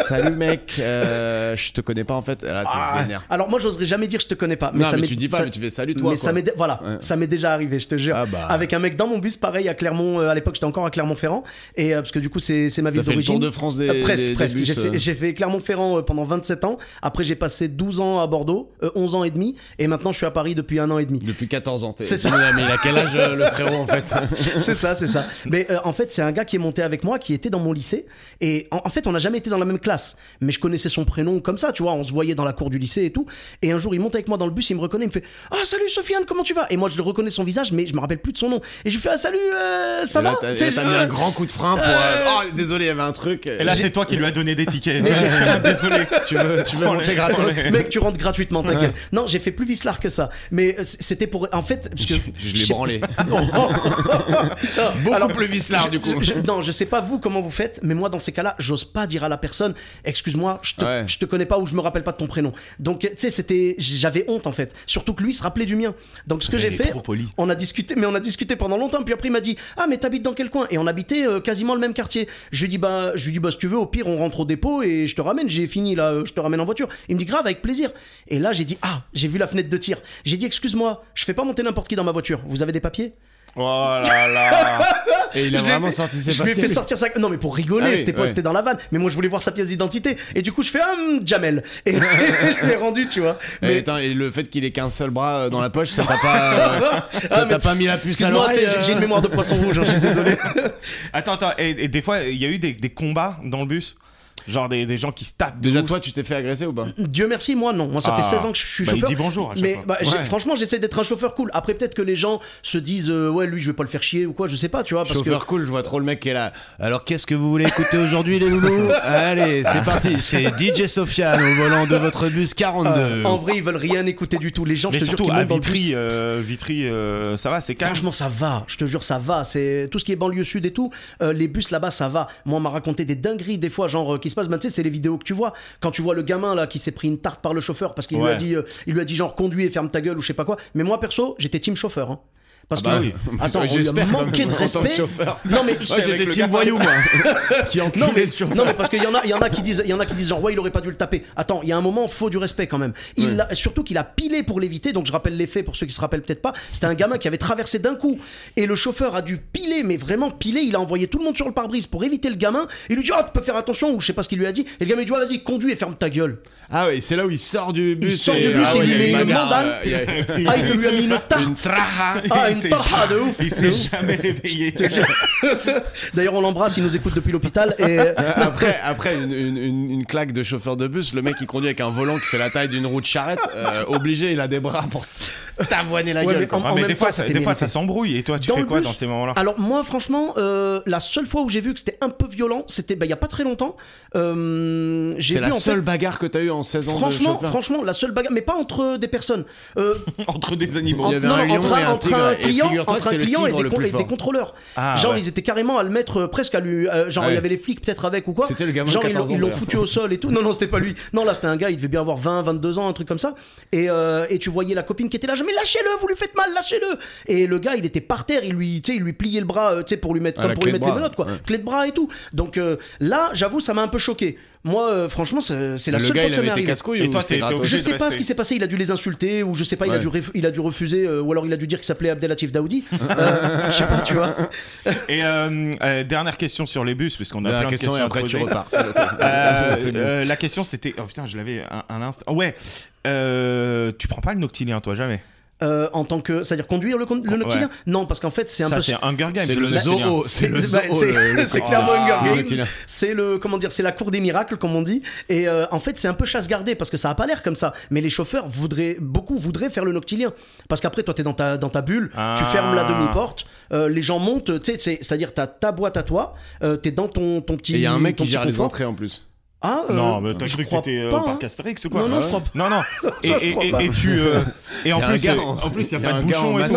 salut mec, euh, je te connais pas en fait. Là Ah, alors moi j'oserais jamais dire je te connais pas mais Non, ça mais m'est- tu dis pas, ça- mais tu fais salut toi, mais quoi. ça m'est voilà Ouais. ça m'est déjà arrivé je te jure Ah bah. avec un mec dans mon bus pareil à Clermont euh, à l'époque j'étais encore à Clermont-Ferrand et euh, parce que du coup c'est c'est ma ville d'origine tour de France des, Euh, presque des- presque j'ai fait, Clermont-Ferrand pendant 27 ans après j'ai passé 12 ans à Bordeaux euh, 11 ans et demi et maintenant je suis à Paris depuis un an et demi Depuis 14 ans. C'est ça. Mais il a quel âge le frérot en fait? [laughs] C'est ça, c'est ça. [laughs] Mais euh, en fait, c'est un gars qui est monté avec moi, qui était dans mon lycée. Et en, en fait, on n'a jamais été dans la même classe. Mais je connaissais son prénom comme ça, tu vois. On se voyait dans la cour du lycée et tout. Et un jour, il monte avec moi dans le bus, il me reconnaît, il me fait Ah, salut Sofiane, comment tu vas? Et moi, je le reconnais son visage, mais je me rappelle plus de son nom. Et je lui fais Ah, salut, euh, ça Et là, va t'as je- mis un grand coup de frein pour. euh, Euh, Oh désolé, il y avait un truc. Et là, c'est toi qui lui as donné des tickets. [laughs] [laughs] Désolé. tu veux, tu veux monter gratos Mec, tu rentres gratuitement, t'inquiète. Non, j'ai fait plus vicelard que ça. Mais c'était pour. En fait, parce que. Je l'ai branlé. Beaucoup Alors, plus vicelard je- du coup. je- non, je sais pas vous comment vous faites, mais moi dans ces cas-là, j'ose pas dire à la personne, excuse-moi, je te, Ouais. je te connais pas ou je me rappelle pas de ton prénom. Donc tu sais, c'était, j'avais honte en fait. Surtout que lui se rappelait du mien. Donc ce que j'ai fait, on a discuté, mais on a discuté pendant longtemps. Puis après il m'a dit, ah mais t'habites dans quel coin? Et on habitait euh, quasiment le même quartier. Je lui dis bah, je lui dis bah si tu veux, au pire on rentre au dépôt et je te ramène. J'ai fini là, euh, je te ramène en voiture. Il me dit grave avec plaisir. Et là j'ai dit ah, j'ai vu la fenêtre de tir. J'ai dit excuse-moi, je fais pas monter n'importe qui dans ma voiture. Vous avez des papiers? Oh là là. [laughs] Et il a vraiment fait- sorti ses Je lui ai fait sortir sa. Non, mais pour rigoler, Ah oui, c'était pas, ouais. c'était dans la vanne. Mais moi, je voulais voir sa pièce d'identité. Et du coup, je fais un Jamel. Et [laughs] je l'ai rendu, tu vois. Et, Mais attends, et le fait qu'il ait qu'un seul bras euh, dans la poche, ça t'a pas, [laughs] euh, ça Ah, mais- t'a pas mis la puce à l'oreille j'ai- euh j'ai une mémoire de poisson rouge, hein, je suis désolé. Attends, attends. Et, et des fois, il y a eu des, des combats dans le bus? Genre des, des gens qui se tapent. de Déjà, ouf. toi, tu t'es fait agresser ou pas? Dieu merci, moi non. Moi, ça Ah. fait 16 ans que je suis Bah, il chauffeur. dit bonjour à chaque mais fois. bah, Ouais. franchement, j'essaie d'être un chauffeur cool. Après, peut-être que les gens se disent, euh, ouais, lui, je vais pas le faire chier ou quoi, je sais pas, tu vois. Parce Chauffeur que cool, je vois trop le mec qui est là. Alors, qu'est-ce que vous voulez écouter aujourd'hui, les loulous? Allez, c'est parti. C'est DJ Sofiane au volant de votre bus 42. euh, en vrai, ils veulent rien écouter du tout. Les gens, Mais je te jure, surtout à bus. Vitry, euh, Vitry euh, ça va, c'est calme. Franchement, ça va. Je te jure, ça va. C'est tout ce qui est banlieue sud et tout. euh, les bus là-bas, ça va. Moi, on m'a raconté des dingueries des fois, genre euh, qui se passe. Ben, tu sais, c'est les vidéos que tu vois. Quand tu vois le gamin là qui s'est pris une tarte par le chauffeur parce qu'il lui a dit, euh, il lui a dit genre conduis et ferme ta gueule ou je sais pas quoi. Mais moi, perso, j'étais team chauffeur. hein. Parce Ah bah que, oui. attends, on lui a manqué de respect. Non mais, Moi, j'étais gars, voyou, moi. [laughs] qui non mais, le chauffeur. non mais parce qu'il y en a, il y en a qui disent, il y en a qui disent genre ouais il aurait pas dû le taper. Attends, il y a un moment faut du respect quand même. Il surtout qu'il a pilé pour l'éviter. Donc je rappelle les faits pour ceux qui se rappellent peut-être pas. C'était un gamin qui avait traversé d'un coup et le chauffeur a dû piler, mais vraiment piler. Il a envoyé tout le monde sur le pare-brise pour éviter le gamin. Il lui dit oh tu peux faire attention ou je sais pas ce qu'il lui a dit. Et le gamin lui dit Ah, vas-y conduis et ferme ta gueule. Ah ouais, c'est là où il sort du bus. sort et- du bus ah et ouais, il a met une mandale. euh, Ah il lui a mis une tarte. [laughs] Une Il s'est tarha de ouf. Il De s'est ouf. jamais réveillé. [laughs] D'ailleurs on l'embrasse, il nous écoute depuis l'hôpital et [laughs] Après, après une, une- claque de chauffeur de bus, le mec il conduit avec un volant qui fait la taille d'une roue de charrette, euh, obligé, il a des bras pour [laughs] t'avoiner la Ouais, gueule. mais en- Ah, mais des fois, ça, des fois, ça s'embrouille. Et toi, tu Dans fais quoi bus- dans ces moments-là? Alors moi franchement, euh, la seule fois où j'ai vu que c'était un peu violent, c'était bah, il y a pas très longtemps. Euh, j'ai C'est vu la en seule fait, bagarre que t'as eu en 16 ans franchement, franchement, la seule bagarre, mais pas entre des personnes. Euh, Entre des animaux. Il y avait un lion et un tigre, et client, entre un client et des, contrôleurs. Ah, Genre ouais. ils étaient carrément à le mettre euh, presque à lui, euh, genre Ouais. il y avait les flics peut-être avec ou quoi. C'était le gamin de Genre ils 14 l'ont- ils l'ont foutu au sol et tout. Non non c'était pas lui. Non là c'était un gars, il devait bien avoir 20, 22 ans, un truc comme ça. Et, euh, et tu voyais la copine qui était là, mais lâchez-le, vous lui faites mal, lâchez-le. Et le gars il était par terre, il lui, il lui pliait le bras, tu sais pour lui mettre Ah, comme pour lui de mettre les menottes quoi, clé de bras et tout. Donc là j'avoue ça m'a un peu choqué. Moi euh, franchement c'est la Le seule gars fois il que ça m'est arrivé. Et toi, Je sais pas ce qui s'est passé, il a dû les insulter ou je sais pas, il, a dû ref- il a dû refuser euh, ou alors il a dû dire qu'il s'appelait Abdelatif Daoudi. [laughs] Euh, je sais pas, tu vois. [laughs] Et euh, euh, dernière question sur les bus, parce qu'on a La plein de question questions et à après tu repars. [laughs] Euh, euh, la question c'était. Oh putain, je l'avais un, un instant. Ouais. Euh, tu prends pas le noctilien, toi, jamais? Euh, en tant que, c'est-à-dire conduire le, Ouais. noctilien Non, parce qu'en fait c'est un Ça, peu. c'est Hunger Games. C'est le zoo. C'est bah, clairement Hunger Ah, Games. noctilien. C'est le comment dire, c'est la cour des miracles comme on dit. Et euh, en fait c'est un peu chasse gardée parce que ça a pas l'air comme ça. Mais les chauffeurs voudraient beaucoup voudraient faire le noctilien parce qu'après toi t'es dans ta dans ta bulle, tu Ah. fermes la demi porte, les gens montent, tu sais, c'est- c'est-à-dire t'as ta boîte à toi, euh, t'es dans ton ton petit. Et il y a un mec qui gère les confort. entrées en plus. Ah euh, Non, mais t'as cru que t'étais euh, au hein. parc Astérix ou quoi Non non je crois pas. Non, non. [laughs] Et, et, crois et- pas. et tu. euh, et en plus, euh, en- plus, il n'y y a a pas de bouchon ben,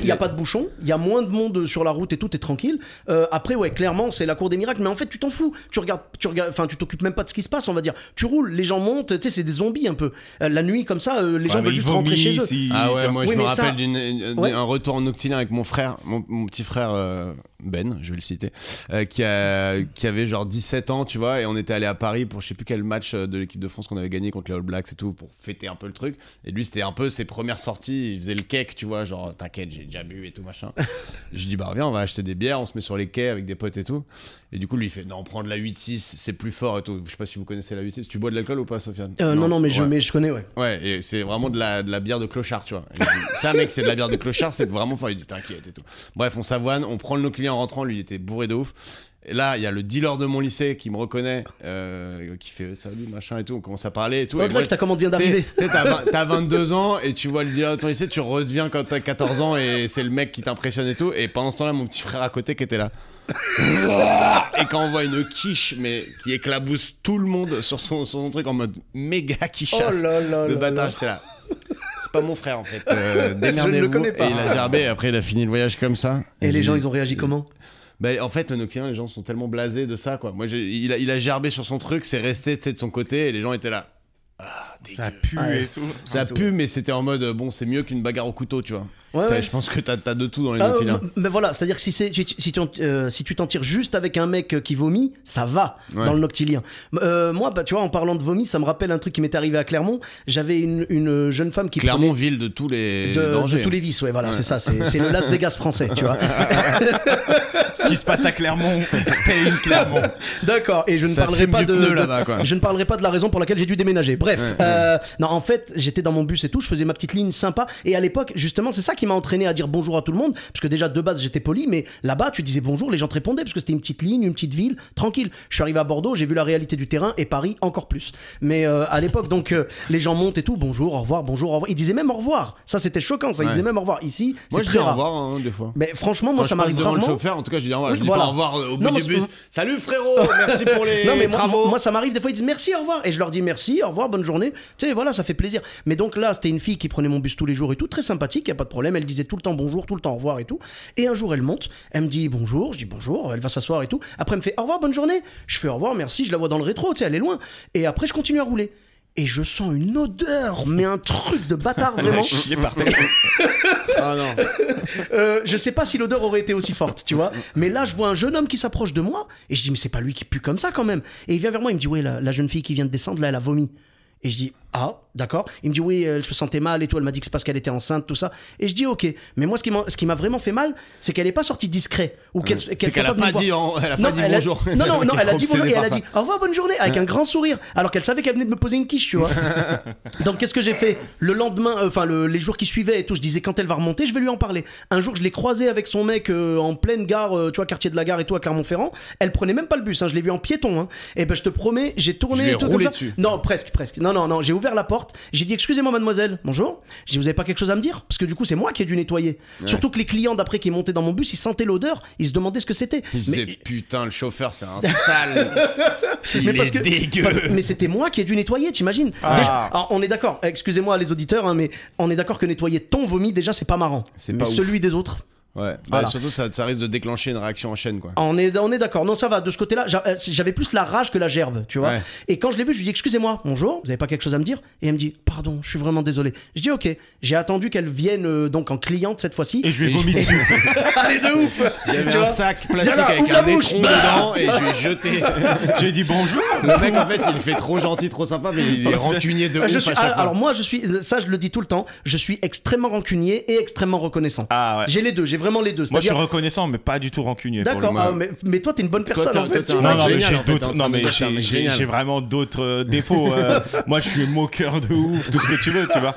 il n'y a pas de bouchon, il y a moins de monde sur la route et tout est tranquille. Euh, après, ouais, clairement, c'est la cour des miracles, mais en fait, tu t'en fous. Tu regardes, tu regardes, enfin, tu t'occupes même pas de ce qui se passe, on va dire. Tu roules, les gens montent, tu sais, c'est des zombies un peu. La nuit, comme ça, euh, les gens veulent il juste rentrer chez eux. Ah ouais, moi Oui, je me rappelle d'une- d'une- Ouais. un retour en octilien avec mon frère, mon, petit frère Ben, je vais le citer, euh, qui, a, qui avait genre 17 ans, tu vois, et on était allé à Paris pour je sais plus quel match euh, de l'équipe de France qu'on avait gagné contre les All Blacks et tout, pour fêter un peu le truc. Et lui, c'était un peu ses premières sorties, il faisait le cake, tu vois, genre t'inquiète, j'ai déjà bu et tout machin. je dis bah viens, on va acheter des bières, on se met sur les quais avec des potes et tout. Et du coup, lui il fait non, prends de la 8-6, c'est plus fort et tout. Je sais pas si vous connaissez la 8-6. Tu bois de l'alcool ou pas, Sofiane? Euh, non, non, mais je, Ouais. mais je connais, ouais. Ouais, et c'est vraiment de la, de la bière de clochard, tu vois. Ça, mec, c'est de la bière de clochard, c'est vraiment fort. Il dit, t'inquiète et tout. Bref, on s'avoine, on prend le nos clients en rentrant, lui, il était bourré de ouf. Et là, il y a le dealer de mon lycée qui me reconnaît, euh, qui fait salut, machin et tout. On commence à parler et tout. Ouais, et Greg, moi, ta commande vient tu sais, d'arriver. t'as vingt- t'as 22 ans et tu vois le dealer de ton lycée, tu redeviens quand t'as 14 ans et c'est le mec qui t'impressionne et tout. Et pendant ce temps-là, mon petit frère à côté qui était là. et quand on voit une quiche, mais qui éclabousse tout le monde sur son, sur son truc en mode méga quichasse Oh là là de là bâtard, j'étais là. C'est pas mon frère en fait. Euh, Je ne Démerdez-vous. le connais pas. Et il a gerbé après il a fini le voyage comme ça. Et les gens, ils ont réagi comment bah, en fait, le Noctilien, les gens sont tellement blasés de ça, quoi. Moi, il a, il a gerbé sur son truc, c'est resté, de son côté, et les gens étaient là. Ah. Ça pue Ouais. et tout. Ça pue, mais c'était en mode, euh, bon, c'est mieux qu'une bagarre au couteau, tu vois. Ouais, ouais. Je pense que t'as as de tout dans les Ah, Noctiliens. euh, mais voilà, c'est-à-dire que si, c'est- si, si euh, si tu t'en tires juste avec un mec euh, qui vomit, ça va Ouais. dans le noctilien. Euh, moi, bah, tu vois, en parlant de vomi, ça me rappelle un truc qui m'était arrivé à Clermont. J'avais une, une jeune femme qui Clermont, ville de tous les de, dangers. de tous les vices, ouais, voilà, c'est ça, c'est le Las Vegas français, tu vois. [laughs] Ce qui se passe à Clermont, stay in Clermont. D'accord, et je ne Ça parlerai pas de, pneu de- là-bas, quoi. je ne parlerai pas de la raison pour laquelle j'ai dû déménager. Bref, euh, non, en fait, j'étais dans mon bus et tout, je faisais ma petite ligne sympa, et à l'époque, justement, c'est ça qui m'a entraîné à dire bonjour à tout le monde, parce que déjà de base j'étais poli, mais là-bas, tu disais bonjour, les gens te répondaient parce que c'était une petite ligne, une petite ville, tranquille. Je suis arrivé à Bordeaux, j'ai vu la réalité du terrain et Paris encore plus. Mais euh, à l'époque, donc euh, les gens montent et tout, bonjour, au revoir, bonjour, au revoir. Ils disaient même au revoir. Ça, c'était choquant, ça. Ils Ouais. disaient même au revoir. Ici, Moi, c'est je très dis au revoir, hein, des fois. Mais franchement, moi, Quand ça m'arrive devant le chauffeur, en tout cas, je dis au revoir. Oui, je dis voilà. pas au revoir au bout Non, du moi, bus. Salut frérot, merci pour [laughs] les Non mais moi, travaux. moi, ça m'arrive des fois ils disent merci au revoir et je leur dis merci au revoir bonne journée tu sais voilà ça fait plaisir mais donc là c'était une fille qui prenait mon bus tous les jours et tout très sympathique y a pas de problème elle disait tout le temps bonjour tout le temps au revoir et tout et un jour elle monte elle me dit bonjour je dis bonjour elle va s'asseoir et tout après elle me fait au revoir bonne journée je fais au revoir merci je la vois dans le rétro tu sais elle est loin et après je continue à rouler et je sens une odeur mais un truc de bâtard vraiment par terre. [laughs] Ah non. euh, je sais pas si l'odeur aurait été aussi forte, tu vois. Mais là, je vois un jeune homme qui s'approche de moi et je dis mais c'est pas lui qui pue comme ça quand même. Et il vient vers moi, il me dit ouais la, la jeune fille qui vient de descendre là, elle a vomi. Et je dis ah d'accord. Il me dit oui, elle se sentait mal et tout. Elle m'a dit que c'est parce qu'elle était enceinte tout ça. Et je dis ok. Mais moi ce qui m'a vraiment fait mal, c'est qu'elle est pas sortie discret ou qu'elle soit a venue pas dit, en- elle a Non, pas dit elle a- bonjour. Non, non, [laughs] non, elle a dit bonjour et elle a dit au revoir, bonne journée, avec un grand sourire, alors qu'elle savait qu'elle venait de me poser une quiche, tu vois. [laughs] Donc qu'est-ce que j'ai fait? Le lendemain, euh, enfin le- les jours qui suivaient et tout, je disais quand elle va remonter, je vais lui en parler. Un jour, je l'ai croisée avec son mec euh, en pleine gare, euh, tu vois, quartier de la gare et tout, à Clermont-Ferrand. Elle prenait même pas le bus, hein, je l'ai vu en piéton. Hein. Et ben je te promets, j'ai tourné Je et tout comme roulé ça. dessus. Non, presque, presque. Non, non, non, j'ai ouvert la porte, j'ai dit excusez-moi mademoiselle, bonjour. J'ai dit vous avez pas quelque chose à me dire? Parce que du coup, c'est moi qui ai dû nettoyer. Surtout que les clients d'après qui montaient dans mon bus, ils sentaient l'odeur, ils se demandaient ce que c'était. Il Mais- disait putain, le chauffeur, c'est un sale. [laughs] Il mais est parce que dégueu. parce- mais c'était moi qui ai dû nettoyer, t'imagines? Ah. Déjà, alors, On est d'accord. Excusez-moi les auditeurs, hein, mais on est d'accord que nettoyer ton vomi déjà c'est pas marrant. C'est mais pas ouf. celui des autres. Ouais, bah, Voilà. surtout ça, ça risque de déclencher une réaction en chaîne quoi. On est, on est d'accord. Non, ça va. De ce côté-là, euh, j'avais plus la rage que la gerbe, tu vois. Ouais. Et quand je l'ai vu, je lui dis excusez-moi, bonjour, vous avez pas quelque chose à me dire? Et elle me dit pardon, je suis vraiment désolé. Je dis ok. J'ai attendu qu'elle vienne euh, donc en cliente cette fois-ci. Et je lui ai vomi dessus. [laughs] Allez de ouf Il y avait Tu un vois? sac plastique là, avec un bouche. étron dedans [laughs] et je lui ai jeté. J'ai dit bonjour. Le mec en fait il fait trop gentil, trop sympa, mais il est rancunier de je ouf suis- à chaque fois. alors moi je suis ça je le dis tout le temps je suis extrêmement rancunier et extrêmement reconnaissant Ah ouais. j'ai les deux j'ai vraiment les deux Moi, je suis reconnaissant, mais pas du tout rancunier. pour le D'accord, ah, mais, mais toi t'es une bonne personne t'es- en fait. Non, non, mais j'ai d'autres. Non, mais un j'ai- vraiment d'autres euh, défauts. euh, [laughs] moi, je suis moqueur de ouf, tout ce que tu veux, tu vois.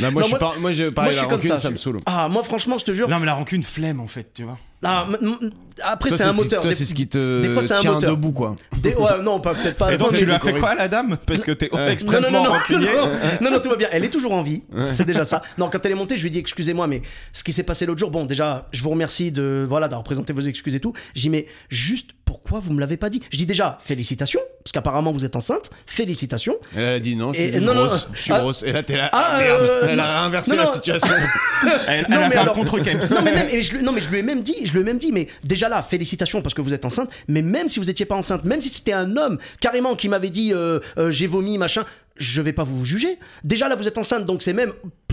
Non, moi, Non, je suis moi- Moi pareil, je suis comme rancune, ça. ça me saoule. Ah moi franchement je te jure. Non, mais la rancune, flemme, en fait, tu vois. Ah, après c'est un moteur. Toi, Des- c'est ce qui te des fois, c'est un tient moteur. debout quoi. des- ouais, non pas peut-être pas. Et donc, tu lui as fait quoi, la dame? Parce que t'es non, extrêmement non, non, non, rancunier. non, non, non, tout va bien. Elle est toujours en vie. C'est déjà ça. Non, quand elle est montée, je lui ai dit excusez-moi, mais ce qui s'est passé l'autre jour, bon, déjà, je vous remercie de voilà d'avoir présenté vos excuses et tout. Dit mais juste pourquoi vous me l'avez pas dit? Je dis déjà félicitations parce qu'apparemment vous êtes enceinte. Félicitations. Et elle a dit non, je suis Et- non, grosse. Je suis ah, grosse. Et là, t'es là. ah, Ah, merde. euh, Elle non, a inversé la situation. [laughs] Elle, elle Non, a mais fait un alors- contre. Non mais même, et je, lui- non mais je lui ai même dit, je lui ai même dit, mais déjà là, félicitations parce que vous êtes enceinte. Mais même si vous étiez pas enceinte, même si c'était un homme carrément qui m'avait dit euh, euh, j'ai vomi machin, je vais pas vous juger. Déjà là, vous êtes enceinte, donc c'est même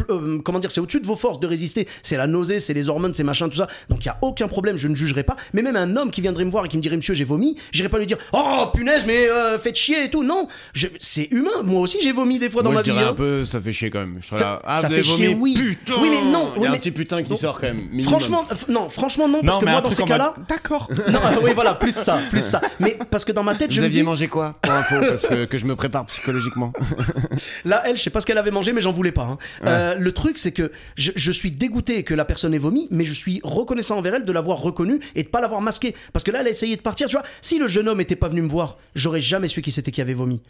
euh, comment dire, c'est au-dessus de vos forces de résister. C'est la nausée, c'est les hormones, c'est machin, tout ça. Donc il y a aucun problème, je ne jugerai pas. Mais même un homme qui viendrait me voir et qui me dirait monsieur j'ai vomi, j'irai pas lui dire oh punaise mais euh, faites chier et tout. Non, Je- c'est humain. Moi aussi j'ai vomi des fois dans ma je vie. dirais hein. un peu, ça fait chier quand même. Je serais Ça- là, ah, ça vous avez fait vomi, chier, oui. putain Oui, mais non, Il y a un petit putain qui sort quand même. minimum. Franchement, euh, non, franchement non, parce que moi dans ces mode, cas-là, D'accord. [laughs] non, euh, oui, voilà, plus ça, plus ça. Mais parce que dans ma tête, je Vous aviez mangé quoi pour info Parce que, que je me prépare psychologiquement. [laughs] là, elle, je sais pas ce qu'elle avait mangé, mais j'en voulais pas. hein. Euh, le truc, c'est que je, je suis dégoûté que la personne ait vomi, mais je suis reconnaissant envers elle de l'avoir reconnue et de pas l'avoir masqué. Parce que là, elle a essayé de partir, tu vois. Si le jeune homme était pas venu me voir, j'aurais jamais su qui c'était qui avait vomi.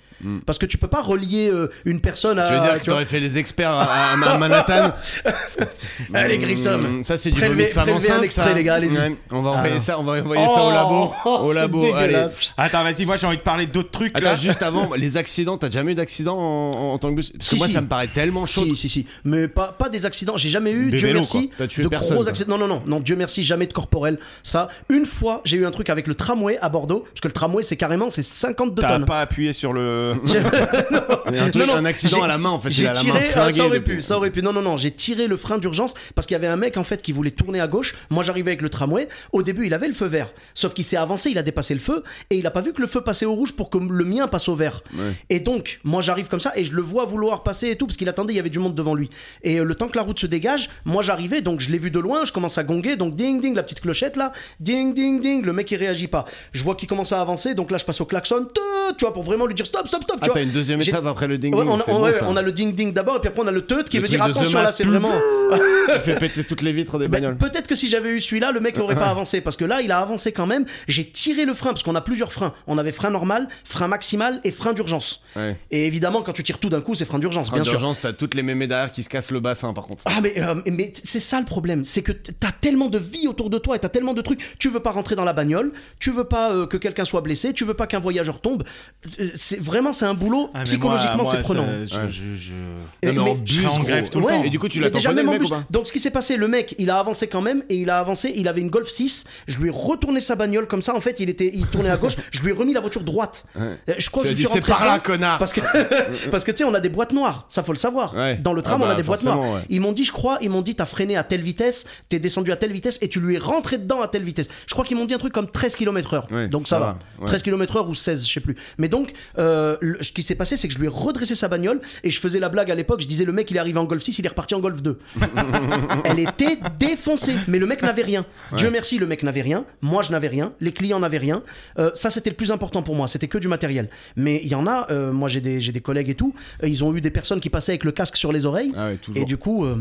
Parce que tu peux pas relier euh, une personne à. Hmm. tu veux dire que tu vois. t'aurais fait les experts à, à- à Manhattan [laughs] Allez, Grissom. Mm, Ça, c'est du Prélevez- vomi de femme prélevez un enceinte. extrait, ça. les gars, allez-y. Ouais, on va envoyer Ah. ça, on va envoyer ça au labo. [laughs] Oh, Au c'est labo, allez. dégueulasse. Attends, vas-y, moi j'ai envie de parler d'autres trucs Attends, là. juste avant, les accidents, t'as jamais eu d'accident en, en tant que bus Parce que moi, si. ça me paraît tellement chaud. Si, si, si. Mais pas, pas des accidents. J'ai jamais eu, Des Dieu vélos, merci, quoi. T'as tué de personne, gros quoi. accidents. Non, non, non, non. Dieu merci, jamais de corporel. Ça, une fois, j'ai eu un truc avec le tramway à Bordeaux. Parce que le tramway, c'est carrément, c'est 52 T'as tonnes. pas appuyé sur le. [laughs] [laughs] Y a un, truc- Non, non, un accident j'ai- à la main, en fait. Il J'ai a la tiré, main ah, flinguée ça aurait depuis. pu, ça aurait pu. Non, non, non, j'ai tiré le frein d'urgence parce qu'il y avait un mec en fait qui voulait tourner à gauche. Moi, j'arrivais avec le tramway. Au début, il avait le feu vert, sauf qu'il s'est avancé, il a dépassé le feu et il a pas vu que le feu passait au rouge pour que le mien passe au vert. Et donc, moi, j'arrive comme ça et je le vois vouloir passer et tout parce qu'il attendait, il y avait du monde devant lui. Et euh, le temps que la route se dégage, moi, j'arrivais, donc je l'ai vu de loin, je commence à gonger, donc ding ding, la petite clochette là, ding ding ding, le mec il réagit pas. Je vois qu'il commence à avancer, donc là, je passe au klaxon, tu vois, pour vraiment lui dire stop, stop, stop. Ah, tu vois. t'as une deuxième étape après le ding Ouais, ding. on, a, c'est on- bon, ouais, ça. on a le ding ding d'abord et puis après on a le teut qui Le veut dire attention là c'est vraiment [laughs] Tu fais [laughs] péter toutes les vitres des Ben, bagnoles. peut-être que si j'avais eu celui-là le mec aurait pas avancé parce que là il a avancé quand même j'ai tiré le frein parce qu'on a plusieurs freins on avait frein normal frein maximal et frein d'urgence Ouais. et évidemment quand tu tires tout d'un coup c'est frein d'urgence Frein d'urgence, t'as toutes les mémés derrière qui se cassent le bassin, par contre. ah mais, euh, mais c'est ça le problème, c'est que t'as tellement de vie autour de toi et t'as tellement de trucs, tu veux pas rentrer dans la bagnole, tu veux pas euh, que quelqu'un soit blessé, tu veux pas qu'un voyageur tombe, Euh, c'est vraiment c'est un boulot Ah, psychologiquement c'est prenant. je- je- je- Et- Non, mais mais- je en grève tout le Ouais. temps. Et du coup, tu l'as tamponné, le en mec, ou pas Donc ce qui s'est passé, le mec, il a avancé quand même et il a avancé, il avait une Golf 6, je lui ai retourné sa bagnole comme ça, en fait, il était il tournait à gauche, je lui ai remis la voiture droite. Je crois Tu que je dit, suis c'est rentré par là, connard. Parce que [laughs] [laughs] parce que tu sais, on a des boîtes noires, ça faut le savoir. Ouais. Dans le tram, Ah on a bah, des boîtes noires. ouais. Ils m'ont dit, je crois, ils m'ont dit t'as freiné à telle vitesse, t'es descendu à telle vitesse et tu lui es rentré dedans à telle vitesse. Je crois qu'ils m'ont dit un truc comme 13 km/h. Ouais, donc ça ça, va. va, ouais. 13 km/h ou 16, je sais plus. Mais donc, euh, le- ce qui s'est passé, c'est que je lui ai redressé sa bagnole et je faisais la blague à l'époque. Je disais, le mec, il est arrivé en Golf 6, il est reparti en Golf 2. [laughs] Elle était défoncée, mais le mec n'avait rien. Dieu merci, le mec n'avait rien. Moi, je n'avais rien. Les clients n'avaient rien. Euh, ça, c'était le plus important pour moi. C'était que du matériel. Mais il y en a, euh, moi, j'ai des, j'ai des collègues et tout. euh, ils ont eu des personnes qui passaient avec le casque sur les oreilles. Ah ouais, et du coup, euh,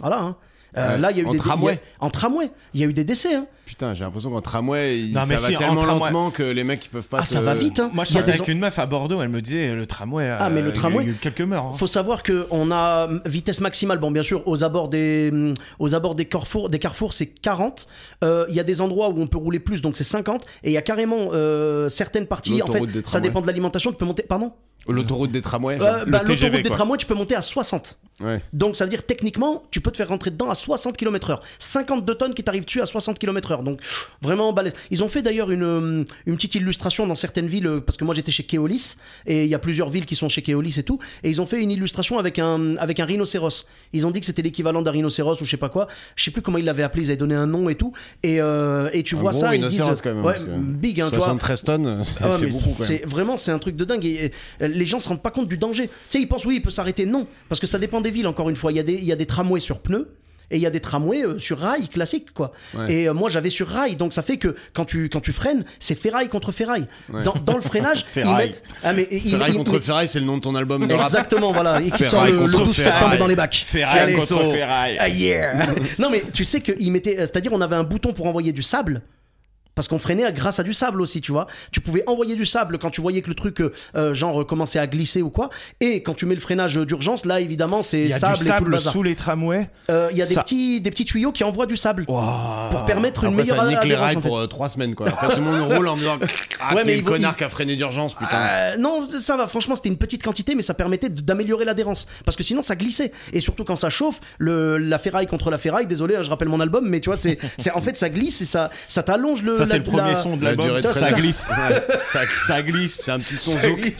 voilà. hein. Euh, Ouais. Là, il y a eu En des tramway. a- En tramway. Il y a eu des décès. hein. Putain, j'ai l'impression qu'en tramway, il- Non, ça si, va en tellement tramway- lentement que les mecs ils peuvent pas. Ah, ça va vite. Hein. Moi, je parlais avec une meuf à Bordeaux, elle me disait le tramway. Ah, mais le euh, tramway- Il y a eu quelques morts. hein. faut savoir que on a vitesse maximale. Bon, bien sûr, aux abords des, hum, aux abords des carrefours, des carrefours, c'est 40. Euh, Il y a des endroits où on peut rouler plus, donc c'est 50. Et il y a carrément euh, certaines parties. En fait, L'autoroute des ça dépend de l'alimentation. Tu peux monter. Pardon? L'autoroute des tramways. Euh, bah, L'autoroute des tramways, tu peux monter à 60. Ouais. Donc ça veut dire techniquement, tu peux te faire rentrer dedans à 60 km/h. 52 tonnes qui t'arrivent dessus à 60 km/h. Donc vraiment balèze. Ils ont fait d'ailleurs une, euh, une petite illustration dans certaines villes, euh, parce que moi j'étais chez Keolis, et il y a plusieurs villes qui sont chez Keolis et tout, et ils ont fait une illustration avec un, avec un rhinocéros. Ils ont dit que c'était l'équivalent d'un rhinocéros ou je sais pas quoi. Je sais plus comment ils l'avaient appelé, ils avaient donné un nom et tout. Et, euh, et tu Un vois ça, ils disent. rhinocéros, quand même, ouais, big, hein, tu vois. 73 tonnes, c'est Ah c'est beaucoup quand même. C'est vraiment c'est un truc de dingue et, et, les gens se rendent pas compte du danger. Tu sais ils pensent oui il peut s'arrêter non parce que ça dépend des villes encore une fois il y a des il y a des tramways sur pneus et il y a des tramways euh, sur rail classique quoi. Ouais. Et euh, moi j'avais sur rail donc ça fait que quand tu quand tu freines c'est ferraille contre ferraille. Ouais. Dans, dans le freinage [laughs] ils Ferraille. mettent ah mais ils- Ferraille ils- contre ils- Ferraille, c'est le nom de ton album de rap. Exactement voilà et qui sort le, le contre 12 septembre dans les bacs. Ferraille contre so. ferraille. Ah yeah [laughs] Non mais tu sais qu'ils mettaient, c'est-à-dire on avait un bouton pour envoyer du sable. Parce qu'on freinait grâce à du sable aussi, tu vois. Tu pouvais envoyer du sable quand tu voyais que le truc, euh, euh, genre, euh, commençait à glisser ou quoi. Et quand tu mets le freinage d'urgence, là, évidemment, c'est Il y a sable, du le sable sous les tramways. Euh, Il y a des petits, des petits tuyaux qui envoient du sable. Pour permettre une meilleure ça nique les adhérence, rails en fait. pour 3 semaines quoi. Après, tout le monde roule en disant [laughs] Ah, Ouais, mais le connard il- qui a freiné d'urgence, putain. Euh, non, ça va. Franchement, c'était une petite quantité, mais ça permettait d'améliorer l'adhérence. Parce que sinon, ça glissait. Et surtout quand ça chauffe, le, la ferraille contre la ferraille. Désolé, hein, je rappelle mon album, mais tu vois, c'est, [laughs] c'est en fait ça glisse et ça, ça t'allonge le. Ça, c'est le premier son de La l'album. durée de Ça, freinage. glisse. [laughs] Ça, Ça glisse. c'est un petit son ça zouk.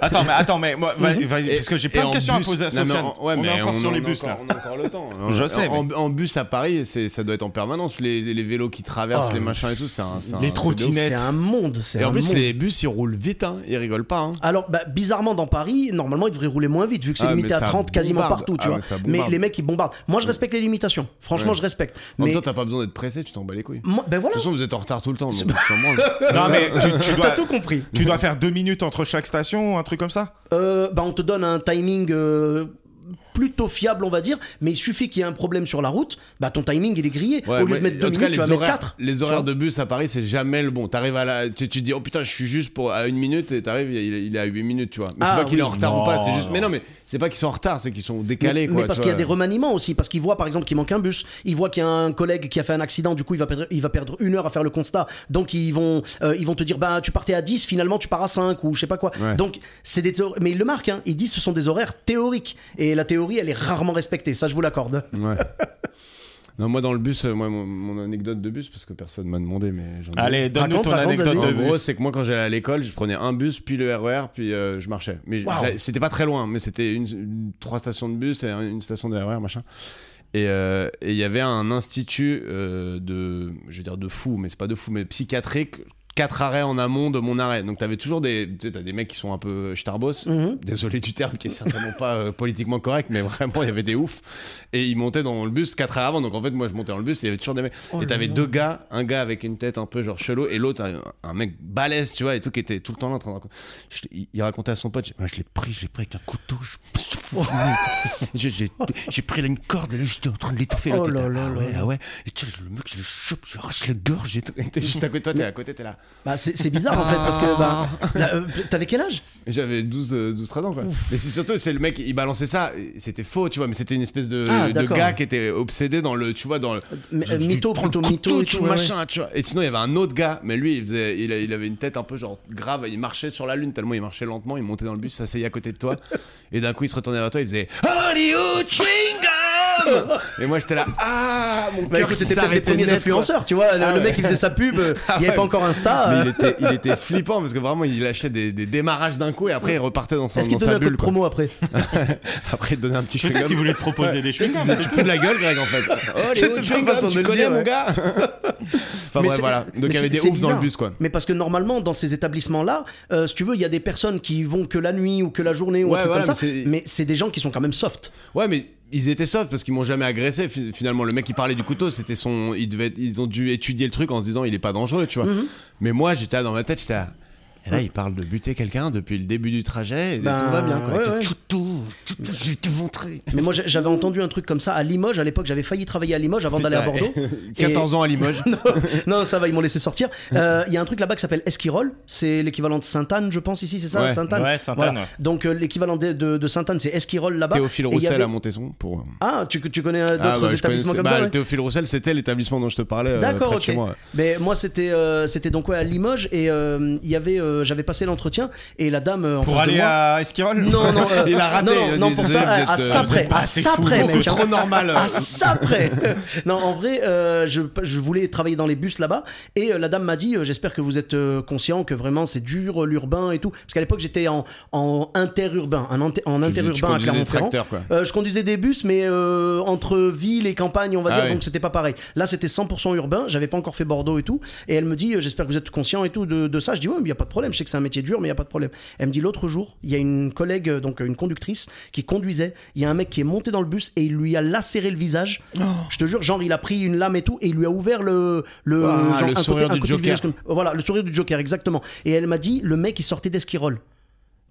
Attends, mais attends, mais moi, va- va- Et- parce que j'ai plein de questions à poser à mais Sofiane. on mais est encore sur les bus là. On a encore le temps. [laughs] Je sais, En, en bus à Paris, c'est- ça doit être en permanence. Les, les vélos qui traversent, Oh, les machins et tout, c'est un. c'est un les de trottinettes. C'est un monde. C'est Et un en plus, monde. les bus ils roulent vite, hein. ils rigolent pas. Hein. Alors, bah, bizarrement, dans Paris, normalement, ils devraient rouler moins vite, vu que c'est Ah, mais limité à ça 30 quasiment bombarde. partout, tu Ah, vois. mais ça mais bombarde. les mecs, ils bombardent. Moi, je respecte les limitations. Franchement, Ouais. je respecte. En même Mais temps, t'as pas besoin d'être pressé, tu t'en bats les couilles. De moi- ben voilà, toute façon, vous êtes en retard tout le temps. Donc. Non, mais tu, tu [laughs] t'as dois, tout compris. tu dois faire deux minutes entre chaque station, un truc comme ça? Euh, bah, on te donne un timing euh, plutôt fiable, on va dire, mais il suffit qu'il y ait un problème sur la route, bah ton timing il est grillé. Ouais, Au lieu de mettre deux en tout cas, minutes, tu vas les mettre horaires, quatre. les horaires de bus à Paris, c'est jamais le bon. T'arrives à la, tu, tu te dis, oh putain, je suis juste pour à une minute et t'arrives, il, il est à 8 minutes, tu vois. Mais Ah, c'est pas qu'il est oui. en retard ou pas, c'est juste, Non. mais non, mais c'est pas qu'ils sont en retard, c'est qu'ils sont décalés, mais, quoi. mais parce qu'il y a des remaniements aussi, parce qu'il voit par exemple qu'il manque un bus, il voit qu'il y a un collègue qui a fait un accident, du coup il va perdre, il va perdre une heure à faire le constat, donc ils vont, euh, ils vont te dire bah tu partais à 10, finalement tu pars à 5 ou je sais pas quoi. Ouais. Donc c'est des mais ils le marquent, hein, ils disent ce sont des horaires théoriques et la théorie elle est rarement respectée, ça je vous l'accorde. Ouais. [laughs] Non, moi dans le bus, euh, moi mon, mon anecdote de bus parce que personne m'a demandé, mais j'en ai. Allez, donne-nous Raconte, ton raconte, anecdote vas-y. de En gros, bus. c'est que moi, quand j'allais à l'école, je prenais un bus, puis le RER, puis euh, je marchais. Mais Waouh. j'allais- c'était pas très loin, mais c'était une, une- trois stations de bus et un- une station de RER, machin. Et euh, et il y avait un institut euh, de, je veux dire de fou, mais c'est pas de fou, mais psychiatrique. Quatre arrêts en amont de mon arrêt. Donc t'avais toujours des, tu sais, t'as des mecs qui sont un peu starbos. Mhm. Désolé du terme, qui est certainement pas euh, politiquement correct, mais vraiment il y avait des oufs. Et ils montaient dans le bus quatre heures avant. Donc en fait, moi je montais dans le bus et il y avait toujours des mecs. Oh et t'avais deux gars, un gars avec une tête un peu genre chelou et l'autre un, un mec balèze, tu vois, et tout qui était tout le temps là en train de raconter. Je- il, il racontait à son pote, moi je l'ai pris, je l'ai pris avec un couteau. je- J'ai pris là une corde, et là j'étais en train de l'étouffer. Oh là là ah ouais, ah ouais. Et tu sais, le mec, je le chope, je lui arrache la gorge. Et tout. T'es juste à côté de toi, t'es à côté, t'es là. Bah c'est bizarre en fait parce que bah là, euh, t'avais quel âge? J'avais 12, euh, 12 13 ans quoi. Mais c'est surtout c'est le mec il balançait ça, c'était faux tu vois, mais c'était une espèce de, Ah, de d'accord. gars qui était obsédé dans le tu vois dans le je- euh, je mytho, prends le plutôt mytho et tout ouais, machin tu vois. Et sinon il y avait un autre gars, mais lui il faisait il, a- il avait une tête un peu genre grave, il marchait sur la lune tellement il marchait lentement, il montait dans le bus, s'asseyait à côté de toi et d'un coup il se retournait vers toi, il faisait Hollywood Et moi j'étais là ah mon Bah cœur écoute, c'était peut-être les premiers net, quoi. influenceurs, tu vois. Le, Ah le ouais. mec, il faisait sa pub, [laughs] Ah il n'y avait ouais. pas encore Insta. Mais il était, il était [laughs] flippant parce que vraiment il lâchait des, des démarrages d'un coup et après il repartait dans, son, Est-ce qu'il dans te donnait sa un code bulle. quoi. promo après [laughs] Après il donnait un petit Peut-être chewing-gum. qu'il voulait te proposer des sais, tu te de la gueule, Greg, en fait. C'était ta chewing-gum, façon tu de le dire, mon gars. enfin, bref, voilà. Donc, il y avait des oufs dans le bus, quoi. Mais parce que normalement, dans ces établissements-là, euh, si tu veux, il y a des personnes qui vont que la nuit ou que la journée ou un truc comme ça. Mais c'est des gens qui sont quand même soft. Ouais, mais ils étaient soft parce qu'ils m'ont jamais agressé. Fi- Finalement, le mec qui parlait du couteau, c'était son. Il devait... Ils ont dû étudier le truc en se disant, il est pas dangereux, tu vois. Mhm. Mais moi, j'étais dans ma tête, j'étais là. Et là, il parle de buter quelqu'un depuis le début du trajet et Ben, tout va bien, quoi. ouais, ouais. tout, tout. Mais moi, j'avais entendu un truc comme ça à Limoges. À l'époque, j'avais failli travailler à Limoges avant d'aller à Bordeaux. 14 [laughs] ans à Limoges. [laughs] non, ça va, ils m'ont laissé sortir. [laughs] Euh, Il y a un truc là-bas qui s'appelle Esquirol. C'est l'équivalent de Sainte-Anne, je pense, ici, c'est ça Ouais. Sainte-Anne Ouais, Sainte-Anne, ouais. Donc, euh, l'équivalent de, de- de Sainte-Anne, c'est Esquirol là-bas. Théophile Et Roussel avait- à Montesson pour. Ah, tu, tu connais euh, d'autres Ah, bah, établissements comme bah, ça Théophile Roussel, c'était l'établissement dont je te parlais. euh, D'accord, ok. chez moi. Mais moi, c'était euh, donc ouais, à Limoges et euh, il y avait, euh, j'avais passé l'entretien et la dame euh, en Pour face de aller moi. à Esquirol Non, non, euh, [laughs] Il a raté, Non, non, dit, pour ça, à euh, ça près, à ça près, mec. trop normal. À ça près. non, en vrai, euh, je, je voulais travailler dans les bus là-bas et euh, la dame m'a dit euh, J'espère que vous êtes euh, conscient que vraiment c'est dur l'urbain et tout. Parce qu'à l'époque, j'étais en, en interurbain, en, en interurbain à Clermont-Ferrand. Euh, je conduisais des bus, mais euh, entre ville et campagne, on va Ah dire, oui. donc c'était pas pareil. Là, c'était 100% urbain, j'avais pas encore fait Bordeaux et tout. Et elle me dit, euh, j'espère que vous êtes conscient et tout de, de ça. Je dis, ouais, mais il y a pas de problème, je sais que c'est un métier dur, mais il y a pas de problème. Elle me dit, l'autre jour, il y a une collègue, euh, donc une conductrice, qui conduisait. Il y a un mec qui est monté dans le bus et il lui a lacéré le visage. Oh. Je te jure, genre, il a pris une lame et tout, et il lui a ouvert le. le, Ah, genre, le un sourire côté, du Joker. visage comme- Voilà, le sourire du Joker, exactement. Et elle m'a dit, le mec, il sortait d'Esquirol.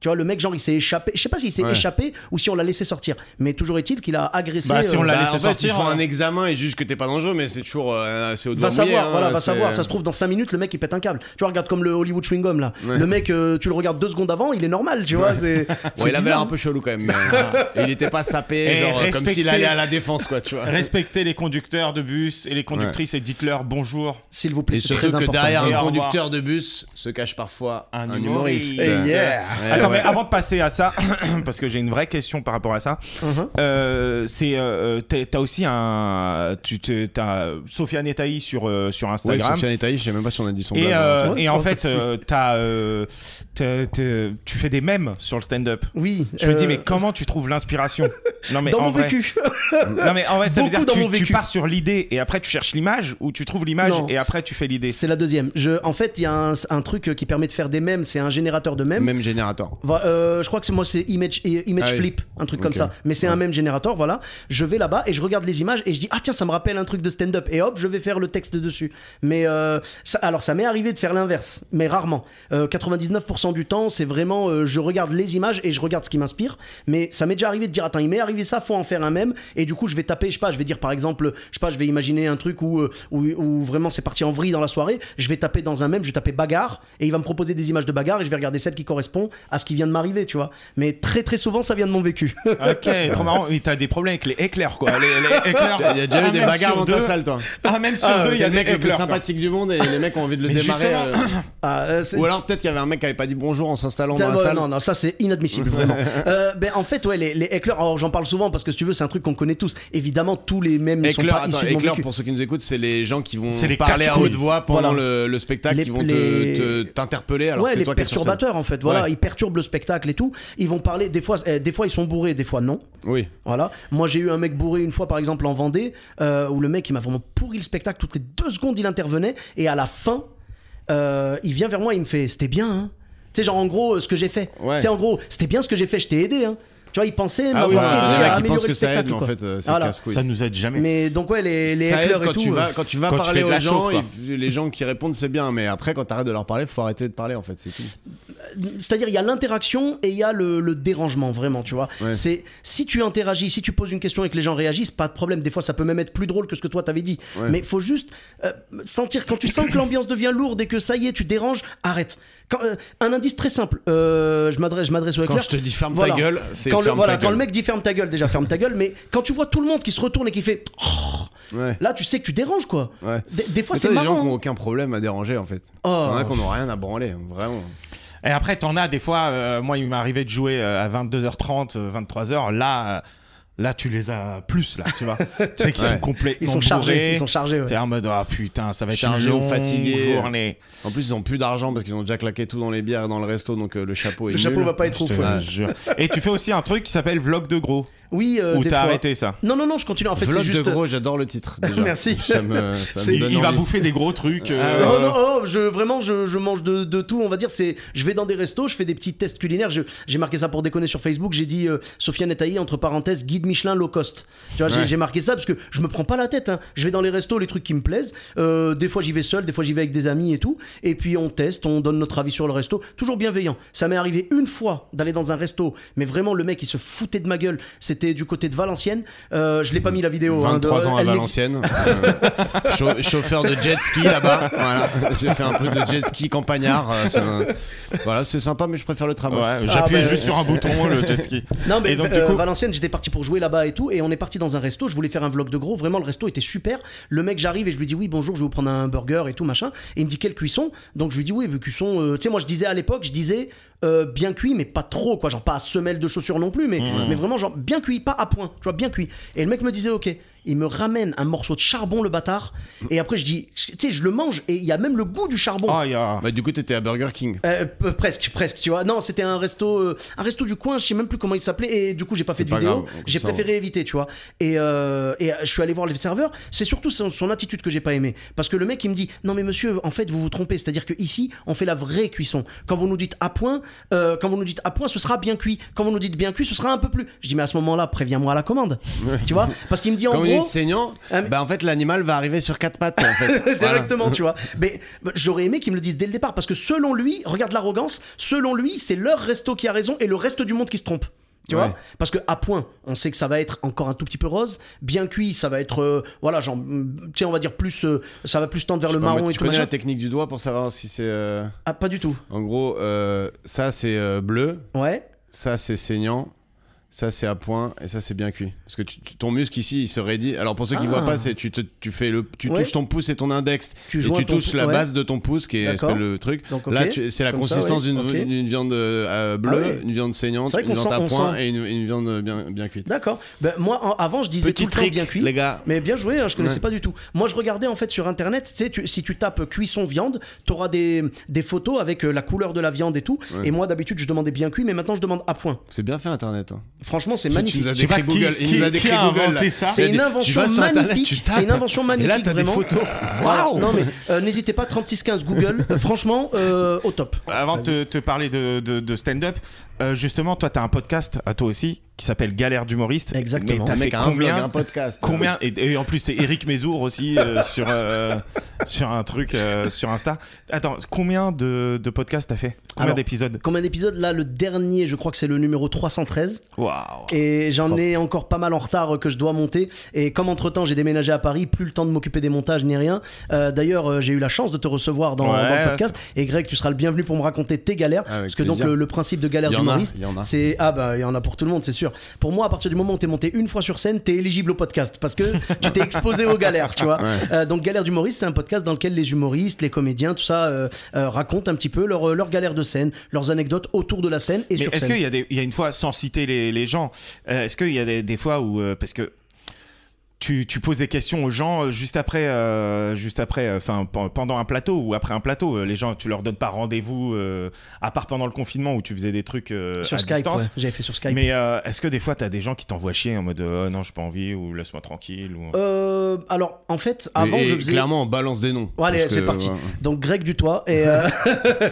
Tu vois, le mec, genre, il s'est échappé. Je sais pas s'il s'est Ouais. échappé ou si on l'a laissé sortir. Mais toujours est-il qu'il a agressé. Bah, si on euh, l'a Bah, laissé en fait, sortir, ils font hein. un examen et jugent que t'es pas dangereux, mais c'est toujours euh, c'est au doigt Va mouillé, savoir, hein, voilà, va savoir. Ça se trouve, dans 5 minutes, le mec il pète un câble. Tu vois, regarde comme le Hollywood chewing gum là. Ouais. Le mec, euh, tu le regardes deux secondes avant, il est normal, tu vois. c'est- Bon, il avait l'air un peu chelou quand même, mais [laughs] euh, il était pas sapé, Et genre comme s'il allait à la défense, quoi, tu vois. Respectez les conducteurs de bus et les conductrices et dites-leur bonjour. S'il vous plaît, Et c'est très que important. derrière Et un conducteur de bus se cache parfois Un un, humoriste. Mais avant de passer à ça, [clears throat] parce que j'ai une vraie question par rapport à ça, Mhm. euh, c'est euh, t'as aussi un, tu t'as Sofiane Etaï sur euh, sur Ouais, Instagram. Sofiane Etaï, je sais même pas si on a dit son Et, blaze, euh, hein, et en fait, euh, t'as, tu fais des mèmes sur le stand-up. Oui. Je me dis, mais comment tu trouves l'inspiration? [laughs] Non, mais Dans en mon vrai, vécu. [laughs] non, mais en vrai, ça veut dire que tu, tu pars sur l'idée et après tu cherches l'image ou tu trouves l'image et après tu fais l'idée. C'est la deuxième. Je, en fait, il y a un, un truc qui permet de faire des mèmes, c'est un générateur de mèmes. Même générateur. Euh, je crois que c'est moi, c'est Image, euh, image Ah. Flip, un truc comme ça. Mais c'est un même générateur, voilà. Je vais là-bas et je regarde les images et je dis ah tiens ça me rappelle un truc de stand-up et hop je vais faire le texte dessus. Mais euh, ça, alors ça m'est arrivé de faire l'inverse, mais rarement. Euh, 99% du temps c'est vraiment je regarde les images et je regarde ce qui m'inspire. Mais ça m'est déjà arrivé de dire attends il m'est arrivé ça, faut en faire un même et du coup je vais taper je sais pas je vais dire par exemple je sais pas je vais imaginer un truc où où, où vraiment c'est parti en vrille dans la soirée. Je vais taper dans un même je vais taper bagarre et il va me proposer des images de bagarre et je vais regarder celle qui correspond à ce qui vient de m'arriver tu vois. Mais très très souvent ça vient de mon vécu. [laughs] Ok, trop marrant. Mais t'as des problèmes avec les éclairs, quoi. Les, les [laughs] éclairs. Il y a déjà eu des même bagarres dans ta deux. salle, toi. Ah, même sur Ah, deux, il y c'est a le des mec le plus quoi. sympathique du monde et les mecs ont envie de le Mais démarrer. euh, [coughs] Ah, euh, Ou alors peut-être qu'il y avait un mec qui avait pas dit bonjour en s'installant dans la salle. Non, non, ça c'est inadmissible, [laughs] vraiment. Euh, ben, en fait, ouais, les, les éclairs, alors j'en parle souvent parce que si tu veux, c'est un truc qu'on connaît tous. Évidemment, tous les mêmes ne sont pas attends, issus de mon éclair, vécu. pour ceux qui nous écoutent, c'est les gens qui vont parler à haute voix pendant le, le spectacle, qui vont t'interpeller alors que ouais, c'est toi qui perturbateurs en fait, voilà, ils perturbent le spectacle et tout. Ils vont parler, des fois, eh, des fois ils sont bourrés, des fois non. Oui. Voilà. Moi j'ai eu un mec bourré une fois par exemple en Vendée, euh, où le mec il m'a vraiment pourri le spectacle, toutes les deux secondes il intervenait, et à la fin, euh, il vient vers moi, il me fait C'était bien, hein Tu sais, genre en gros, ce que j'ai fait. Ouais. Tu sais, en gros, c'était bien ce que j'ai fait, je t'ai aidé, hein. Tu vois, il pensait Ah oui, m'avoir voilà, aidé il y en a qui pensent que ça aide, mais en fait, euh, c'est Voilà. casse-couille. Ça nous aide jamais. Mais donc ouais, les, les ça aide éclairs et quand tout. tu euh, vas quand tu vas Quand tu parler fais de aux gens, il- les gens qui répondent c'est bien, mais après quand t'arrêtes de leur parler, faut arrêter de parler en fait, c'est tout. C'est-à-dire, il y a l'interaction et il y a le, le dérangement, vraiment, tu vois. Ouais. C'est si tu interagis, si tu poses une question et que les gens réagissent, pas de problème. Des fois, ça peut même être plus drôle que ce que toi t'avais dit. Ouais. Mais il faut juste euh, sentir, quand tu sens que l'ambiance devient lourde et que ça y est, tu déranges, arrête. Quand, euh, un indice très simple, euh, je m'adresse je m'adresse au Quand je te dis ferme Voilà. ta gueule, c'est Quand le, ferme voilà, ta quand gueule. le mec dit ferme ta gueule, déjà ferme ta gueule, mais quand tu vois tout le monde qui se retourne et qui fait Oh Ouais. là, tu sais que tu déranges quoi. Ouais. Des, des fois, c'est t'as des gens marrant. qui ont aucun problème à déranger en fait. Oh. T'en as qui n'ont rien à branler, vraiment. Et après, t'en as des fois, euh, moi, il m'est arrivé de jouer à 22h30, euh, 23h. Là, euh, là, tu les as plus, là, tu vois. [laughs] tu sais qu'ils Ouais. sont complètement Ils sont chargés. bourrés. Ils sont chargés. ouais. T'es en mode, ah putain, ça va être Chargé une longue fatigué. journée. En plus, ils ont plus d'argent parce qu'ils ont déjà claqué tout dans les bières et dans le resto, donc euh, le chapeau est Le chapeau va pas être jure. Et tu fais aussi un truc qui s'appelle vlog de gros. Oui, euh, Ou des t'as fois. arrêté ça Non, non, non, je continue. En fait, c'est Vlog juste. de gros, j'adore le titre. [laughs] Déjà. Merci. Ça me, ça me C'est- donne Il va envie. bouffer des gros trucs. euh, Ah Oh non, oh, je, vraiment, je, je mange de, de tout. On va dire, c'est, je vais dans des restos, je fais des petits tests culinaires. Je- j'ai marqué ça pour déconner sur Facebook. J'ai dit euh, Sofiane Etaï, entre parenthèses, guide Michelin low cost. Tu vois, j'ai, Ouais. j'ai marqué ça parce que je me prends pas la tête. hein. Je vais dans les restos, les trucs qui me plaisent. Euh, des fois, j'y vais seul, des fois, j'y vais avec des amis et tout. Et puis, on teste, on donne notre avis sur le resto. Toujours bienveillant. Ça m'est arrivé une fois d'aller dans un resto, mais vraiment, le mec, il se foutait de ma gueule. C'était du côté de Valenciennes. Euh, je l'ai pas mis la vidéo. hein, de- 23 ans à Valenciennes, euh, chau- [laughs] chauffeur de jet ski là-bas. Voilà, j'ai fait un peu de jet ski campagnard. euh, un- Voilà, c'est sympa, mais je préfère le tramway. Ouais, j'appuyais bah, juste sur un bouton, le [laughs] jet ski. Non mais Et donc, euh, du coup- Valenciennes, j'étais parti pour jouer là-bas et tout, et on est parti dans un resto. Je voulais faire un vlog de gros. Vraiment, le resto était super. Le mec, j'arrive et je lui dis oui, bonjour, je vais vous prendre un burger et tout machin. Et il me dit quelle cuisson? Donc je lui dis oui, cuisson. euh, tu sais, moi je disais à l'époque, je disais euh, bien cuit, mais pas trop quoi, genre pas à semelle de chaussures non plus, mais Mmh. mais vraiment genre bien cuit, pas à point, tu vois, bien cuit. Et le mec me disait ok. Il me ramène un morceau de charbon, le bâtard. Et après, je dis, tu sais, je le mange et il y a même le goût du charbon. Ah, il y a. Bah, du coup, t'étais à Burger King. Euh, presque, presque, tu vois. Non, c'était un resto, euh, un resto du coin. Je sais même plus comment il s'appelait. Et du coup, j'ai pas fait de pas vidéo. J'ai préféré éviter, tu vois. Et, euh, et euh, je suis allé voir le serveur. C'est surtout son, son attitude que j'ai pas aimé. Parce que le mec, il me dit, non mais monsieur, en fait, vous vous trompez. C'est-à-dire que ici, on fait la vraie cuisson. Quand vous nous dites à point, euh, quand vous nous dites à point, ce sera bien cuit. Quand vous nous dites bien cuit, ce sera un peu plus. Je dis, mais à ce moment-là, préviens-moi à la commande. [laughs] tu vois Parce qu'il me dit en Gros. dites saignant, mais- bah en fait l'animal va arriver sur quatre pattes. En fait. [laughs] Directement, tu vois. [laughs] Mais bah, j'aurais aimé qu'ils me le disent dès le départ parce que selon lui, regarde l'arrogance, selon lui, c'est leur resto qui a raison et le reste du monde qui se trompe. Tu Ouais. vois Parce que à point, on sait que ça va être encore un tout petit peu rose, bien cuit, ça va être euh, voilà, genre mm, tiens, on va dire plus euh, ça va plus tendre vers Je le pas, marron moi, et tu tout connais la technique du doigt pour savoir si c'est. euh, Ah, pas du tout. En gros, euh, ça c'est euh, bleu, Ouais. ça c'est saignant, ça c'est à point et ça c'est bien cuit. Parce que tu- ton muscle ici il se raidit. Alors pour ceux qui Ah. voient pas, c'est tu, te- tu fais le, tu Ouais. touches ton pouce et ton index Tu et tu touches la ouais. base de ton pouce qui est le truc. Donc. Là c'est la Comme consistance ouais. d'une viande euh, bleue, Ah une viande saignante, une viande à point et une, une viande bien, bien cuite. D'accord. Ben, moi en- avant je disais Petit tout le temps bien cuit. les gars. Mais bien joué, hein, je connaissais pas du tout. Moi, je regardais en fait sur internet, tu si tu tapes cuisson viande, tu auras des, des photos avec euh, la couleur de la viande et tout. Et moi, d'habitude, je demandais bien cuit, mais maintenant, je demande à point. C'est bien fait internet. Franchement, c'est magnifique. Tu nous qui- Google. Il nous a décrit a Google. C'est Il a une invention magnifique. C'est une invention Et magnifique. là, t'as des photos. Waouh Non mais euh, n'hésitez pas 3615 Google. Euh, franchement, euh, au top. Avant de te, te parler de, de- de stand-up, euh, justement, toi, t'as un podcast à toi aussi qui s'appelle Galère d'humoriste. Exactement. T'as fait un combien un podcast. Combien et, et en plus c'est Eric Mézour aussi euh, [laughs] sur euh, sur un truc sur Insta. Attends, combien de, de podcasts t'as fait? Combien d'épisodes? Combien d'épisodes? Là, le dernier, je crois que c'est le numéro 313. Waouh. Et j'en ai encore pas mal en retard que je dois monter. Et comme entre temps j'ai déménagé à Paris, plus le temps de m'occuper des montages ni rien. D'ailleurs, j'ai eu la chance de te recevoir dans, Ouais, dans le podcast. Et Greg, tu seras le bienvenu pour me raconter tes galères. Avec parce que donc le, le principe de galère d'humoriste, il y en a. c'est ah bah il y en a pour tout le monde, c'est sûr. Pour moi, à partir du moment où t'es monté une fois sur scène, t'es éligible au podcast parce que tu t'es exposé aux galères, tu vois. Euh, donc galère d'humoriste, c'est un podcast dans lequel les humoristes, les comédiens, tout ça euh, euh, racontent un petit peu leurs leur galères de scène, leurs anecdotes autour de la scène et Mais sur est-ce scène. qu'il y, a des- il y a une fois, sans citer les, les gens, euh, est-ce qu'il y a des, des fois où. euh, parce que tu, tu poses des questions aux gens euh, juste après, euh, juste après, euh, enfin pen- pendant un plateau ou après un plateau. Les gens, tu leur donnes pas rendez-vous, euh, à part pendant le confinement où tu faisais des trucs euh, sur à Skype, distance. ouais. j'avais fait sur Skype. Mais euh, est-ce que des fois, t'as des gens qui t'envoient chier en mode oh, non, j'ai pas envie ou laisse-moi tranquille ou... Euh, alors, en fait, avant, Et- et je faisais. Clairement, on balance des noms. Bon, allez, c'est que, parti. ouais. Donc, Greg Dutoit [laughs] et. euh,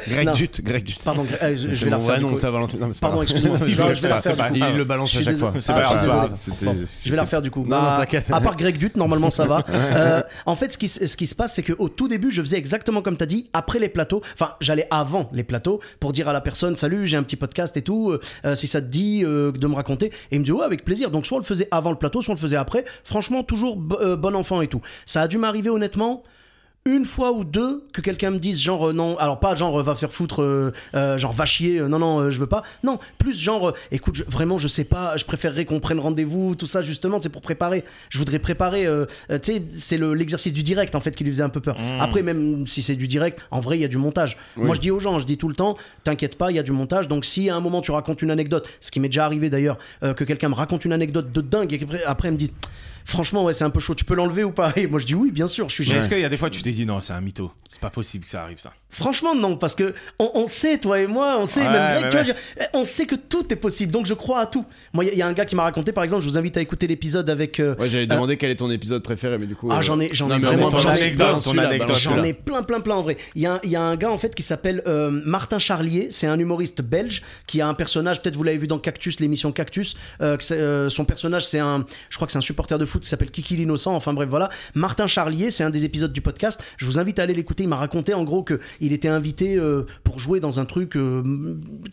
Greg Non. Dut, Greg Dut. Pardon, Greg- euh, je, je vais la refaire. que t'as balancé. Non, Pardon, excuse-moi. Non. [laughs] Il le balance à chaque fois. je vais la refaire du coup. Non, Bah, non, t'inquiète. À part Greg Dut, normalement ça va. [laughs] Euh, en fait, ce qui, s- ce qui se passe, c'est qu'au tout début, je faisais exactement comme tu as dit, après les plateaux. Enfin, j'allais avant les plateaux pour dire à la personne Salut, j'ai un petit podcast et tout. euh, euh, si ça te dit euh, de me raconter. Et il me dit Ouais, avec plaisir. Donc, soit on le faisait avant le plateau, soit on le faisait après. Franchement, toujours bon enfant et tout. Ça a dû m'arriver honnêtement une fois ou deux que quelqu'un me dise genre euh, non alors pas genre euh, va faire foutre euh, euh, genre va chier non non je veux pas. Non plus genre écoute je- vraiment je sais pas je préférerais qu'on prenne rendez-vous tout ça justement c'est pour préparer. Je voudrais préparer tu sais c'est le- l'exercice du direct en fait qui lui faisait un peu peur. Après même si c'est du direct en vrai il y a du montage. Moi je dis aux gens je dis tout le temps t'inquiète pas il y a du montage. Donc si à un moment tu racontes une anecdote ce qui m'est déjà arrivé d'ailleurs que quelqu'un me raconte une anecdote de dingue et qu'après après elle me dit franchement ouais c'est un peu chaud. Tu peux l'enlever ou pas? Et moi je dis oui bien sûr je suis est-ce qu'il y a des fois tu t'es dit non, c'est un mytho, c'est pas possible que ça arrive ça Franchement, non, parce que on, on sait, toi et moi, on sait, Ouais, même Greg, ouais, tu vois, ouais. je- on sait que tout est possible, donc je crois à tout. Moi, il y, a- il y a un gars qui m'a raconté, par exemple, je vous invite à écouter l'épisode avec. euh, Ouais, j'allais demander quel est ton épisode préféré, mais du coup. Ah, euh, j'en ai- j'en ai vraiment J'en ai plein, plein, plein en vrai. Il y a, y a un gars en fait qui s'appelle euh, Martin Charlier, c'est un humoriste belge qui a un personnage, peut-être vous l'avez vu dans Cactus, l'émission Cactus. euh, euh, son personnage, c'est un, je crois que c'est un supporter de foot qui s'appelle Kiki l'innocent. Enfin bref, voilà. Martin Charlier, c'est un des épisodes du podcast. Je vous invite à aller l'écouter. Il m'a raconté en gros que il était invité euh, pour jouer dans un truc euh,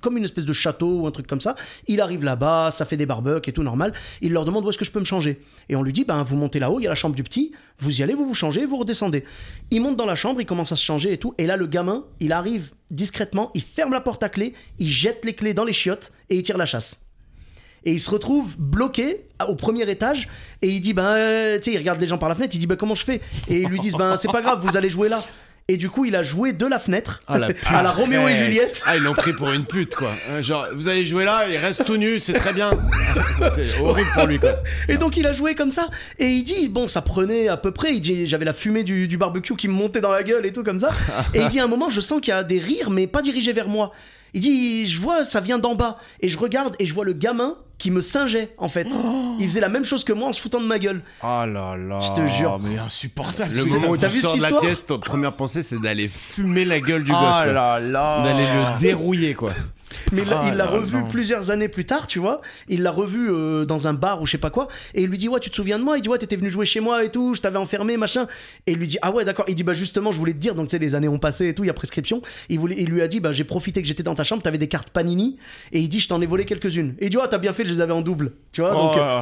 comme une espèce de château ou un truc comme ça. Il arrive là-bas, ça fait des barbecues et tout normal. Il leur demande où est-ce que je peux me changer? Et on lui dit, ben vous montez là-haut, il y a la chambre du petit. Vous y allez, vous vous changez, vous redescendez. Il monte dans la chambre, il commence à se changer et tout. Et là, le gamin, il arrive discrètement, il ferme la porte à clé, il jette les clés dans les chiottes et il tire la chasse. Et il se retrouve bloqué au premier étage et il dit ben euh, tu sais il regarde les gens par la fenêtre il dit ben comment je fais? Et ils lui disent ben c'est pas grave vous allez jouer là et du coup il a joué de la fenêtre Ah, la [laughs] à la Roméo et Juliette Ah, ils l'ont pris pour une pute, quoi. Euh, Genre, vous allez jouer là, il reste tout nu, c'est très bien. [laughs] c'est horrible pour lui, quoi. Et donc il a joué comme ça. Et il dit, bon, ça prenait à peu près. Il dit, j'avais la fumée du, du barbecue qui me montait dans la gueule et tout comme ça. et il dit, à un moment, je sens qu'il y a des rires, mais pas dirigés vers moi. Il dit, je vois, ça vient d'en bas. Et je regarde et je vois le gamin qui me singeait, en fait. Il faisait la même chose que moi en se foutant de ma gueule. Oh là là. Je te jure. Mais insupportable. Le moment où tu sors de la pièce, ta première pensée, c'est d'aller fumer la gueule du Oh gosse, là là. D'aller le dérouiller, quoi. Mais il l'a- Ah il l'a là revu plusieurs années plus tard, tu vois. Il l'a revu euh, dans un bar ou je sais pas quoi. Et il lui dit Ouais, tu te souviens de moi? Il dit Ouais, t'étais venu jouer chez moi et tout, je t'avais enfermé, machin. Et il lui dit Ah ouais, d'accord. Il dit Bah justement, je voulais te dire, donc tu sais, les années ont passé et tout, il y a prescription. Il, voulait, il lui a dit Bah j'ai profité que j'étais dans ta chambre, t'avais des cartes Panini. Et il dit Je t'en ai volé quelques-unes. Et il dit Ah, t'as bien fait, je les avais en double. Tu vois, donc Oh. euh,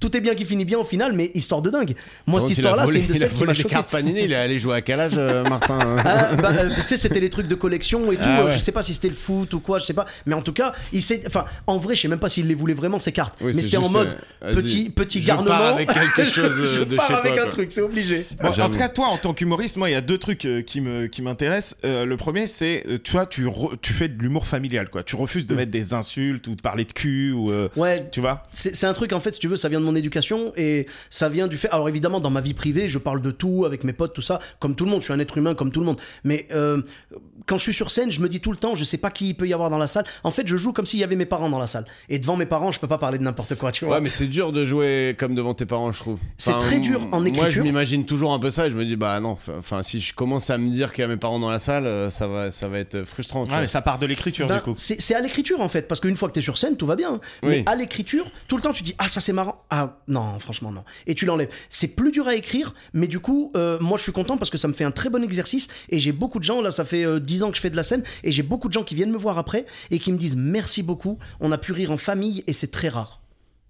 tout est bien qui finit bien au final, mais histoire de dingue. Moi, Donc, cette histoire-là, c'est une de [laughs] celles qui volé m'a les choqué. cartes Panini, il est allé jouer à quel âge, euh, Martin [laughs] Ah, bah, tu sais, c'était les trucs de collection et tout. Ah ouais. Je sais pas si c'était le foot ou quoi, je sais pas. Mais en tout cas, il s'est. Enfin, en vrai, je sais même pas s'il les voulait vraiment ces cartes. Oui, mais c'était en mode euh, petit petit je garnement. pars avec quelque [laughs] chose, euh, je de pars chez avec toi, un quoi. truc, c'est obligé. Bon, en tout cas, toi, en tant qu'humoriste, moi, il y a deux trucs euh, qui me qui m'intéressent. Euh, le premier, c'est, tu vois, tu, re- tu fais de l'humour familial, quoi. Tu refuses de mettre des insultes ou de parler de cul ou, euh, Ouais, tu vois? c'est c'est un truc en fait, si tu veux, ça vient de mon éducation et ça vient du fait. Alors évidemment, dans ma vie privée, je parle de tout avec mes potes, tout ça, comme tout le monde. Je suis un être humain comme tout le monde. Mais euh, quand je suis sur scène, je me dis tout le temps, je sais pas qui il peut y avoir dans la salle. En fait, je joue comme s'il y avait mes parents dans la salle. Et devant mes parents, je peux pas parler de n'importe quoi, tu vois. Ouais, mais c'est dur de jouer comme devant tes parents, je trouve. C'est très dur en Moi, je écriture. m'imagine toujours un peu ça et je me dis, bah non, enfin, si je commence à me dire qu'il y a mes parents dans la salle, euh, ça va, ça va être frustrant. tu Ouais, vois. mais ça part de l'écriture Ben, du coup. c'est c'est à l'écriture en fait, parce qu'une fois que tu es sur scène, tout va bien. Mais Oui. à l'écriture, tout le temps tu dis ah ça c'est marrant, ah non franchement non, et tu l'enlèves. C'est plus dur à écrire, mais du coup euh, moi je suis content parce que ça me fait un très bon exercice et j'ai beaucoup de gens là ça fait euh, 10 ans que je fais de la scène et j'ai beaucoup de gens qui viennent me voir après et qui me disent merci beaucoup, on a pu rire en famille et c'est très rare.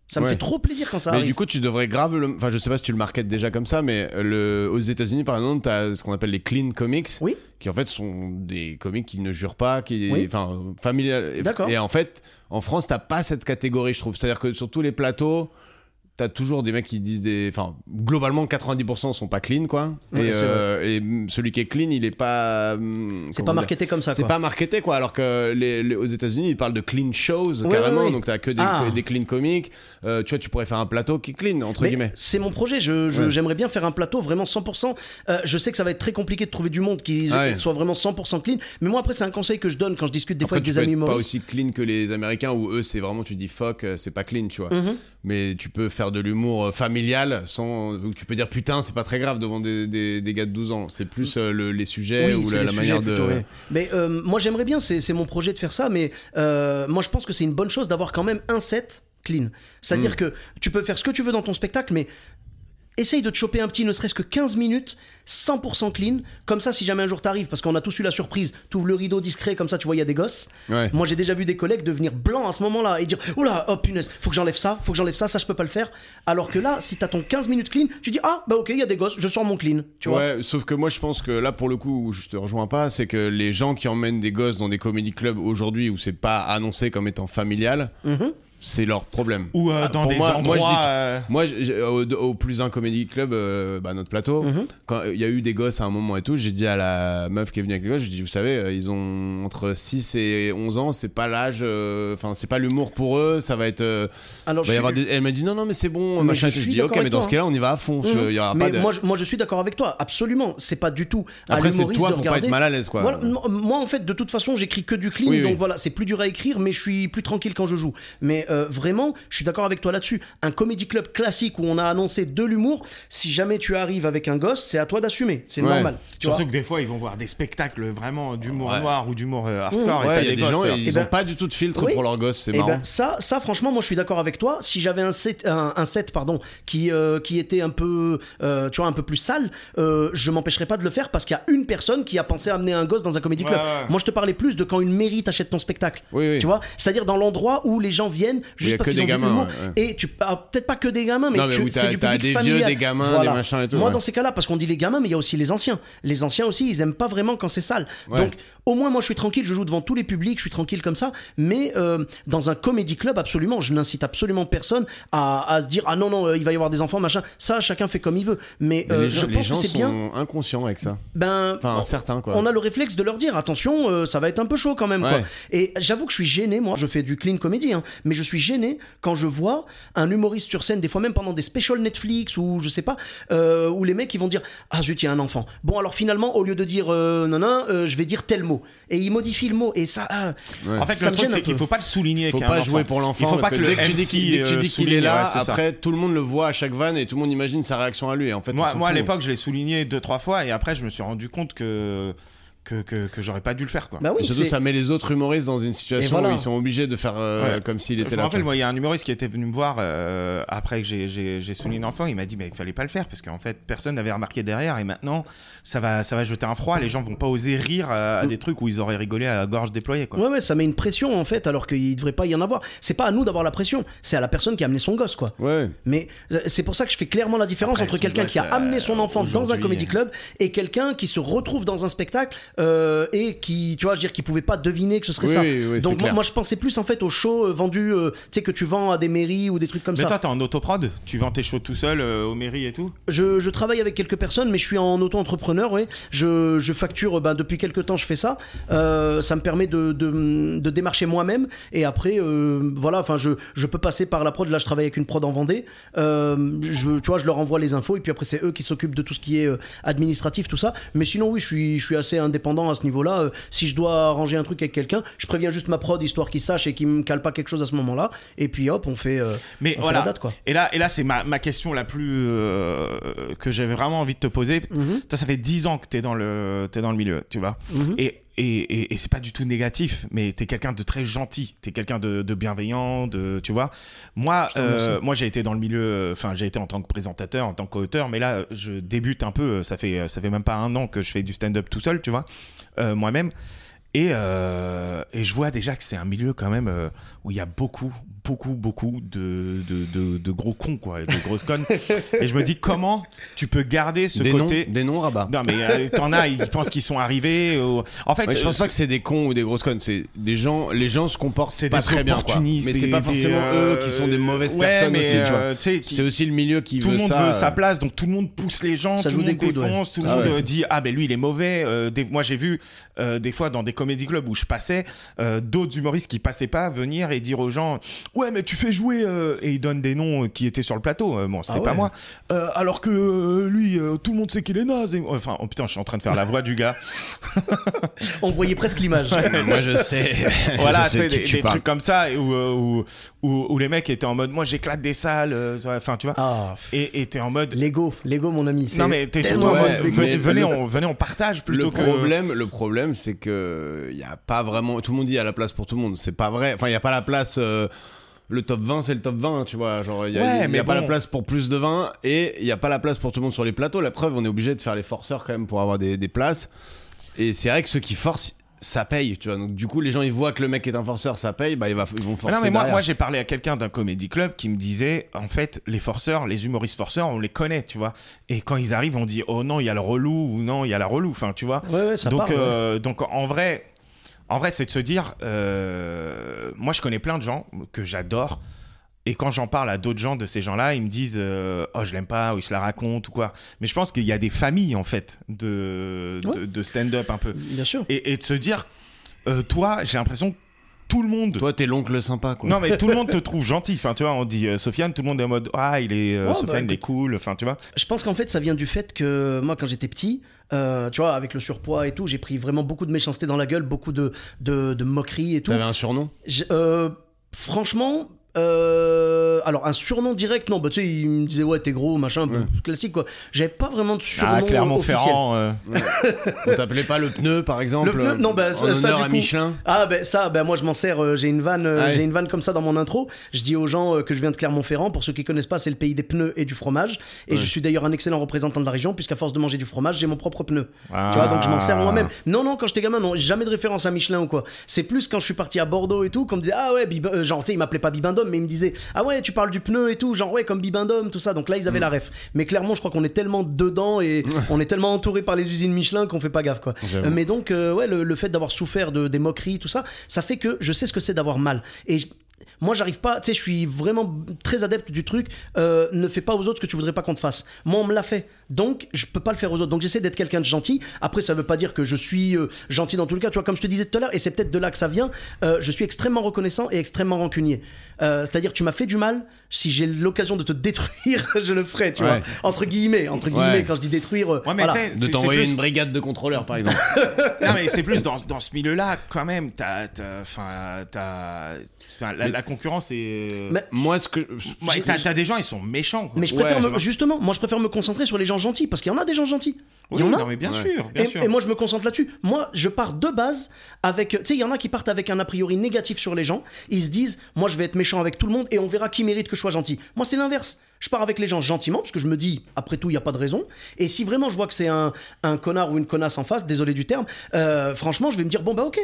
Ça me Ouais. fait trop plaisir quand ça Mais arrive. du coup, tu devrais grave le. Enfin, je sais pas si tu le marketes déjà comme ça, mais le... aux États-Unis, par exemple, t'as ce qu'on appelle les clean comics. Oui. Qui en fait sont des comics qui ne jurent pas, qui. Oui. Enfin, familial. Et- D'accord. Et en fait, en France, t'as pas cette catégorie, je trouve. C'est-à-dire que sur tous les plateaux. T'as toujours des mecs qui disent des. Enfin, globalement, 90% sont pas clean, quoi. Ouais, et, c'est euh, et celui qui est clean, il est pas. hum, c'est pas marketé comme ça C'est pas marketé, quoi. Alors que les, les- aux États-Unis, ils parlent de clean shows, Ouais, carrément. ouais. Donc, t'as que des, Ah. des clean comics. Euh, tu vois, tu pourrais faire un plateau qui est clean, entre Mais guillemets. C'est mon projet. Je, je- j'aimerais bien faire un plateau vraiment 100%. Euh, je sais que ça va être très compliqué de trouver du monde qui Ah soit vraiment 100% clean. Mais moi, après, c'est un conseil que je donne quand je discute des fois avec tu des peux amis être pas aussi clean que les Américains où eux, c'est vraiment, tu dis fuck, euh, c'est pas clean, tu vois. Mhm. Mais tu peux faire de l'humour euh, familial sans. tu peux dire putain, c'est pas très grave devant des, des, des gars de 12 ans. C'est plus euh, le- les sujets Oui, ou la, manière de. Mais euh, moi, j'aimerais bien, c'est c'est mon projet de faire ça, mais euh, moi, je pense que c'est une bonne chose d'avoir quand même un set clean. C'est-à-dire Mm. que tu peux faire ce que tu veux dans ton spectacle, mais essaye de te choper un petit, ne serait-ce que 15 minutes, 100% clean. Comme ça, si jamais un jour t'arrives, parce qu'on a tous eu la surprise, t'ouvres le rideau discret, comme ça, tu vois, il y a des gosses. Ouais. Moi, j'ai déjà vu des collègues devenir blancs à ce moment-là et dire Oula, oh punaise, faut que j'enlève ça, faut que j'enlève ça, ça, je peux pas le faire. Alors que là, si t'as ton 15 minutes clean, tu dis Ah, bah ok, il y a des gosses, je sors mon clean. Tu vois ouais, sauf que moi je pense que là pour le coup où je te rejoins pas, c'est que les gens qui emmènent des gosses dans des comédie clubs aujourd'hui où c'est pas annoncé comme étant familial, Mhm. C'est leur problème. Ou euh, Ah, dans pour des moi- moi, je endroits. dis- euh, Moi, j'ai- au, au plus un comédie club, euh, bah, notre plateau, Mhm. quand il y a eu des gosses à un moment et tout, j'ai dit à la meuf qui est venue avec les gosses, je dis, vous savez, ils ont entre 6 et 11 ans, c'est pas l'âge, euh, enfin, c'est pas l'humour pour eux, ça va être. euh, Alors, va y je avoir suis- des- Elle m'a dit, non, non, mais c'est bon, Mais machin. je Je, suis dis, d'accord ok, mais avec dans toi, ce cas-là, on y va à fond. Y aura mais pas de. moi, je, moi, je suis d'accord avec toi, absolument. C'est pas du tout. Après, c'est toi de pour pas regarder- être mal à l'aise, quoi. Voilà, moi, en fait, de toute façon, j'écris que du clean, Oui, oui. donc voilà, c'est plus dur à écrire, mais je suis plus tranquille quand je joue. Mais euh, vraiment, je suis d'accord avec toi là-dessus. Un comédie club classique où on a annoncé de l'humour, si jamais tu arrives avec un gosse, c'est à toi d'assumer. C'est Ouais. normal. Tu vois Surtout que des fois, ils vont voir des spectacles vraiment d'humour Ouais. noir ou d'humour euh, hardcore. et Ouais, t'as il y a des gens, euh, ils Eh ben- ont pas du tout de filtre Oui. pour leurs gosses, c'est Eh marrant. ben, ça, ça, franchement, moi, je suis d'accord avec toi. Si j'avais un set, un, un set, pardon, qui, euh, qui était un peu, euh, tu vois, un peu plus sale, euh, je m'empêcherais pas de le faire parce qu'il y a une personne qui a pensé à amener un gosse dans un comédie club. Ouais, ouais. Moi, je te parlais plus de quand une mairie t'achète ton spectacle. Oui, oui. Tu vois, c'est-à-dire dans l'endroit où les gens viennent juste a parce que qu'ils des ont gamins, ouais, Et tu, ah, peut-être pas que des gamins, mais, Non, mais tu- où c'est du public des vieux, des gamins, des machins et tout, Moi, ouais. dans ces cas-là, parce qu'on dit les gamins, mais il y a aussi les anciens. Les anciens aussi, ils aiment pas vraiment quand c'est sale. Donc, au moins, moi, je suis tranquille, je joue devant tous les publics, je suis tranquille comme ça. Mais euh, dans un comédie club, absolument, je n'incite absolument personne à, à se dire ah non non, euh, il va y avoir des enfants, machin. Ça, chacun fait comme il veut. Mais, Mais euh, les je les pense gens que c'est sont bien. inconscients avec ça. Ben, Enfin, on- certains, quoi. on a le réflexe de leur dire attention, euh, ça va être un peu chaud quand même. Quoi. Et j'avoue que je suis gêné, moi, je fais du clean comédie, hein, mais je suis gêné quand je vois un humoriste sur scène, des fois même pendant des specials Netflix ou je sais pas, où les mecs ils vont dire ah zut, il y a un enfant. Bon, alors finalement, au lieu de dire non, non, je vais dire tel mot. Et il modifie le mot. Et ça. ah, Ouais. En fait, Ça le truc, c'est qu'il faut pas le souligner. Faut pas jouer pour l'enfant Il faut parce pas que, que, dès le que tu dis qu'il est là, ça. après tout le monde le voit à chaque vanne et tout le monde imagine sa réaction à lui. Et en fait, Moi, à l'époque, je l'ai souligné deux, trois fois et après, je me suis rendu compte que, que, que, que j'aurais pas dû le faire. Quoi. bah oui, surtout, ça met les autres humoristes dans une situation voilà. où ils sont obligés de faire euh, Ouais. comme s'il Je était me là. rappelle, tu vois. moi, il y a un humoriste qui était venu me voir euh, après que j'ai- souligné un enfant. Il m'a dit, mais il fallait pas le faire parce qu'en fait, personne n'avait remarqué derrière et maintenant, ça va, ça va jeter un froid. Les gens vont pas oser rire à, à des trucs où ils auraient rigolé à la gorge déployée. Quoi. Ouais, ouais, ça met une pression en fait, alors qu'il devrait pas y en avoir. C'est pas à nous d'avoir la pression, c'est à la personne qui a amené son gosse, quoi. Ouais. Mais euh, c'est pour ça que je fais clairement la différence Après, entre quelqu'un qui a euh, amené son enfant dans un comédie club et quelqu'un qui se retrouve dans un spectacle euh, et qui, tu vois, je veux dire, qui pouvait pas deviner que ce serait Oui, ça. oui, oui, Donc moi, je pensais plus en fait aux shows euh, vendus, euh, tu sais, que tu vends à des mairies ou des trucs comme Mais ça. toi, t'es en autoprod Tu vends tes shows tout seul euh, aux mairies et tout Je, je travaille avec quelques personnes, mais je suis en auto-entrepreneur, ouais. Je, je facture, ben, depuis quelques temps, je fais ça. Euh, ça me permet de, de, de démarcher moi-même. Et après, euh, voilà, enfin, je, je peux passer par la prod. Là, je travaille avec une prod en Vendée. Euh, je, tu vois, je leur envoie les infos. Et puis après, c'est eux qui s'occupent de tout ce qui est euh, administratif, tout ça. Mais sinon, oui, je suis, je suis assez indépendant indépendant à ce niveau-là. Euh, si je dois arranger un truc avec quelqu'un, je préviens juste ma prod histoire qu'il sache et qu'il me cale pas quelque chose à ce moment-là. Et puis hop, on fait, euh, Mais on fait voilà. la date quoi. Et là, et là c'est ma, ma question la plus. euh, que j'avais vraiment envie de te poser. Mhm. Toi, ça fait 10 ans que t'es dans, le, t'es dans le milieu, tu vois. Mhm. Et, et, et, et c'est pas du tout négatif, mais t'es quelqu'un de très gentil, t'es quelqu'un de, de bienveillant, de, tu vois. Moi, euh, moi j'ai été dans le milieu, enfin j'ai été en tant que présentateur, en tant qu'auteur, mais là je débute un peu, ça fait, ça fait même pas un an que je fais du stand-up tout seul, tu vois, euh, moi-même. Et, euh, et je vois déjà que c'est un milieu quand même euh, où il y a beaucoup, beaucoup, beaucoup de, de, de, de gros cons, quoi, et de grosses connes. et je me dis comment tu peux garder ce Des côté. noms, des noms rabat. Non mais euh, t'en as, ils pensent qu'ils sont arrivés. au- En fait, Ouais, je pense euh, pas que c'est des cons ou des grosses connes, c'est des gens, les gens se comportent c'est pas des très bien quoi. opportunistes, Mais c'est pas des, forcément euh, eux qui sont des mauvaises ouais, personnes mais, aussi, tu vois. euh, tu C'est aussi le milieu qui tout le veut monde ça. veut sa euh. place, donc tout le monde pousse les gens, Ça tout joue le monde des coudes, ouais. défonce, tout le Ah monde ouais. euh, dit ah ben lui il est mauvais. Euh, des- moi j'ai vu euh, des fois dans des comédie clubs où je passais euh, d'autres humoristes qui passaient pas venir et dire aux gens ouais mais tu fais jouer euh, et ils donnent des noms euh, qui étaient sur le plateau. Euh, bon c'était Ah pas ouais. moi. Euh, alors que euh, lui euh, tout le monde sait qu'il est naze. Et- Enfin oh putain je suis en train de faire la voix du gars. [laughs] On voyait presque l'image. Mais Moi je sais. voilà, [laughs] je sais des, tu des parles. trucs comme ça où, où, où, où les mecs étaient en mode moi j'éclate des salles, enfin tu vois. Ah, Et t'es en mode Lego, Lego mon ami. non mais t'es surtout en Ouais, mode mais venez, venez, on, venez on partage plutôt le que problème, le problème, c'est que il y a pas vraiment. Tout le monde dit il y a la place pour tout le monde. C'est pas vrai. Enfin, il y a pas la place. euh, le top 20, c'est le top 20, tu vois. Genre, il y a, Ouais, y a mais pas bon. la place pour plus de 20 et il y a pas la place pour tout le monde sur les plateaux. La preuve, on est obligé de faire les forceurs quand même pour avoir des, des places. Et c'est vrai que ceux qui forcent, ça paye, tu vois. Donc, du coup, les gens, ils voient que le mec est un forceur, ça paye, bah, ils, va- ils vont Mais forcer. non, mais moi, derrière. moi j'ai parlé à quelqu'un d'un comédie club qui me disait en fait, les forceurs, les humoristes forceurs, on les connaît, tu vois. Et quand ils arrivent, on dit oh non, il y a le relou ou non, il y a la relou, enfin, tu vois. Ouais, ouais, ça donc, part, ouais. euh, donc en vrai, en vrai, c'est de se dire euh, moi, je connais plein de gens que j'adore. Et quand j'en parle à d'autres gens de ces gens-là, ils me disent euh, oh je l'aime pas ou ils se la racontent ou quoi. Mais je pense qu'il y a des familles en fait de, de, Ouais. de stand-up un peu. Bien sûr. Et, et de se dire euh, toi, j'ai l'impression que tout le monde Toi, t'es l'oncle sympa, quoi. non mais tout le monde te [laughs] trouve gentil. Enfin tu vois, on dit euh, Sofiane, tout le monde est en mode ah il est euh, Ouais, Sofiane, bah, il est cool. Enfin tu vois. Je pense qu'en fait, ça vient du fait que moi, quand j'étais petit, euh, tu vois, avec le surpoids et tout, j'ai pris vraiment beaucoup de méchanceté dans la gueule, beaucoup de, de, de moqueries et tout. T'avais un surnom? Euh, franchement, euh, alors un surnom direct, non, bah tu sais, il me disait ouais, t'es gros, machin, Ouais. classique quoi. J'avais pas vraiment de surnom Ah officiel. Clermont-Ferrand. euh, On t'appelait pas le pneu, par exemple Le pneu, non, bah, en ça- ça, du à coup- Michelin? Ah ben ça, ben moi je m'en sers. euh, j'ai une vanne, euh, Ah j'ai une vanne comme ça dans mon intro. Je dis aux gens euh, que je viens de Clermont-Ferrand. Pour ceux qui connaissent pas, c'est le pays des pneus et du fromage. Et Ouais. je suis d'ailleurs un excellent représentant de la région, puisqu'à force de manger du fromage, j'ai mon propre pneu. Ah. Tu vois, donc je m'en sers moi-même. Non, non, quand j'étais gamin, non, jamais de référence à Michelin ou quoi. C'est plus quand je suis parti à Bordeaux et tout, qu'on me disait ah ouais, Bib- euh, genre tu sais, il m'appelait pas Bibendum, mais il me disait ah ouais, tu parles du pneu et tout, genre ouais, comme Bibendum, tout ça. Donc là, ils Mm. avaient la ref. Mais clairement, je crois qu'on est tellement dedans et [laughs] on est tellement entouré par les usines Michelin qu'on fait pas gaffe quoi. J'avoue. Mais donc, euh, ouais, le, le fait d'avoir souffert de, des moqueries, tout ça, ça fait que je sais ce que c'est d'avoir mal. Et je- moi, j'arrive pas, tu sais, je suis vraiment très adepte du truc, euh, ne fais pas aux autres ce que tu voudrais pas qu'on te fasse. Moi, on me l'a fait. Donc, je peux pas le faire aux autres. Donc, j'essaie d'être quelqu'un de gentil. Après, ça veut pas dire que je suis euh, gentil dans tous les cas. Tu vois, comme je te disais tout à l'heure, et c'est peut-être de là que ça vient, euh, je suis extrêmement reconnaissant et extrêmement rancunier. Euh, C'est-à-dire, tu m'as fait du mal, si j'ai l'occasion de te détruire, [laughs] je le ferai, tu Ouais. vois. Entre guillemets, entre Ouais. guillemets, quand je dis détruire, euh, Ouais, mais voilà. De c'est- t'envoyer plus- une brigade de contrôleurs, par exemple. [laughs] Non mais c'est plus dans, dans ce milieu-là quand même. T'as, enfin, la, Mais- la concurrence est. Mais- Moi, ce que. Ouais, t'as, des gens, ils sont méchants. quoi. Mais je préfère me- justement, moi je préfère me concentrer sur les gens gentils parce qu'il y en a des gens gentils. Il Oui, y en a. non mais bien Ouais. sûr, bien Et, sûr. et moi je me concentre là-dessus. Moi je pars de base avec. Tu sais, il y en a qui partent avec un a priori négatif sur les gens. Ils se disent, moi je vais être méchant avec tout le monde et on verra qui mérite que je sois gentil. Moi c'est l'inverse. Je pars avec les gens gentiment parce que je me dis, après tout, il n'y a pas de raison. Et si vraiment je vois que c'est un, un connard ou une connasse en face, désolé du terme, euh, franchement je vais me dire, bon bah ok.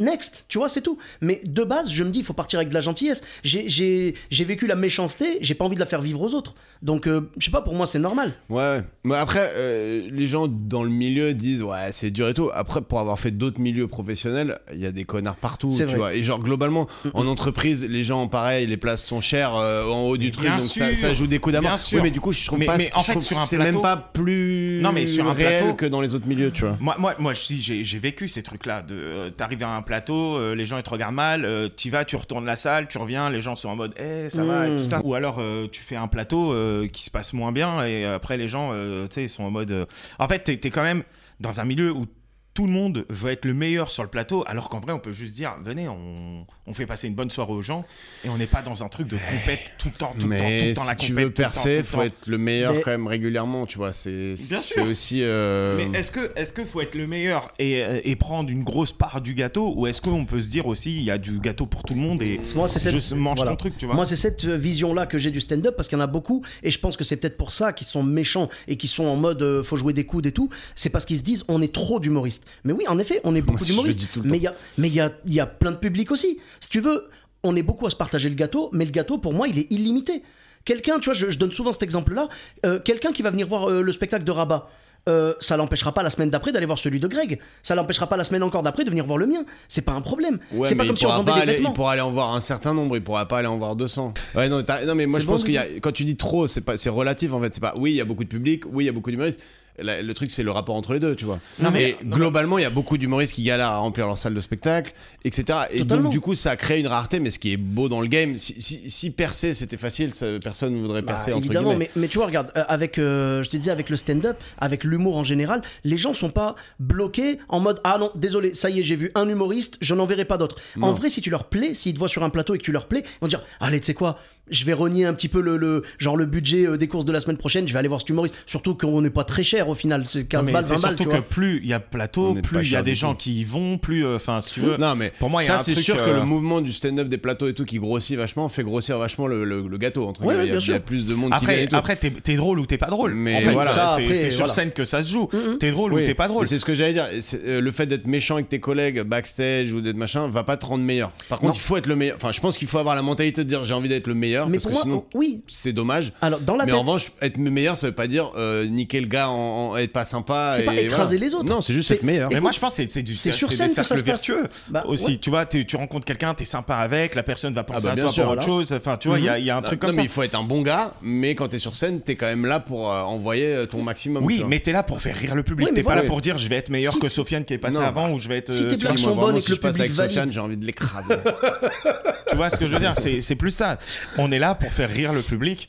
Next, tu vois, c'est tout. Mais de base, je me dis, il faut partir avec de la gentillesse. J'ai- vécu la méchanceté, j'ai pas envie de la faire vivre aux autres. Donc, euh, je sais pas, pour moi, c'est normal. Ouais. Mais après, euh, les gens dans le milieu disent ouais, c'est dur et tout. Après, pour avoir fait d'autres milieux professionnels, il y a des connards partout, C'est tu vrai. vois. Et genre, globalement, en entreprise, les gens, pareil, les places sont chères euh, en haut du truc, bien donc ça, sûr, ça joue des coups sûr. Oui, mais du coup, je trouve Mais- pas. mais en je fait, trouve sur un plateau- même pas plus Non, mais sur un réel plateau- que dans les autres milieux, tu vois. Moi, moi, moi, si j'ai, vécu ces trucs-là. De, euh, t'arrives à un plateau, euh, les gens ils te regardent mal, euh, tu vas, tu retournes la salle, tu reviens, les gens sont en mode, eh, ça va et tout ça. Ou alors euh, tu fais un plateau euh, qui se passe moins bien et après les gens, tu sais, ils sont en mode. En fait, t'es, t'es quand même dans un milieu où tout le monde veut être le meilleur sur le plateau, alors qu'en vrai, on peut juste dire, venez, on, on fait passer une bonne soirée aux gens, et on n'est pas dans un truc de compète tout le temps, tout le temps, tout Mais le temps, la si tu compète, veux percer, le faut temps. être le meilleur Mais- quand même régulièrement, tu vois. C'est Bien c'est sûr. aussi. euh, Mais est-ce que est-ce que faut être le meilleur et, euh, et prendre une grosse part du gâteau ou est-ce qu'on peut se dire aussi il y a du gâteau pour tout le monde et Moi, c'est cette- je mange voilà. ton truc tu vois Moi, c'est cette vision-là que j'ai du stand-up parce qu'il y en a beaucoup et je pense que c'est peut-être pour ça qu'ils sont méchants et qu'ils sont en mode euh, faut jouer des coudes et tout. C'est parce qu'ils se disent on est trop d'humoristes. Mais oui, en effet, on est beaucoup d'humoristes. Mais il y a, mais il y a, il y a plein de publics aussi. Si tu veux, on est beaucoup à se partager le gâteau, mais le gâteau pour moi, il est illimité. Quelqu'un, tu vois, je, je donne souvent cet exemple-là. euh, Quelqu'un qui va venir voir euh, le spectacle de Rabat. euh, ça l'empêchera pas la semaine d'après d'aller voir celui de Greg. Ça l'empêchera pas la semaine encore d'après de venir voir le mien. C'est pas un problème. Ouais, c'est pas comme il si on pourra vendait aller, il pourra aller en voir un certain nombre, il pourra pas aller en voir 200. Ouais, non, non mais moi je bon, pense Guy quand tu dis trop, c'est pas, c'est relatif en fait. C'est pas, oui, il y a beaucoup de public, oui, il y a beaucoup d'humoristes. La- Le truc, c'est le rapport entre les deux, tu vois. Non, mais- et globalement, il y a beaucoup d'humoristes qui galèrent à remplir leur salle de spectacle, etc. Et Totalement. donc, du coup, ça crée une rareté, mais ce qui est beau dans le game, si, si, si percer c'était facile, ça- personne ne voudrait Bah, percer entre évidemment, guillemets. mais, mais tu vois, regarde, euh, avec, euh, je te dis, avec le stand-up, avec l'humour en général, les gens sont pas bloqués en mode ah non, désolé, ça y est, j'ai vu un humoriste, je n'en verrai pas d'autres. En vrai, si tu leur plais, s'ils te voient sur un plateau et que tu leur plais, ils vont dire allez, tu sais quoi, je vais renier un petit peu le, le- genre le budget euh, des courses de la semaine prochaine, je vais aller voir cet humoriste. Surtout qu'on n'est pas très cher au final, c'est 15 mais balles, c'est 20 balles, surtout tu que plus il y a plateau plus il y a des gens tout. qui y vont plus euh, enfin si tu [laughs] veux Non, mais pour moi il y a ça, c'est sûr que euh, le mouvement du stand-up des plateaux et tout qui grossit vachement fait grossir vachement le, le- le gâteau. Entre Ouais, guillemets. il, y a, plus de monde qui vient après, après t'es, t'es drôle ou t'es pas drôle. Mais en fait, voilà. c'est, après, c'est sur voilà. scène que ça se joue. Mhm. T'es drôle Oui, ou t'es pas drôle. C'est ce que j'allais dire. Euh, le fait d'être méchant avec tes collègues backstage ou d'être machin va pas te rendre meilleur. Par contre, il faut être le meilleur. Enfin, je pense qu'il faut avoir la mentalité de dire j'ai envie d'être le meilleur Mais parce pour que moi, sinon oui. c'est dommage. Alors, dans la mais tête, en revanche, être meilleur, ça veut pas dire euh, niquer le gars, en, en- être pas sympa. C'est et pas écraser voilà. les autres. Non, c'est juste être meilleur. Mais Écoute, moi, je pense que c'est, c'est du c'est sur c'est scène des que ça se vertueux Bah, aussi. ouais. Tu vois, tu rencontres quelqu'un, t'es sympa avec, la personne va penser bah, à toi sûr, pour autre chose. Enfin, tu vois, il y a- il y, a un truc non, comme mais ça. il faut être un bon gars, mais quand t'es sur scène, t'es quand même là pour euh, envoyer euh, ton maximum. Oui, mais t'es là pour faire rire le public. Mais t'es pas là pour dire je vais être meilleur que Sofiane qui est passé Non, avant ou je vais être. si tes tu blagues sont bonnes et si que le passe avec public j'ai envie de l'écraser. tu vois ce que je veux dire? C'est plus ça. On est là pour faire rire le public.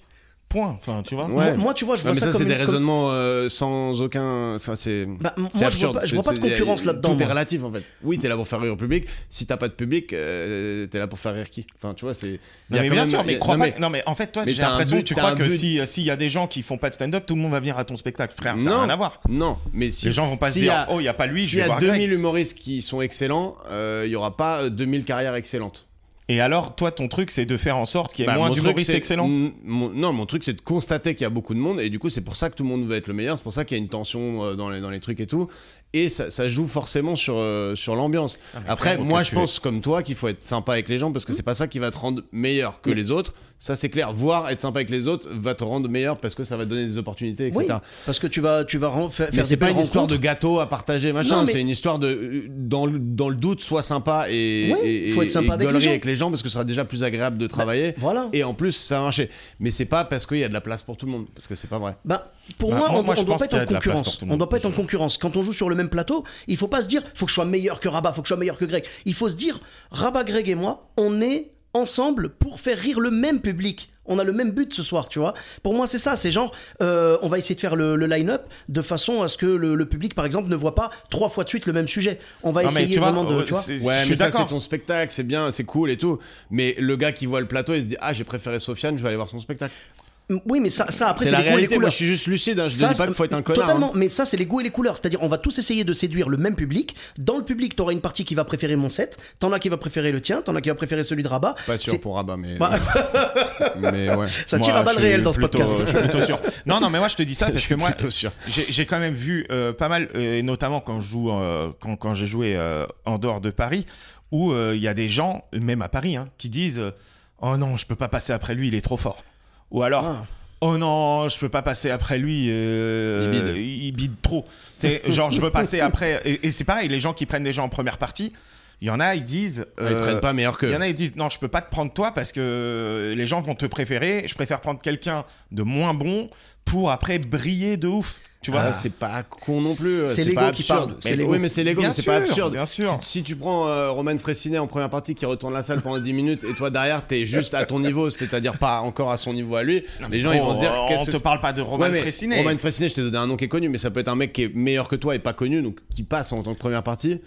Point. Enfin, tu vois. Ouais. Moi, moi, tu vois, je vois mais ça, ça, comme c'est des une- raisonnements euh, sans aucun. Enfin, c'est. Bah, c'est moi, je vois absurde. pas- je vois pas de concurrence là-dedans, Tout est moi. relatif en fait. Oui, t'es là pour faire rire le public. Si t'as pas de public, euh, t'es là pour faire rire qui? Enfin, tu vois, c'est. Non, mais quand bien même- sûr, mais crois non, pas. Non, mais en fait, toi, mais j'ai l'impression but, que tu crois que but. si euh, s'il y a des gens qui font pas de stand-up, tout le monde va venir à ton spectacle, frère. Ça n'a rien à voir. Non, mais si. Les gens vont pas se dire oh, il y a pas lui, je S'il y vais a voir 2000 Greg. humoristes qui sont excellents, euh, il y aura pas euh, 2000 carrières excellentes. Et alors, toi, ton truc, c'est de faire en sorte qu'il y ait Bah, moins d'humoristes excellents? Mon- non, mon truc, c'est de constater qu'il y a beaucoup de monde, et du coup, c'est pour ça que tout le monde veut être le meilleur, c'est pour ça qu'il y a une tension euh, dans les, dans les trucs et tout, et ça, ça joue forcément sur, euh, sur l'ambiance. Ah, Après, moi, je pense, comme toi, qu'il faut être sympa avec les gens, parce que c'est pas ça qui va te rendre meilleur que les autres, ça c'est clair. Voir être sympa avec les autres va te rendre meilleur parce que ça va te donner des opportunités, etc. Oui, parce que tu vas, tu vas faire, Mais c'est pas une histoire de gâteau à partager, machin. Mais- C'est une histoire de euh, dans le, dans le doute, sois sympa et, Ouais, et, faut être sympa et avec les avec les gens parce que ce sera déjà plus agréable de travailler. Voilà. Et en plus, ça va marcher. Mais c'est pas parce qu'il y a de la place pour tout le monde, parce que c'est pas vrai. Ben, pour Bah, moi, moi- on, moi, on doit pas être en concurrence. On doit pas être en concurrence. Quand on joue sur le même plateau, il faut pas se dire, faut que je sois meilleur que Rabat, faut que je sois meilleur que Greg. Il faut se dire, Rabat, Greg et moi, on est ensemble pour faire rire le même public. On a le même but ce soir, tu vois. Pour moi, c'est ça. C'est genre, euh, on va essayer de faire le, le line-up de façon à ce que le, le public, par exemple, ne voit pas trois fois de suite le même sujet. On va Non, mais essayer tu vois, vraiment de. euh, tu vois Ouais, je mais suis ça, c'est ton spectacle, c'est bien, c'est cool et tout. Mais le gars qui voit le plateau, il se dit Ah, j'ai préféré Sofiane, je vais aller voir son spectacle. Oui, mais ça, ça après, C'est la les goûts et les réalité. Moi, couleurs. je suis juste lucide. hein. Je ne dis pas qu'il faut être un connard. Totalement, hein. mais ça, c'est les goûts et les couleurs. C'est-à-dire, on va tous essayer de séduire le même public. Dans le public, t'auras une partie qui va préférer mon set, t'en as qui va préférer le tien, t'en as qui va préférer celui de Rabat. Pas sûr pour Rabat, mais. Bah, mais ouais. [laughs] ça Moi, tire à je balles suis réelles dans ce plutôt- podcast. Je suis plutôt sûr. Non, non, mais moi, je te dis ça [laughs] parce que moi, j'ai quand même vu euh, pas mal, euh, et notamment quand je joue, euh, quand, quand j'ai joué euh, en dehors de Paris, où euh, il y a des gens, même à Paris, hein, qui disent euh, Oh non, je peux pas passer après lui, il est trop fort. Ou alors. Ah. Oh non, je peux pas passer après lui. euh, Il bide. il bide trop. Genre, je veux passer après. Et, et c'est pareil, les gens qui prennent des gens en première partie, Il y en a, ils disent. Ah, Ils euh, prennent pas meilleur que. il y en a, ils disent non, je peux pas te prendre toi parce que les gens vont te préférer. Je préfère prendre quelqu'un de moins bon pour après briller de ouf. Tu vois? c'est pas con non plus. C'est l'ego pas qui absurde. parle, c'est Mais-. Oui, mais c'est l'ego, mais c'est pas absurde. bien sûr. Si, si tu prends euh, Roman Fressinet en première partie qui retourne la salle pendant 10 minutes et toi derrière t'es juste à ton niveau, c'est-à-dire pas encore à son niveau à lui, les gens ils vont se dire on que te parle pas de Roman Ouais, Fressinet. Roman Fressinet, je t'ai donné un nom qui est connu, mais ça peut être un mec qui est meilleur que toi et pas connu, donc qui passe en tant que première partie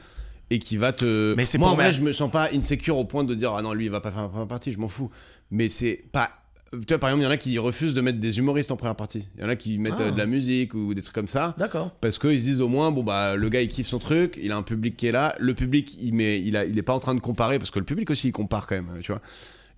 et qui va te. Mais c'est Moi, en vrai, je me sens pas insecure au point de dire ah non, lui il va pas faire la première partie, je m'en fous. Mais c'est pas. Tu vois, par exemple, il y en a qui refusent de mettre des humoristes en première partie. Il y en a qui mettent Ah. euh, de la musique ou des trucs comme ça. D'accord. Parce qu'ils se disent au moins, bon bah le gars il kiffe son truc, il a un public qui est là, le public il, met, il, a, il est pas en train de comparer, parce que le public aussi il compare quand même, tu vois.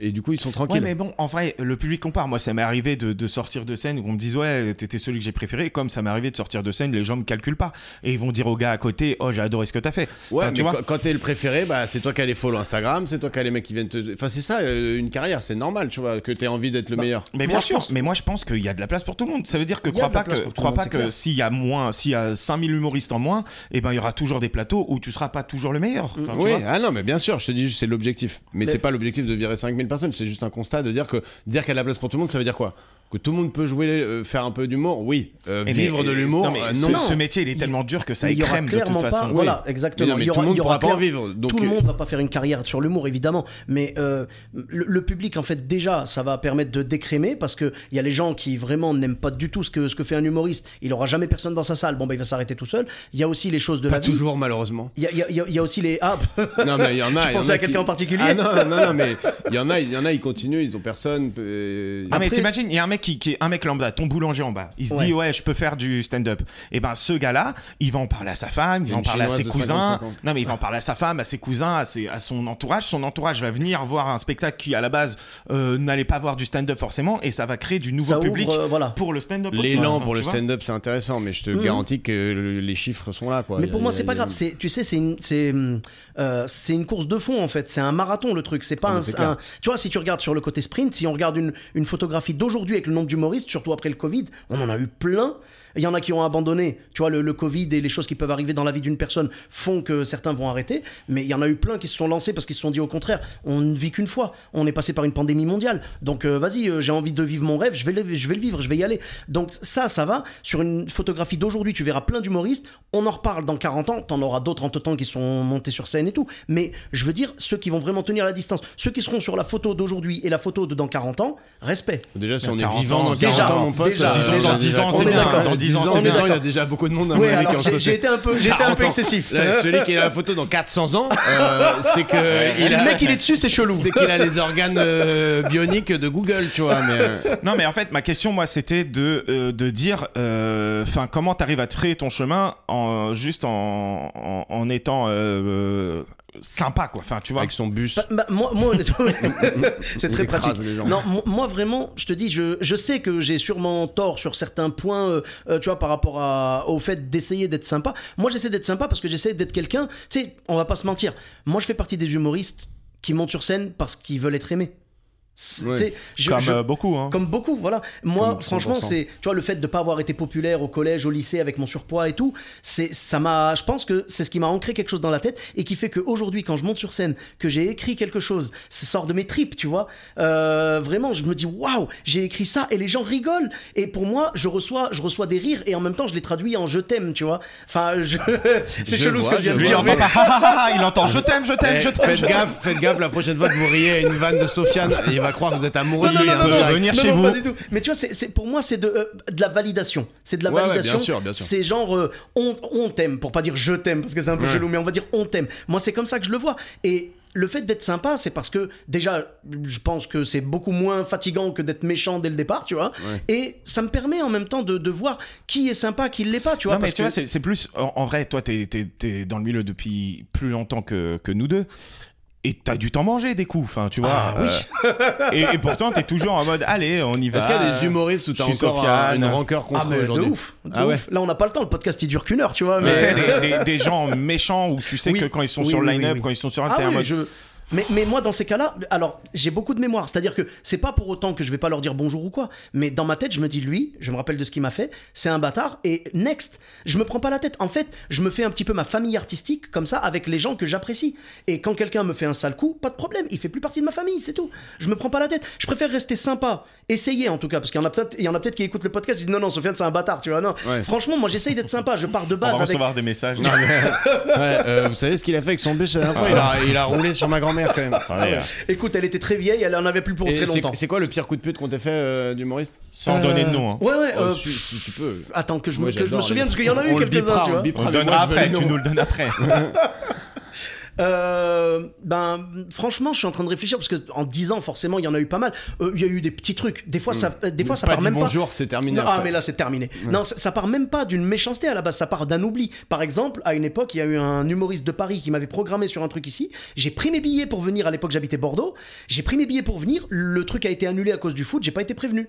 Et du coup ils sont Ouais, tranquilles. mais bon, en vrai, le public compare. Moi, ça m'est arrivé de, de sortir de scène où on me dise, ouais, t'étais celui que j'ai préféré. Et comme ça m'est arrivé de sortir de scène, les gens me calculent pas. Et ils vont dire au gars à côté, oh, j'ai adoré ce que t'as fait. Ouais, Enfin, tu mais vois quand, t'es le préféré, bah, c'est toi qui as les follow Instagram, c'est toi qui as les mecs qui viennent te. Enfin, c'est ça, euh, une carrière, c'est normal, tu vois, que t'aies envie d'être le Bah, meilleur. Mais Moi, bien je sûr, pense- mais moi je pense qu'il y a de la place pour tout le monde. Ça veut dire que crois pas que, crois pas que s'il y a moins, s'il y a 5000 humoristes en moins, et ben il y aura toujours des plateaux où tu seras pas toujours le meilleur. Enfin, tu oui, vois. ah non, mais bien sûr, je te dis, c'est l'objectif. Mais, Mais- c'est pas l'objectif de virer 5000 personnes, c'est juste un constat de dire que dire qu'il a de la place pour tout le monde, ça veut dire quoi? Que tout le monde peut jouer, euh, faire un peu d'humour Oui. Euh, mais- vivre de l'humour non, mais euh, ce, non. ce métier il est tellement dur que ça écrème de toute façon. pas. Oui. Voilà, Mais exactement. non, mais Il y aura- tout le monde aura pourra pas en vivre. Donc, tout le euh, monde va pas faire une carrière sur l'humour, évidemment. Mais euh, le, le public, en fait, déjà, ça va permettre de décrémer parce qu'il y a les gens qui vraiment n'aiment pas du tout ce que, ce que fait un humoriste. Il aura jamais personne dans sa salle. Bon, bah, il va s'arrêter tout seul. Il y a aussi les choses de Pas la vie. toujours, malheureusement. Il y a, il y a- il y a- il y a aussi les. Ah, Non, mais il y en a. Tu il y en pensais a à quelqu'un qui- en particulier Ah non, non, non, mais il y en a, il y en a, ils continuent, ils ont personne. euh, Ah mais t'imagines, il y a un mec qui, qui est un mec lambda, ton boulanger en bas. Il se Ouais. dit ouais, je peux faire du stand-up. Et ben ce gars-là, il va en parler à sa femme, il va en parler à ses cousins. 55 ans. Non mais il va en parler à sa femme, à ses cousins, à, ses- à son entourage. Son entourage va venir voir un spectacle qui à la base euh, n'allait pas voir du stand-up forcément, et ça va créer du nouveau ça public ouvre. euh, voilà. pour le stand-up. L'élan Enfin, pour le stand-up, c'est intéressant, mais je te Mhm. garantis que le- les chiffres sont là. Quoi. Mais pour a- moi, c'est a- pas a- grave. C'est, tu sais, c'est une, c'est, euh, c'est une course de fond en fait. C'est un marathon le truc. C'est pas Ah, un- Tu vois, si tu regardes sur le côté sprint, si on regarde une, une photographie d'aujourd'hui avec le nombre d'humoristes, surtout après le Covid, on en a eu plein. Il y en a qui ont abandonné. Tu vois, le, le Covid et les choses qui peuvent arriver dans la vie d'une personne font que certains vont arrêter. Mais il y en a eu plein qui se sont lancés parce qu'ils se sont dit au contraire, on ne vit qu'une fois. On est passé par une pandémie mondiale. Donc euh, vas-y, euh, j'ai envie de vivre mon rêve, je vais, le, je vais le vivre, je vais y aller. Donc ça, ça va. Sur une photographie d'aujourd'hui, tu verras plein d'humoristes. On en reparle dans 40 ans. T'en auras d'autres entre temps qui sont montés sur scène et tout. Mais je veux dire, ceux qui vont vraiment tenir la distance, ceux qui seront sur la photo d'aujourd'hui et la photo de dans 40 ans, respect. Déjà, si on est 40 vivant dans ans, 40 déjà, ans, mon pote, déjà, euh, Disons, déjà, dans 10 ans, c'est bien. Dans 10 ans, 10 c'est ans, bien. il y a déjà beaucoup de monde Ouais, alors, j'ai, été un peu, j'ai été un 40 peu ans. excessif. Là, celui qui a la photo dans 400 ans, [laughs] euh, c'est que. si le mec il est dessus, c'est chelou. C'est qu'il a les organes euh, bioniques de Google, tu vois. Mais, euh, Non, mais en fait, ma question, moi, c'était de, euh, de dire, enfin, comment t'arrives à te frayer ton chemin en juste en, en, en étant euh, euh, sympa, quoi. Enfin, tu vois. avec son bus. Bah, bah, moi, moi, honnêtement, [laughs] [laughs] c'est très pratique. les gens. Non, mo- moi vraiment, je te dis, je, je sais que j'ai sûrement tort sur certains points, euh, euh, tu vois, par rapport à, au fait d'essayer d'être sympa. Moi, j'essaie d'être sympa parce que j'essaie d'être quelqu'un. Tu sais, on va pas se mentir. Moi, je fais partie des humoristes qui montent sur scène parce qu'ils veulent être aimés. Je- Comme je- euh, beaucoup, hein. comme beaucoup, voilà. Moi, Comme franchement, 100%. c'est, tu vois, le fait de pas avoir été populaire au collège, au lycée, avec mon surpoids et tout, c'est, ça m'a, je pense que c'est ce qui m'a ancré quelque chose dans la tête et qui fait qu'aujourd'hui, quand je monte sur scène, que j'ai écrit quelque chose, ça sort de mes tripes, tu vois. Euh, vraiment, je me dis, waouh, j'ai écrit ça et les gens rigolent. Et pour moi, je reçois, je reçois des rires et en même temps, je les traduis en je t'aime, tu vois. Enfin, je... [laughs] c'est chelou ce que je viens de dire. entend mais-. Ah, ah, ah, il entend je t'aime, je t'aime, Eh, je t'aime. faites je gaffe, faites gaffe, la prochaine fois que vous riez à une vanne de Sofiane, il va croire que vous êtes amoureux Non, de non, hein, non, non, venir chez vous. pas du tout. Mais tu vois, c'est, pour moi, c'est de, euh, de la validation. C'est de la Ouais, ouais, validation. bien sûr, bien sûr. C'est genre, euh, on, on t'aime, pour pas dire je t'aime, parce que c'est un peu Ouais. chelou, mais on va dire on t'aime. Moi, c'est comme ça que je le vois. Et le fait d'être sympa, c'est parce que déjà, je pense que c'est beaucoup moins fatigant que d'être méchant dès le départ, tu vois. Ouais. Et ça me permet en même temps de, de voir qui est sympa, qui l'est pas, tu vois. non, mais parce tu vois, que- c'est c'est plus. En, en vrai, toi, t'es es, dans le milieu depuis plus longtemps que, que nous deux. Et t'as dû t'en manger des coups, enfin, tu vois. Ah, oui. euh, et, et pourtant, t'es toujours en mode, allez, on y va. Est-ce qu'il y a des humoristes où t'as encore un- Sofiane. une rancœur Ah, contre eux de aujourd'hui ouf, de Ah ouais. ouf. Là, on n'a pas le temps, le podcast il dure qu'une heure, tu vois. Mais des, des- des gens méchants où tu sais Oui. que quand ils sont Oui, sur le line-up, oui. quand ils sont sur un Ah je... Mais, moi, dans ces cas-là, alors j'ai beaucoup de mémoire. C'est-à-dire que c'est pas pour autant que je vais pas leur dire bonjour ou quoi. Mais dans ma tête, je me dis, lui, je me rappelle de ce qu'il m'a fait, c'est un bâtard. Et next, je me prends pas la tête. En fait, je me fais un petit peu ma famille artistique comme ça avec les gens que j'apprécie. Et quand quelqu'un me fait un sale coup, pas de problème. Il fait plus partie de ma famille, c'est tout. Je me prends pas la tête. Je préfère rester sympa. Essayer en tout cas, parce qu'il y en a peut-être, il y en a peut-être qui écoutent le podcast. Ils disent non, non, Sofiane, c'est un bâtard, tu vois. Non. Ouais. Franchement, moi, j'essaye d'être sympa. Je pars de On base va avec. recevoir des messages. [laughs] Ouais, euh, vous savez ce qu'il a fait avec son bûche la dernière fois il a, il a roulé sur ma grand-mère quand même. Euh, Écoute, elle était très vieille, elle en avait plus pour Et très c'est- longtemps. C'est quoi le pire coup de pute qu'on t'ait fait euh, d'humoriste? Sans donner de nom. hein. Ouais, ouais. Oh, euh, si, si tu peux. Attends que je Moi, que je me souvienne les- parce qu'il y en a eu On quelques-uns, tu on vois. On veux après, tu nous le donnes après. [laughs] Euh, ben, franchement, je suis en train de réfléchir parce que en 10 ans, forcément, il y en a eu pas mal. Euh, Il y a eu des petits trucs. Des fois, ça, euh, des fois, ça Pas part dit même pas. bonjour, c'est terminé. Non, ah, après. mais là, c'est terminé. Non, ça, ça part même pas d'une méchanceté à la base, ça part d'un oubli. Par exemple, à une époque, il y a eu un humoriste de Paris qui m'avait programmé sur un truc ici. J'ai pris mes billets pour venir. À l'époque, j'habitais Bordeaux. J'ai pris mes billets pour venir. Le truc a été annulé à cause du foot. J'ai pas été prévenu.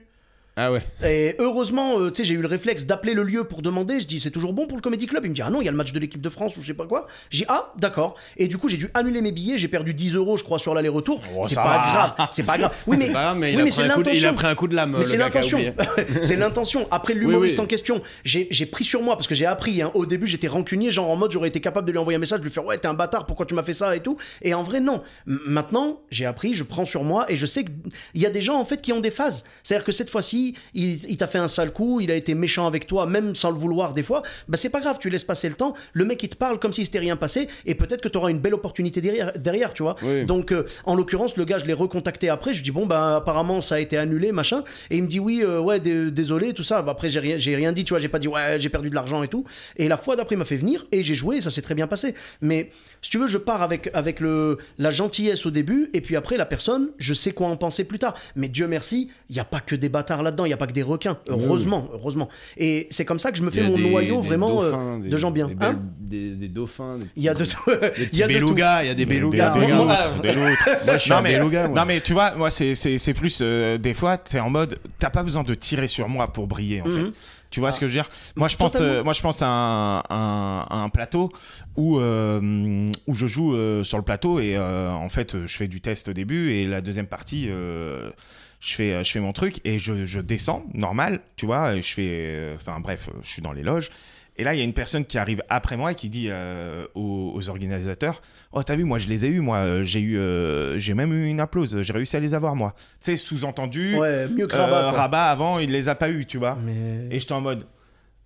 Ah ouais. Et heureusement, euh, tu sais, j'ai eu le réflexe d'appeler le lieu pour demander. Je dis, c'est toujours bon pour le Comedy Club? Il me dit, ah non, il y a le match de l'équipe de France ou je sais pas quoi. J'ai ah, d'accord. Et du coup, j'ai dû annuler mes billets. J'ai perdu 10 euros, je crois, sur l'aller-retour. c'est ça pas va. grave. C'est pas grave. Oui, mais, C'est pas grave, mais, oui, il, a mais c'est coup de, il a pris un coup de lame. Mais c'est a l'intention. [laughs] c'est l'intention. Après l'humoriste oui. en question, j'ai j'ai pris sur moi parce que j'ai appris. hein. Au début, j'étais rancunier, genre en mode j'aurais été capable de lui envoyer un message, de lui faire ouais, t'es un bâtard, pourquoi tu m'as fait ça et tout. Et en vrai, non. Maintenant, j'ai appris, je prends sur moi et je sais qu'il y a des gens en fait qui ont des phases. C'est-à-dire que cette fois-ci, il, il t'a fait un sale coup, il a été méchant avec toi, même sans le vouloir des fois. Bah c'est pas grave, tu laisses passer le temps. Le mec il te parle comme si s'était rien passé et peut-être que tu auras une belle opportunité derrière, derrière tu vois. Oui. Donc euh, en l'occurrence, le gars, je l'ai recontacté après. Je lui dis bon bah apparemment ça a été annulé machin. Et il me dit oui euh, ouais dé- désolé tout ça. Bah, après j'ai rien j'ai rien dit tu vois j'ai pas dit ouais j'ai perdu de l'argent et tout. Et la fois d'après il m'a fait venir et j'ai joué et ça s'est très bien passé. Mais si tu veux je pars avec avec le la gentillesse au début et puis après la personne je sais quoi en penser plus tard. Mais Dieu merci il y a pas que des bâtards là-dedans il y a pas que des requins heureusement heureusement. Et c'est comme ça que je me fais mon des- noyau des vraiment euh, dauphins, des- de gens bien. Des, Hein belles- des- des dauphins. Des il y a de [laughs] il y petits a belugas, il y a des belugas. Non, mais, tu vois, moi c'est c'est c'est plus euh, des fois t'es en mode t'as pas besoin de tirer sur moi pour briller en Mhm. fait. Tu vois ce que je veux dire? Moi je pense euh, moi je pense à un, un, à un plateau où euh, où je joue euh, sur le plateau et euh, en fait euh, je fais du test au début et la deuxième partie euh, je fais je fais mon truc et je, je descends normal, tu vois, je fais euh, enfin bref, je suis dans les loges et là, il y a une personne qui arrive après moi et qui dit euh, aux, aux organisateurs Oh, t'as vu, moi, je les ai eus, moi. euh, J'ai eu, euh, j'ai même eu une applause. J'ai réussi à les avoir, moi. Tu sais, sous-entendu. Ouais, mieux que euh, Rabat. Rabat, avant, il les a pas eu, tu vois. Mais... Et j'étais en mode.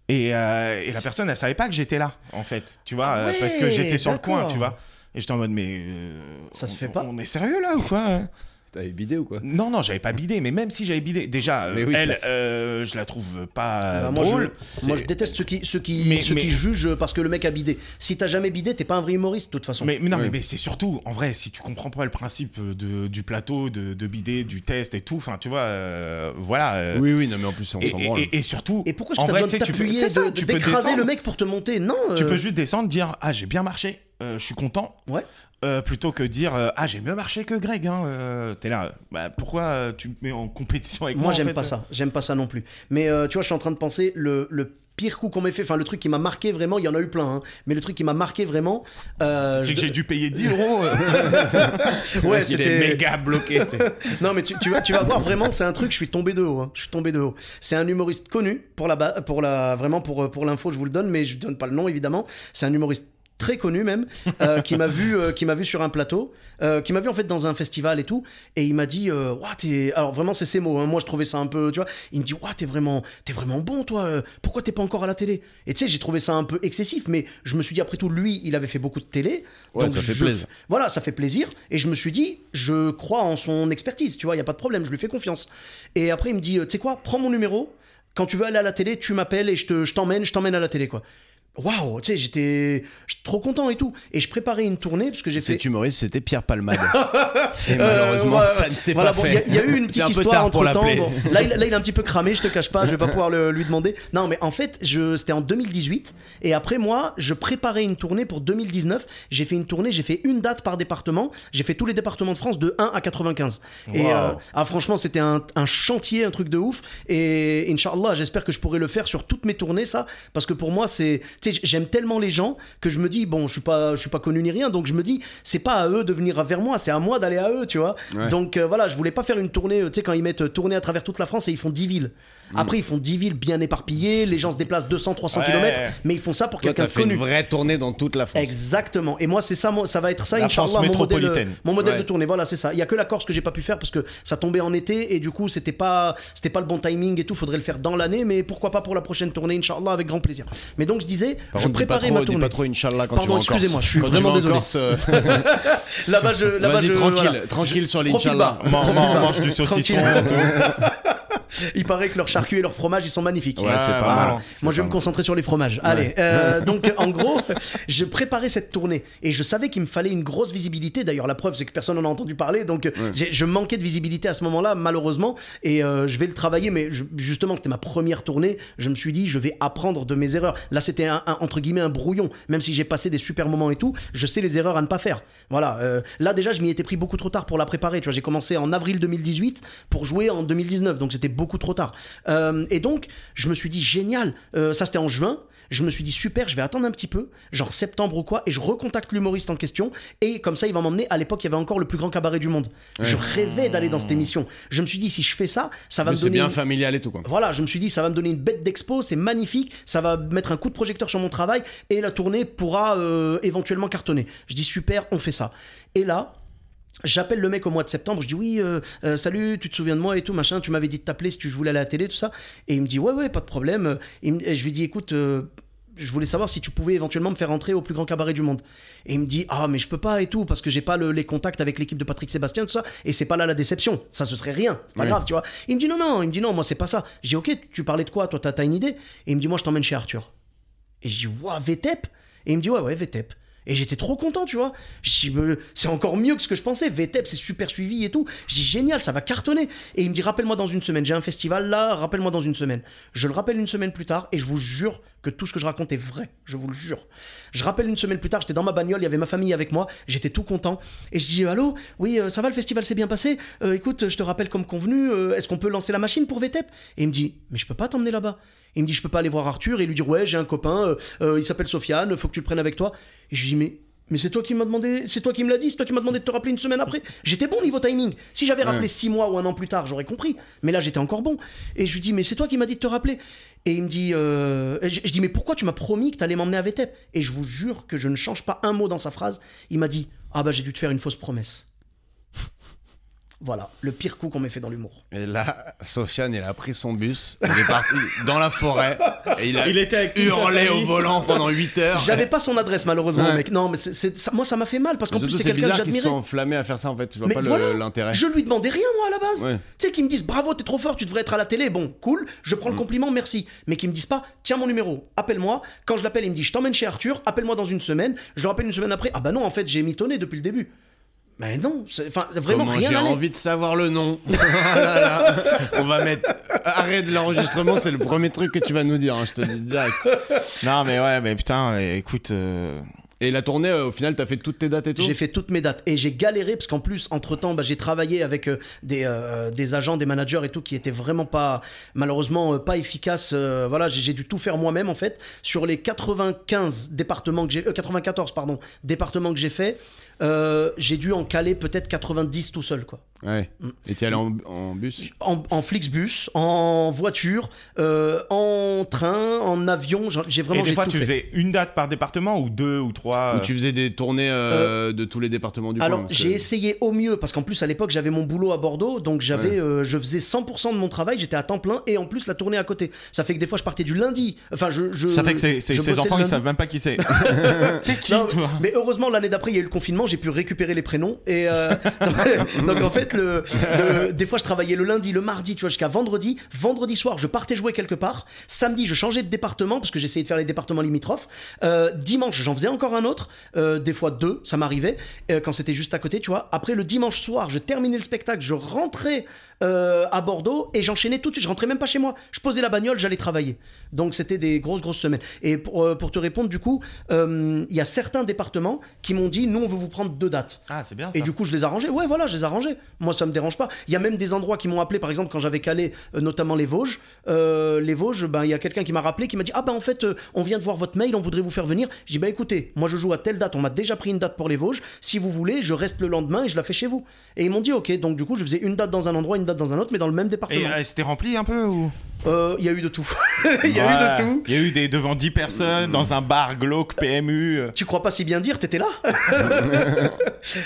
Et, euh, et la personne, elle savait pas que j'étais là, en fait. Tu vois, Ah euh, parce que j'étais sur le coin, tu vois. Et j'étais en mode, mais. euh, Ça se fait pas. On est sérieux là ou quoi hein? T'avais bidé ou quoi Non, non, j'avais pas bidé, mais même si j'avais bidé, déjà, euh, oui, elle, ça, euh, je la trouve pas Bah, moi, drôle. je, moi, je déteste ceux qui, ceux qui, Mais- ceux mais- qui jugent parce que le mec a bidé. Si t'as jamais bidé, t'es pas un vrai humoriste de toute façon. Mais, mais non, Oui. mais, mais c'est surtout, en vrai, si tu comprends pas le principe de, du plateau, de, de bidet, du test et tout, enfin, tu vois, euh, voilà. euh, Oui, oui, non, mais en plus, on et, s'en branle. et- et surtout, Et pourquoi en t'as vrai, besoin de t'appuyer, d'écraser le mec pour te monter? Non. Tu peux juste descendre, dire ah j'ai bien marché, euh, je suis content, Ouais. euh, plutôt que dire euh, ah j'ai mieux marché que Greg. Hein, T'es là, bah, pourquoi tu me mets en compétition avec moi Moi, en j'aime fait pas ça. J'aime pas ça non plus. Mais tu vois, je suis en train de penser le, le pire coup qu'on m'ait fait, enfin le truc qui m'a marqué vraiment, il y en a eu plein, hein, mais le truc qui m'a marqué vraiment. euh, C'est que j'ai dû payer 10 euros. [laughs] Ouais, c'était méga bloqué. [laughs] Non, mais tu, tu vas, tu vas voir vraiment, c'est un truc, je suis tombé de haut. hein. Je suis tombé de haut. C'est un humoriste connu pour la, pour la, vraiment pour, pour l'info, je vous le donne, mais je donne pas le nom évidemment. C'est un humoriste très connu même, euh, qui m'a vu, euh, qui m'a vu sur un plateau, euh, qui m'a vu en fait dans un festival et tout, et il m'a dit, Ouah, t'es- alors vraiment c'est ses mots, hein. moi je trouvais ça un peu, tu vois, il me dit, Ouah, t'es vraiment, t'es vraiment bon toi, pourquoi t'es pas encore à la télé? Et tu sais, j'ai trouvé ça un peu excessif, mais je me suis dit après tout, lui, il avait fait beaucoup de télé, Ouais, donc ça fait plaisir. Voilà, ça fait plaisir, et je me suis dit, je crois en son expertise, tu vois, il y a pas de problème, je lui fais confiance. Et après il me dit, tu sais quoi, prends mon numéro, quand tu veux aller à la télé, tu m'appelles et je te- je t'emmène, je t'emmène à la télé quoi. Waouh, tu sais, j'étais trop content et tout. Et je préparais une tournée parce que j'ai fait. Cet humoriste, c'était Pierre Palmade. [laughs] Et Euh, malheureusement, ça ne s'est voilà, pas bon, Il y, fait. a- il y a eu une petite un histoire entre temps. Bon, là, il, là, il est un petit peu cramé, je te cache pas, je vais pas [laughs] pouvoir le- lui demander. Non, mais en fait, c'était en 2018. Et après, moi, je préparais une tournée pour 2019. J'ai fait une tournée, j'ai fait une date par département. J'ai fait tous les départements de France de 1 à 95. Et euh, ah, franchement, c'était un, un chantier, un truc de ouf. Et Inch'Allah, j'espère que je pourrai le faire sur toutes mes tournées, ça. Parce que pour moi, c'est, j'aime tellement les gens que je me dis, bon, je suis pas, je suis pas connu ni rien, donc je me dis, c'est pas à eux de venir vers moi, c'est à moi d'aller à eux, tu vois. Ouais. Donc euh, voilà, je voulais pas faire une tournée, euh, tu sais, quand ils mettent euh, tournée à travers toute la France et ils font 10 villes. Mm. Après, ils font 10 villes bien éparpillées, les gens se déplacent 200, 300 Ouais. km, mais ils font ça pour Toi, quelqu'un t'as de fait connu. une vraie tournée dans toute la France. Exactement. Et moi, c'est ça, moi, ça va être ça, La Inch'Allah, France mon modèle, métropolitaine. mon modèle Ouais. de tournée. Voilà, c'est ça. Il y a que la Corse que j'ai pas pu faire parce que ça tombait en été et du coup, c'était pas, c'était pas le bon timing et tout. Faudrait le faire dans l'année, mais pourquoi pas pour la prochaine tournée, Inch'Allah, avec grand plaisir. Mais donc, je disais, Par je contre, dis pas préparais trop, ma dis tournée. pas trop Inch'Allah quand Pardon, tu vas en Corse. excusez-moi, je suis Quand tu vraiment vas en désolé. Corse, euh, [laughs] Là-bas, je, là-bas, Vas-y, je, tranquille, voilà. tranquille sur Profil l'Inch'Allah. bas. Man- bas. mange du saucisson. Tranquille. [laughs] [laughs] Il paraît que leurs charcuts et leurs fromages, ils sont magnifiques. Ouais, c'est pas voilà. mal. C'est Moi, je vais me concentrer sur les fromages. Allez, euh, donc [laughs] en gros, je préparais cette tournée et je savais qu'il me fallait une grosse visibilité. D'ailleurs, la preuve, c'est que personne n'en a entendu parler. Donc, je manquais de visibilité à ce moment-là, malheureusement. Et euh, je vais le travailler, mais je- justement, c'était ma première tournée. Je me suis dit, je vais apprendre de mes erreurs. Là, c'était un, un- entre guillemets un brouillon. Même si j'ai passé des super moments et tout, je sais les erreurs à ne pas faire. Voilà. euh, là, déjà, je m'y étais pris beaucoup trop tard pour la préparer. Tu vois, j'ai commencé en avril 2018 pour jouer en 2019. Donc, c'était beaucoup trop tard. Euh, et donc, je me suis dit, génial. Euh, ça, c'était en juin. Je me suis dit, super, je vais attendre un petit peu, genre septembre ou quoi, et je recontacte l'humoriste en question. Et comme ça, il va m'emmener. À l'époque, il y avait encore le plus grand cabaret du monde. Je rêvais d'aller dans cette émission. Je me suis dit, si je fais ça, ça va Mais me C'est donner. bien une- familial et tout, quoi. voilà, je me suis dit, ça va me donner une bête d'expo, c'est magnifique, ça va mettre un coup de projecteur sur mon travail et la tournée pourra euh, éventuellement cartonner. Je dis, super, on fait ça. Et là, J'appelle le mec au mois de septembre, je dis oui, euh, euh, salut, tu te souviens de moi et tout, machin, tu m'avais dit de t'appeler si tu voulais aller à la télé, tout ça. Et il me dit ouais, ouais, pas de problème. Et, il me- et je lui dis écoute, euh, je voulais savoir si tu pouvais éventuellement me faire entrer au plus grand cabaret du monde. Et il me dit ah, mais je peux pas et tout, parce que j'ai pas le- les contacts avec l'équipe de Patrick Sébastien, tout ça, et c'est pas là la déception. Ça, ce serait rien, c'est pas Oui. grave, tu vois. Il me dit non, non, il me dit non, moi c'est pas ça. Je dis ok, tu parlais de quoi, toi, t'as t'as une idée? Et il me dit moi je t'emmène chez Arthur. Et je dis, waouh, VTEP Et il me dit, ouais, ouais, VTEP. Et j'étais trop content, tu vois. C'est encore mieux que ce que je pensais. VTEP, c'est super suivi et tout. Je dis, génial, ça va cartonner. Et il me dit, rappelle-moi dans une semaine. J'ai un festival là, rappelle-moi dans une semaine. Je le rappelle une semaine plus tard et je vous jure que tout ce que je raconte est vrai. Je vous le jure. Je rappelle une semaine plus tard, j'étais dans ma bagnole, il y avait ma famille avec moi. J'étais tout content. Et je dis, allô, oui, euh, ça va, le festival s'est bien passé? Euh, écoute, je te rappelle comme convenu, euh, est-ce qu'on peut lancer la machine pour VTEP Et il me dit, mais je peux pas t'emmener là-bas. Il me dit, je peux pas aller voir Arthur et lui dire, ouais, j'ai un copain, euh, euh, il s'appelle Sofiane, faut que tu le prennes avec toi. Et je lui dis, mais, mais c'est toi qui m'as demandé, c'est toi qui me l'as dit, c'est toi qui m'as demandé de te rappeler une semaine après. J'étais bon niveau timing. Si j'avais rappelé Ouais. six mois ou un an plus tard, j'aurais compris. Mais là, j'étais encore bon. Et je lui dis, mais c'est toi qui m'as dit de te rappeler. Et il me dit, euh, je dis, mais pourquoi tu m'as promis que t'allais m'emmener à VTEP Et je vous jure que je ne change pas un mot dans sa phrase. Il m'a dit, ah bah j'ai dû te faire une fausse promesse. Voilà, le pire coup qu'on m'ait fait dans l'humour. Et là, Sofiane, il a pris son bus, il est parti [laughs] dans la forêt, et il a Il était avec hurlé au volant pendant 8 heures. J'avais pas son adresse malheureusement, Ouais. mec. Non, mais c'est- ça- moi ça m'a fait mal parce qu'en plus c'est quelqu'un que bizarre qu'ils sont enflammés à faire ça, en fait. Je vois Mais pas voilà, l'intérêt. je lui demandais rien moi à la base. Ouais. Tu sais qu'ils me disent bravo, t'es trop fort, tu devrais être à la télé. Bon, cool, je Mm. prends le compliment, merci. Mais qu'ils me disent pas tiens mon numéro, appelle-moi. Quand je l'appelle, il me dit je t'emmène chez Arthur, appelle-moi dans une semaine. Je le rappelle une semaine après. Ah bah non, en fait j'ai mitonné depuis le début. Mais non, enfin vraiment Comment rien j'ai envie de savoir le nom. [laughs] On va mettre arrête l'enregistrement, c'est le premier truc que tu vas nous dire, hein, je te le dis direct. Non, mais ouais, mais putain, écoute. euh, Et la tournée, euh, au final, t'as fait toutes tes dates et tout J'ai fait toutes mes dates et j'ai galéré parce qu'en plus, entre temps, j'ai travaillé avec euh, des, euh, des agents, des managers et tout qui étaient vraiment pas, malheureusement, euh, pas efficaces. euh, voilà, j'ai j'ai dû tout faire moi-même en fait. Sur les 95 départements que j'ai, euh, 94 pardon, départements que j'ai fait, euh, j'ai dû en caler peut-être 90 tout seul quoi. Ouais. Mm. Et t'y allais en, en bus? En, en Flixbus, en voiture, euh, en train, en avion. J'ai Et vraiment des j'ai fois, tout tu fait. faisais une date par département ou deux ou trois Ou euh, tu faisais des tournées euh, de tous les départements du Alors coin parce j'ai que- essayé au mieux parce qu'en plus à l'époque j'avais mon boulot à Bordeaux donc j'avais Ouais. euh, je faisais 100% de mon travail j'étais à temps plein et en plus la tournée à côté ça fait que des fois je partais du lundi enfin je, je Ça fait que ces enfants, ils savent même pas qui c'est. [laughs] T'es qui, Non, toi? mais heureusement l'année d'après il y a eu le confinement j'ai pu récupérer les prénoms et euh, [laughs] donc, en fait le, des fois je travaillais le lundi le mardi tu vois jusqu'à vendredi. Vendredi soir je partais jouer quelque part. Samedi je changeais de département parce que j'essayais de faire les départements limitrophes. Euh, dimanche j'en faisais encore un autre. Euh, des fois deux ça m'arrivait quand c'était juste à côté tu vois. Après le dimanche soir je terminais le spectacle je rentrais à Bordeaux et j'enchaînais tout de suite. Je rentrais même pas chez moi. Je posais la bagnole j'allais travailler. Donc c'était des grosses grosses semaines. Et pour, pour te répondre du coup il y a certains départements qui m'ont dit nous on veut vous prendre deux dates Ah, c'est bien ça. et du coup, je les arrangeais. Ouais, voilà, je les arrangeais. Moi, ça me dérange pas. Il y a même des endroits qui m'ont appelé, par exemple, quand j'avais calé, euh, notamment les Vosges. Euh, les Vosges, ben, il y a quelqu'un qui m'a rappelé, qui m'a dit Ah, ben en fait, euh, on vient de voir votre mail, on voudrait vous faire venir. J'ai dit Bah écoutez, moi je joue à telle date, on m'a déjà pris une date pour les Vosges. Si vous voulez, je reste le lendemain et je la fais chez vous. Et ils m'ont dit Ok, donc du coup, je faisais une date dans un endroit, une date dans un autre, mais dans le même Et département. euh, c'était rempli un peu ou? Euh, Il y a eu de tout. [laughs] Il y a eu de tout. Il y a eu des devant 10 personnes dans un bar glauque PMU. Tu crois pas si bien dire, t'étais là? [laughs]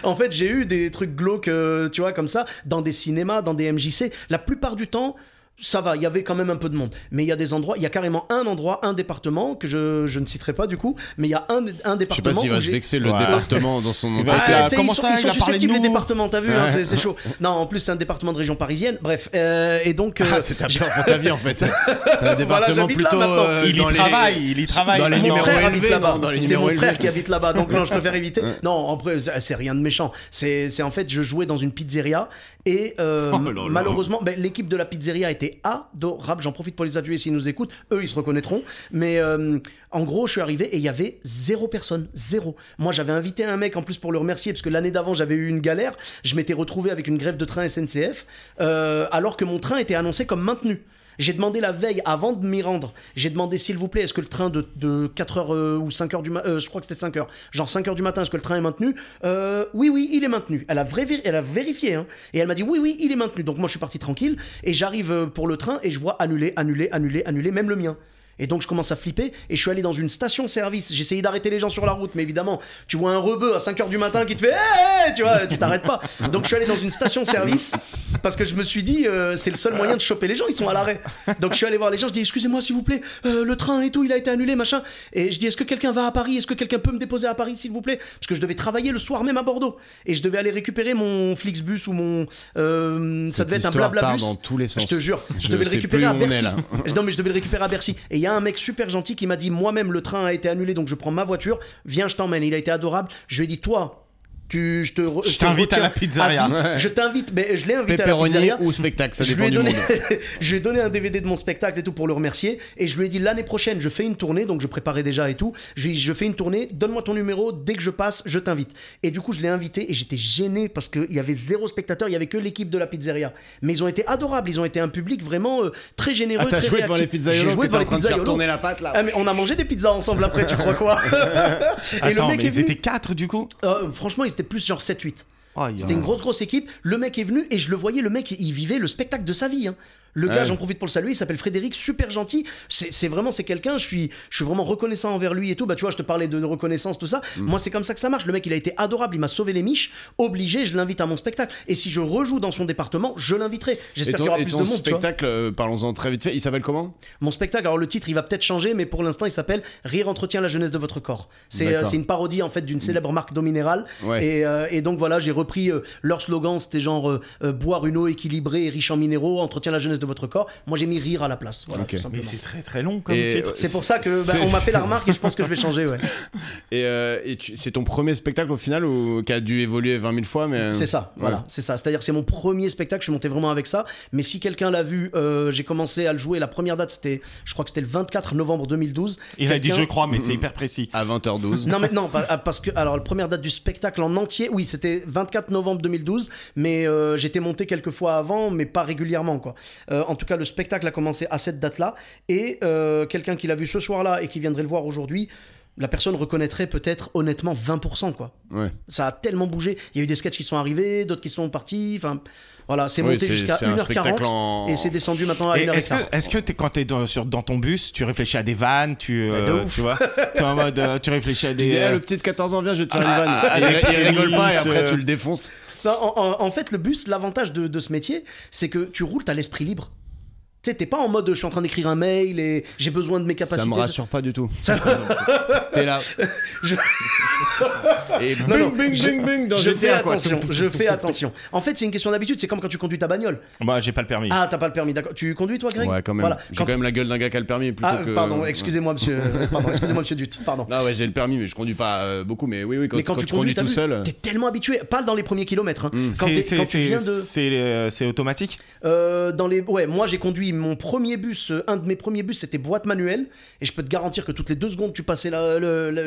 En fait, j'ai eu des trucs glauques, euh, tu vois, comme ça, dans des cinémas, dans des MJC. La plupart du temps, ça va, il y avait quand même un peu de monde. Mais il y a des endroits, il y a carrément un endroit, un département, que je, je ne citerai pas du coup, mais il y a un, un Je sais pas département. s'il va se vexer le Ouais. département dans son [laughs] Il entièreté. Ah, ils sont, ça, ils il sont de susceptibles les départements, t'as vu, hein, Ouais. c'est- c'est chaud. [laughs] Non, en plus c'est un département de région parisienne. Bref, euh, et donc. euh, Ah, c'est ta peur pour ta vie en fait. C'est un département j'habite là plutôt. euh, il y les- travaille, il y travaille. dans les mon numéros frère habite élevés, là-bas. C'est mon frère élevés. qui habite là-bas, donc non, je préfère éviter. Non, après, c'est c'est rien de méchant. C'est c'est en fait, je jouais dans une pizzeria et euh, Oh là là. malheureusement, ben, l'équipe de la pizzeria était adorable. J'en profite pour les appuyer s'ils nous écoutent. Eux, ils se reconnaîtront. Mais euh, en gros, je suis arrivé et il y avait zéro personne, zéro. Moi, j'avais invité un mec en plus pour le remercier parce que l'année d'avant, j'avais eu une galère. Je m'étais retrouvé avec une grève de train SNCF euh, alors que mon train était annoncé comme maintenu. J'ai demandé la veille, avant de m'y rendre, j'ai demandé s'il vous plaît, est-ce que le train de, de 4h ou 5h du matin, je crois que c'était 5h, genre 5h du matin, est-ce que le train est maintenu? Euh, Oui, oui, il est maintenu. Elle a, vrai- elle vérifié, hein, et elle m'a dit oui, oui, il est maintenu. Donc moi je suis parti tranquille, et j'arrive euh, pour le train, et je vois annuler, annuler, annuler, annuler, même le mien. Et donc je commence à flipper et je suis allé dans une station-service. Essayé d'arrêter les gens sur la route, mais évidemment, tu vois un rebeu à 5h du matin qui te fait Hé tu vois, tu t'arrêtes pas. Donc je suis allé dans une station-service parce que je me suis dit euh, c'est le seul moyen de choper les gens, ils sont à l'arrêt. Donc je suis allé voir les gens, je dis excusez-moi s'il vous plaît, euh, le train et tout, il a été annulé, machin. Et je dis est-ce que quelqu'un va à Paris? Est-ce que quelqu'un peut me déposer à Paris s'il vous plaît? Parce que je devais travailler le soir même à Bordeaux et je devais aller récupérer mon Flixbus ou mon euh, ça devait être un Blablabus. dans tous les sens. Je te jure, je, Je devais le récupérer à Bercy. [laughs] non mais je devais le récupérer à Bercy. Et il y a un mec super gentil qui m'a dit moi-même le train a été annulé donc je prends ma voiture, viens je t'emmène. Il a été adorable. Je lui ai dit toi. Tu, je te, re- Je te t'invite à la pizzeria. Ouais. Je t'invite, mais je l'ai invité à la pizzeria. ou spectacle, ça je, lui dépend ai du donné, monde. [laughs] je lui ai donné un DVD de mon spectacle et tout pour le remercier. Et je lui ai dit l'année prochaine, je fais une tournée, donc je préparais déjà et tout. Je lui ai dit, je fais une tournée, donne-moi ton numéro, dès que je passe, je t'invite. Et du coup, je l'ai invité et j'étais gêné parce qu'il y avait zéro spectateur, il y avait que l'équipe de la pizzeria. Mais ils ont été adorables, ils ont été un public vraiment euh, très généreux. Ah, t'as très joué devant les pizzaiolos J'ai joué devant en les train de faire pizzaiolos. tourner la pâte là. Ah, mais on a mangé des pizzas ensemble après, tu crois quoi [laughs] Et Attends, le mec mais est ils venu. étaient 4 du coup Euh, franchement, ils étaient plus genre 7-8. Oh, il y a- C'était une grosse grosse équipe. Le mec est venu et je le voyais, le mec il vivait le spectacle de sa vie. hein. Le gars, Ouais. j'en profite pour le saluer, il s'appelle Frédéric, super gentil. C'est vraiment, c'est quelqu'un, je suis, je suis vraiment reconnaissant envers lui et tout. Bah, tu vois, je te parlais de, de reconnaissance, tout ça. Mm. Moi, c'est comme ça que ça marche. Le mec, il a été adorable, il m'a sauvé les miches. Obligé, je l'invite à mon spectacle. Et si je rejoue dans son département, je l'inviterai. J'espère qu'il y aura et plus ton de monde. spectacle, euh, parlons-en très vite fait, il s'appelle comment? Mon spectacle, alors le titre, il va peut-être changer, mais pour l'instant, il s'appelle Rire entretient la jeunesse de votre corps. C'est euh, une parodie en fait d'une célèbre marque d'eau minérale. Ouais. Et, euh, et donc voilà, j'ai repris euh, leur slogan, c'était genre boire une eau équilibrée et riche en minéraux, entretient la jeunesse de votre corps. Moi, j'ai mis rire à la place. Voilà, Ok. tout Mais c'est très très long comme Et, titre. euh, C'est pour ça que bah, on m'a fait la [laughs] remarque et je pense que je vais changer. Ouais. [laughs] Et, euh, et tu- c'est ton premier spectacle au final ou qui a dû évoluer 20 000 fois mais... euh, C'est ça, ouais. voilà, c'est ça. C'est-à-dire que c'est mon premier spectacle, je suis monté vraiment avec ça. Mais si quelqu'un l'a vu, euh, j'ai commencé à le jouer. La première date, c'était, je crois que c'était le 24 novembre 2012. Il a dit je crois, mais c'est hyper précis. À 20h12. Non mais non ah, parce que alors la première date du spectacle en entier oui c'était 24 novembre 2012 mais euh, j'étais monté quelques fois avant mais pas régulièrement quoi. Euh, en tout cas le spectacle a commencé à cette date là et euh, quelqu'un qui l'a vu ce soir là et qui viendrait le voir aujourd'hui la personne reconnaîtrait peut-être honnêtement 20% quoi. Ouais. Ça a tellement bougé, il y a eu des sketchs qui sont arrivés, d'autres qui sont partis, enfin voilà, c'est Oui, monté jusqu'à c'est un 1h40 spectacle en- et c'est descendu maintenant à Et 1h15. Est-ce que, est-ce que t'es- quand t'es dans, sur, dans ton bus, tu réfléchis à des vannes, tu, Bah, de euh, ouf. tu vois, [laughs] t'es en mode, euh, tu réfléchis à Tu des. dis, eh, euh, le petit de 14 ans, viens, je vais te faire Ah, une vanne. ah, il, il rigole pas et après euh, tu le défonces. En- en fait, le bus, l'avantage de, de ce métier, c'est que tu roules, t'as l'esprit libre. Tu sais, t'es pas en mode je suis en train d'écrire un mail et j'ai besoin de mes capacités. Ça me rassure pas du tout. Ça- T'es là. [laughs] Je- Et bing, non, bing, je- bing, bing dans je fais quoi. attention, je fais [laughs] attention. En fait, c'est une question d'habitude, c'est comme quand tu conduis ta bagnole. Bah, j'ai pas le permis. Ah, t'as pas le permis, d'accord. Tu conduis toi, Greg Ouais, quand même. Voilà. J'ai Quand- quand même la gueule d'un gars qui a le permis plutôt Ah, que. pardon, excusez-moi, monsieur. [laughs] Pardon, excusez-moi, monsieur Dut. Pardon. Non, ouais, j'ai le permis, mais je conduis pas euh, beaucoup. Mais oui, oui, quand, Mais quand, quand tu tu conduis tout vu, seul. euh, T'es tellement habitué, pas dans les premiers kilomètres. hein. Mm. Quand, C'est- t'es- c'est- quand tu c'est- viens de. c'est, euh, c'est automatique? Euh, dans les ouais moi j'ai conduit mon premier bus, euh, un de mes premiers bus, c'était boîte manuelle. Et je peux te garantir que toutes les deux secondes, tu passais la-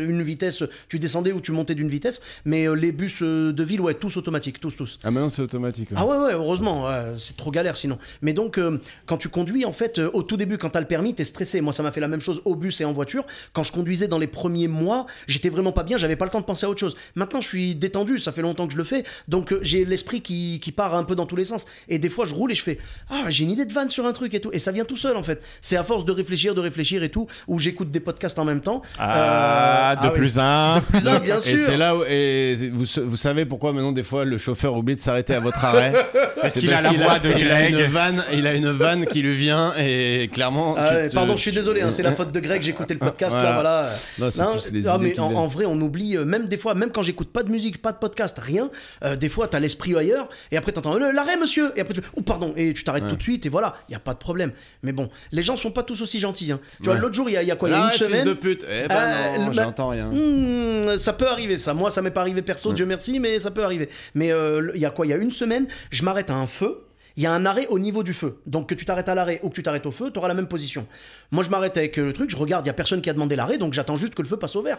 une vitesse, tu descendais ou tu montais d'une vitesse. Mais euh, les bus euh, de ville, ouais, tous automatiques, tous, tous. Ah, maintenant c'est automatique. ouais. Ah ouais, ouais, heureusement, ouais, c'est trop galère sinon. Mais donc, euh, quand tu conduis, en fait, euh, au tout début, quand t'as le permis, t'es stressé. Moi, ça m'a fait la même chose au bus et en voiture. Quand je conduisais dans les premiers mois, j'étais vraiment pas bien, j'avais pas le temps de penser à autre chose. Maintenant, je suis détendu, ça fait longtemps que je le fais, donc euh, j'ai l'esprit qui, qui part un peu dans tous les sens. Et des fois, je roule et je fais Ah, j'ai une idée de vanne sur un truc et tout. Et ça vient tout seul, en fait. C'est à force de réfléchir, de réfléchir et tout, où j'écoute des podcasts en même temps. Ah, Euh, de ah oui. plus un. Plus un, bien sûr. [laughs] Et c'est là où et vous, vous savez pourquoi maintenant des fois le chauffeur oublie de s'arrêter à votre arrêt? [laughs] C'est qu'il a la voix de il a Greg. une vanne, il a une vanne qui lui vient et clairement. Ah te- pardon, je suis désolé, hein, c'est la faute de Greg, écouté le podcast Voilà. là, voilà. Non, plus mais en, vrai, on oublie, euh, même des fois, même quand j'écoute pas de musique, pas de podcast, rien, euh, des fois, t'as l'esprit ailleurs, et après t'entends Le- l'arrêt, monsieur, et après tu oh pardon, et tu t'arrêtes tout de suite, et voilà, y a pas de problème. Mais bon, les gens sont pas tous aussi gentils. hein. Tu vois, l'autre jour, il y, a- il y a quoi, il y a Là, une semaine. de pute. Eh ben Euh, non, j'entends rien. Hmm, ça peut arriver, ça. Moi, ça m'est pas arrivé perso, Dieu merci, mais ça peut arriver. Mais euh, il y a quoi Il y a une semaine, je m'arrête à un feu. Il y a un arrêt au niveau du feu. Donc que tu t'arrêtes à l'arrêt ou que tu t'arrêtes au feu, tu auras la même position. Moi, je m'arrête avec euh, le truc, je regarde, il y a personne qui a demandé l'arrêt, donc j'attends juste que le feu passe au vert.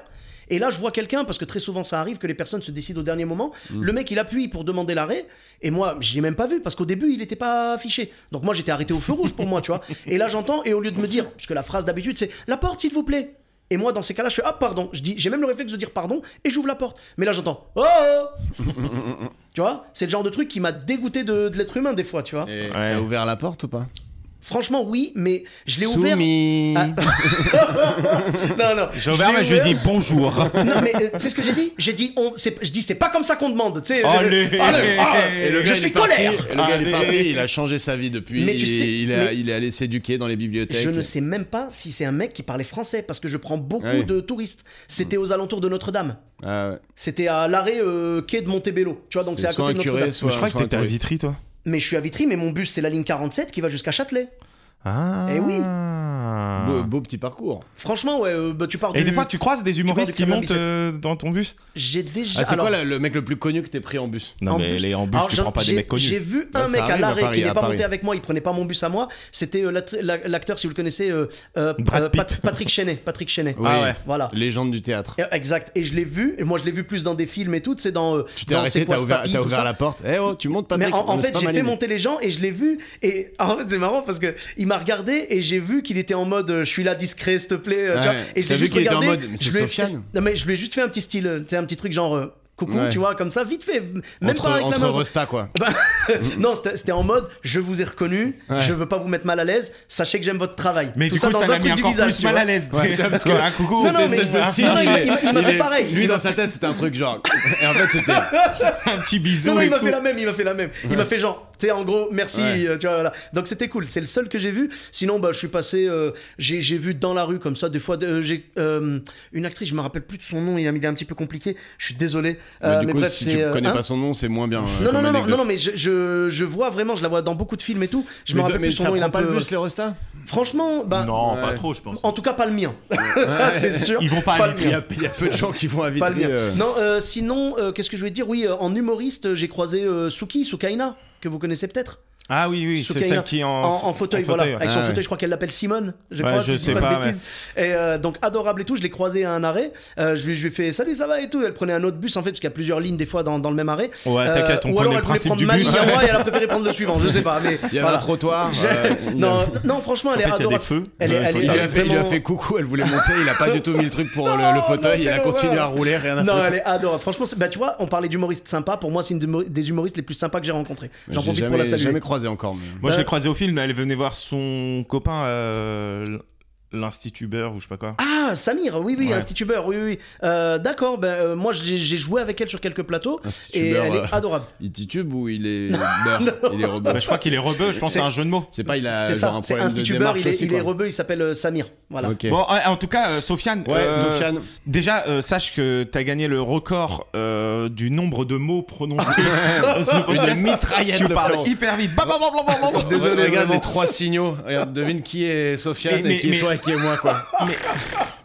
Et là, je vois quelqu'un, parce que très souvent ça arrive que les personnes se décident au dernier moment. Le mec, il appuie pour demander l'arrêt, et moi, je l'ai même pas vu, parce qu'au début, il n'était pas affiché. Donc moi, j'étais arrêté au feu rouge pour moi, tu vois. Et là, j'entends, et au lieu de me dire, parce que la phrase d'habitude, c'est la porte, s'il vous plaît. Et moi, dans ces cas-là, je fais ah pardon. Je dis, j'ai même le réflexe de dire pardon et j'ouvre la porte. Mais là, j'entends oh. oh [laughs] tu vois, c'est le genre de truc qui m'a dégoûté de, de l'être humain des fois, tu vois. Et Ouais. t'as ouvert la porte ou pas? Franchement, oui, mais je l'ai ouvert. Soumis. Ah. [laughs] [laughs] non, non. J'ai ouvert, mais je lui ai dit bonjour. [laughs] Non, mais euh, c'est ce que j'ai dit. J'ai dit, on, c'est- je dis, c'est pas comme ça qu'on demande. Tu sais, Allez. allez, Et le je suis colère. le gars, il est parti, il a changé sa vie depuis. Mais tu sais- il, est, mais- il est allé s'éduquer dans les bibliothèques. Je ne sais même pas si c'est un mec qui parlait français parce que je prends beaucoup Ah de touristes. C'était aux alentours de Notre-Dame. Ah ouais. C'était à l'arrêt euh, quai de Montebello. Tu vois, donc c'est à côté de Notre-Dame. je crois que t'étais à. Vitry, toi. Mais je suis à Vitry, mais mon bus c'est la ligne 47 qui va jusqu'à Châtelet. Ah. Eh oui. Beau, beau petit parcours. Franchement, ouais, euh, bah, tu pars Et du- des fois, tu croises des humoristes qui montent euh, dans ton bus J'ai déjà. Ah, c'est alors, quoi le, mec le plus connu que t'es pris en bus? Non, en mais bus. les en bus, Alors, tu prends pas des mecs connus. J'ai vu Ah, un mec à arrive à l'arrêt qui n'est pas Paris. monté avec moi, il prenait pas mon bus à moi. C'était euh, l'acteur, si vous le connaissez, euh, euh, euh. Pat- Patrick Chenet. Patrick Chenet. Oui. Ah ouais. Voilà. Légende du théâtre. Exact. Et je l'ai vu. Et moi, je l'ai vu plus dans des films et tout. C'est dans. Tu t'es arrêté, t'as ouvert, la porte. Eh oh, tu montes Mais Patrick. en, en fait, j'ai fait monter les gens et je l'ai vu. Et en fait, c'est marrant parce que il m'a regardé et j'ai vu qu'il était en mode euh, je suis là discret, s'il te plaît. euh, tu Ouais. vois. Et je l'ai vu juste qu'il était en regardé. mode, mais c'est je lui ai- Sofiane. Non, mais je lui ai juste fait un petit style, euh, tu sais, un petit truc genre. Coucou, Ouais. tu vois, comme ça, vite fait. Même Entre, pas avec la entre main. Resta, quoi. [laughs] Bah, non, c'était c'était en mode je vous ai reconnu, Ouais. je veux pas vous mettre mal à l'aise, sachez que j'aime votre travail. Mais Tout du ça coup, dans ça un l'a mis truc du visage. plus mal à l'aise. Ouais, [laughs] parce que- un coucou. Non, non, mais- de non, signe, non, il m'a- fait pareil. Lui, dans sa tête, c'était un truc genre. [laughs] Et en fait, c'était. un petit bisou Non, il m'a fait la même, il m'a fait la même. Il m'a fait genre, tu sais, en gros, merci, Ouais. euh, tu vois, voilà. Donc c'était cool, c'est le seul que j'ai vu. Sinon, bah, je suis passé, euh, j'ai j'ai vu dans la rue comme ça, des fois, euh, j'ai euh, une actrice, je me rappelle plus de son nom, il a mis un petit peu compliqué, je suis désolé. Mais du mais coup, bref, si tu euh, connais hein pas son nom, c'est moins bien. euh, non, non, non, non, anecdote. non, non, mais je, je, je vois vraiment, je la vois dans beaucoup de films et tout. Je me Mais, rappelle mais plus son ça nom, il un pas peu. le bus, les Franchement, bah. Non, Ouais. pas trop, je pense. En tout cas, pas le mien. [laughs] ça, c'est sûr. Ils vont pas Il y, a, a peu de gens qui vont euh. Non, euh, sinon, euh, qu'est-ce que je voulais dire? Oui, euh, en humoriste, j'ai croisé euh, Suki, Sukaina, que vous connaissez peut-être. Ah oui, oui, c'est celle qui est en, En, en fauteuil, voilà. ouais. Avec son Ah, fauteuil, je crois qu'elle l'appelle Simone. Je Ouais, crois, je si sais dis pas, pas, de bêtises. Et euh, donc adorable et tout. Je l'ai croisée à un arrêt. Euh, je lui je lui ai fait salut, ça va et tout? Elle prenait un autre bus en fait, parce qu'il y a plusieurs lignes des fois dans, dans le même arrêt. Ouais, t'inquiète, on ou connaît alors le elle voulait principe prendre du ma bus. ligne à moi et elle a préféré prendre le suivant. Je sais pas, mais [laughs] Il y avait voilà. un trottoir. Euh, [laughs] non, non, franchement, En elle est adorable. Elle Il a fait, il lui a vraiment- fait coucou, elle voulait monter, il a pas du tout mis le truc pour le, fauteuil, il a continué à rouler, rien à Non, elle est adorable. Franchement, bah, tu vois, on parlait d'humoriste sympa. Pour moi, c'est une de- des humoristes les plus sympas que j'ai rencontrés. J'en profite pour la jamais, saluer. Jamais croisé encore. mais- Moi, je l'ai croisé au film, elle venait voir son copain, euh, l'institubeur ou je sais pas quoi. Ah, Samir, oui, oui, Ouais. institubeur, oui, oui. Euh, D'accord, ben, euh, moi j'ai joué avec elle sur quelques plateaux et elle euh, est adorable. [laughs] Il titube ou il est beurre Il est rebeu. Bah, je crois qu'il est rebeu, je pense que c'est un jeu de mots. C'est pas, il a genre ça, un c'est problème de démarche il est, aussi, il est rebeu, il s'appelle euh, Samir. Voilà. Bon, en tout cas, euh, Sofiane. Ouais, euh, Sofiane. Déjà, euh, sache que t'as gagné le record euh, du nombre de mots prononcés. [laughs] Une mitraillette, Tu le parles hyper vite. Désolé, regarde les trois signaux. Regarde, devine qui est Sofiane et qui est toi qui est moi, quoi.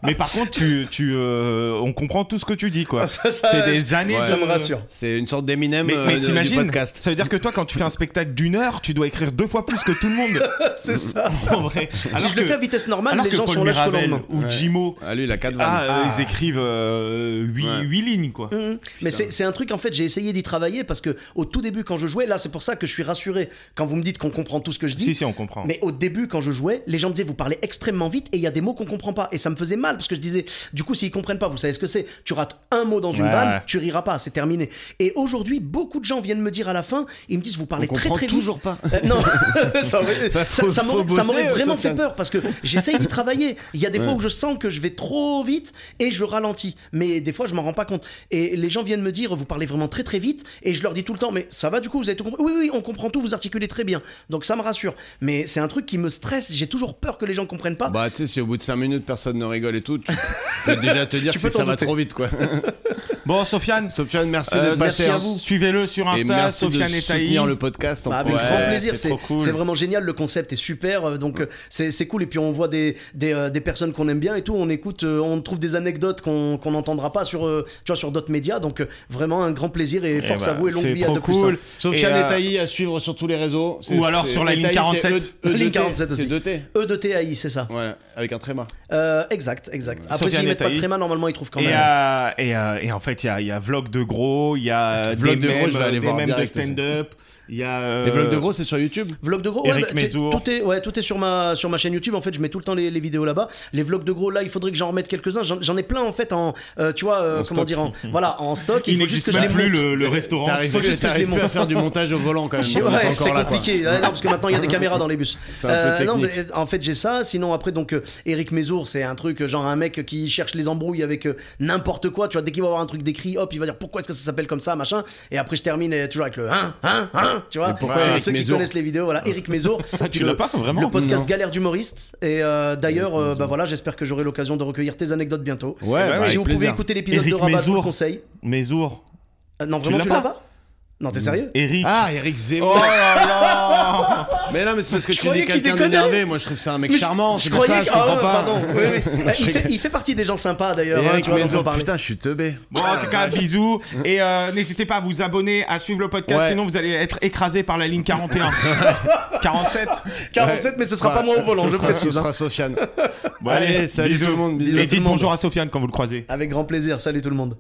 Mais par contre, tu, tu, euh, on comprend tout ce que tu dis, quoi. [laughs] Ça, ça, C'est des années Ça de- me rassure. C'est une sorte d'Eminem Mais, euh, mais de- du t'imagines podcast. Ça veut dire que toi, quand tu fais un spectacle d'une heure, tu dois écrire deux fois plus que tout le monde. [laughs] C'est ça. [laughs] en vrai. Si Alors je le que- fais à vitesse normale, alors les que gens Paul sont là jusqu'au Mirabel lendemain. ou Ouais. Jimo, Ah, lui, il a 4 vannes. ah, euh, Ah. ils écrivent 8 Ouais. lignes, quoi. Mhm. Mais c'est c'est un truc, en fait, j'ai essayé d'y travailler parce que au tout début, quand je jouais, là, c'est pour ça que je suis rassuré quand vous me dites qu'on comprend tout ce que je dis. Si, si, on comprend. Mais au début, quand je jouais, les gens me disaient vous parlez extrêmement vite et il y a des mots qu'on comprend pas. Et ça me faisait mal parce que je disais, du coup, s'ils comprennent pas, vous savez ce que c'est? Tu rates un mot dans une Ouais, vanne, tu riras pas, c'est terminé. Et aujourd'hui, beaucoup de gens viennent me dire à la fin, ils me disent vous parlez On très très toujours vite. pas. Euh, non, [laughs] ça, ça- m'aurait vraiment fait peur parce que j'essaye d'y travailler. Il y a des fois où je sens que je vais trop vite et je ralentis. Mais des fois, je m'en rends pas compte. Et les gens viennent me dire, vous parlez vraiment très très vite. Et je leur dis tout le temps, mais ça va du coup, vous avez tout compris? Oui, oui, on comprend tout, vous articulez très bien. Donc ça me rassure. Mais c'est un truc qui me stresse. J'ai toujours peur que les gens comprennent pas. Bah, tu sais, si au bout de 5 minutes personne ne rigole et tout, tu peux [laughs] déjà te dire que ça va trop vite, quoi. [laughs] Bon, Sofiane, Sofiane, merci euh, d'être passé. merci à hein. vous. Suivez-le sur Et Insta, merci Sofiane de et soutenir le podcast. en Bah, avec plus. Ouais, grand plaisir, c'est cool. vraiment génial, le concept est super, euh, donc euh, c'est cool. Et puis on voit des, des, euh, des personnes qu'on aime bien et tout, on écoute, on trouve des anecdotes qu'on n'entendra pas sur, tu vois, sur d'autres médias, donc vraiment un grand plaisir et Eh force bah, à vous et longue vie à trop de plus. cool. hein. Sofiane Et, et, Taï à suivre sur tous les réseaux. Ou alors sur la et ligne Taï, 47. c'est E- [laughs] Ligne E2T. 47 aussi. C'est 2T. E de TAI, c'est ça. Voilà, avec un tréma. Euh, exact, exact. Après, s'ils mettent pas de tréma, normalement ils trouvent quand Et, même. euh, et, euh, et en fait, il y a, y a Vlog de Gros, il y a Vlog des de Gros, je vais aller des voir mèmes de stand-up. Les vlogs de euh, gros, c'est sur YouTube Vlogs de gros, Eric bah, tout, est, ouais, tout est sur ma, sur ma chaîne YouTube. En fait, je mets tout le temps les, vidéos là-bas. Les vlogs de gros, là, il faudrait que j'en remette quelques-uns. J'en ai plein, en fait, en. Euh, tu vois, euh, comment stock. dire en, Voilà, en stock. Il, n'existe même plus le, restaurant. Il faut que je les à faire du montage au volant quand même. C'est compliqué. Parce que maintenant, il y a des [laughs] caméras dans les bus. Non, en fait, j'ai ça. Sinon, après, donc, Eric Mesour, c'est un truc, genre un mec qui cherche les embrouilles avec n'importe quoi. Tu vois, dès qu'il va avoir un truc décrit, hop, il va dire pourquoi est-ce que ça s'appelle comme ça, machin. Et après, je termine toujours avec le 1, 1, 1 bien, tu vois. Ceux qui connaissent les vidéos, voilà. Eric Mézo. [laughs] tu l'as pas vraiment Le podcast Galère d'humoriste. Et euh, d'ailleurs, euh, bah voilà, j'espère que j'aurai l'occasion de recueillir tes anecdotes bientôt. Ouais, Si vous pouvez écouter l'épisode de Rabat, je vous conseille. Mézour. Euh, non, vraiment, tu l'as pas? Non, t'es sérieux? Eric. Ah, Eric Zemmour. Oh là là [laughs] Mais non, mais c'est parce que Je tu dis quelqu'un d'énervé. Moi, je trouve que c'est un mec Mais je- charmant. je C'est pour ça, je que- ah, comprends ouais, pas. pardon, oui, oui. [laughs] Bah, Je il, fait, rigole. il fait partie des gens sympas d'ailleurs. hein, Eric parlait. putain, je suis teubé. Bon, en tout cas, bisous. Et euh, n'hésitez pas à vous abonner, à suivre le podcast, Ouais. sinon vous allez être écrasé par la ligne 41. 47. 47, mais ce sera pas moi au volant, ce je sera, précise. Ce hein. sera Sofiane. Bon, Allez, salut tout le monde, bisous Et dites bonjour à Sofiane quand vous le croisez. Avec grand plaisir. Salut tout le monde.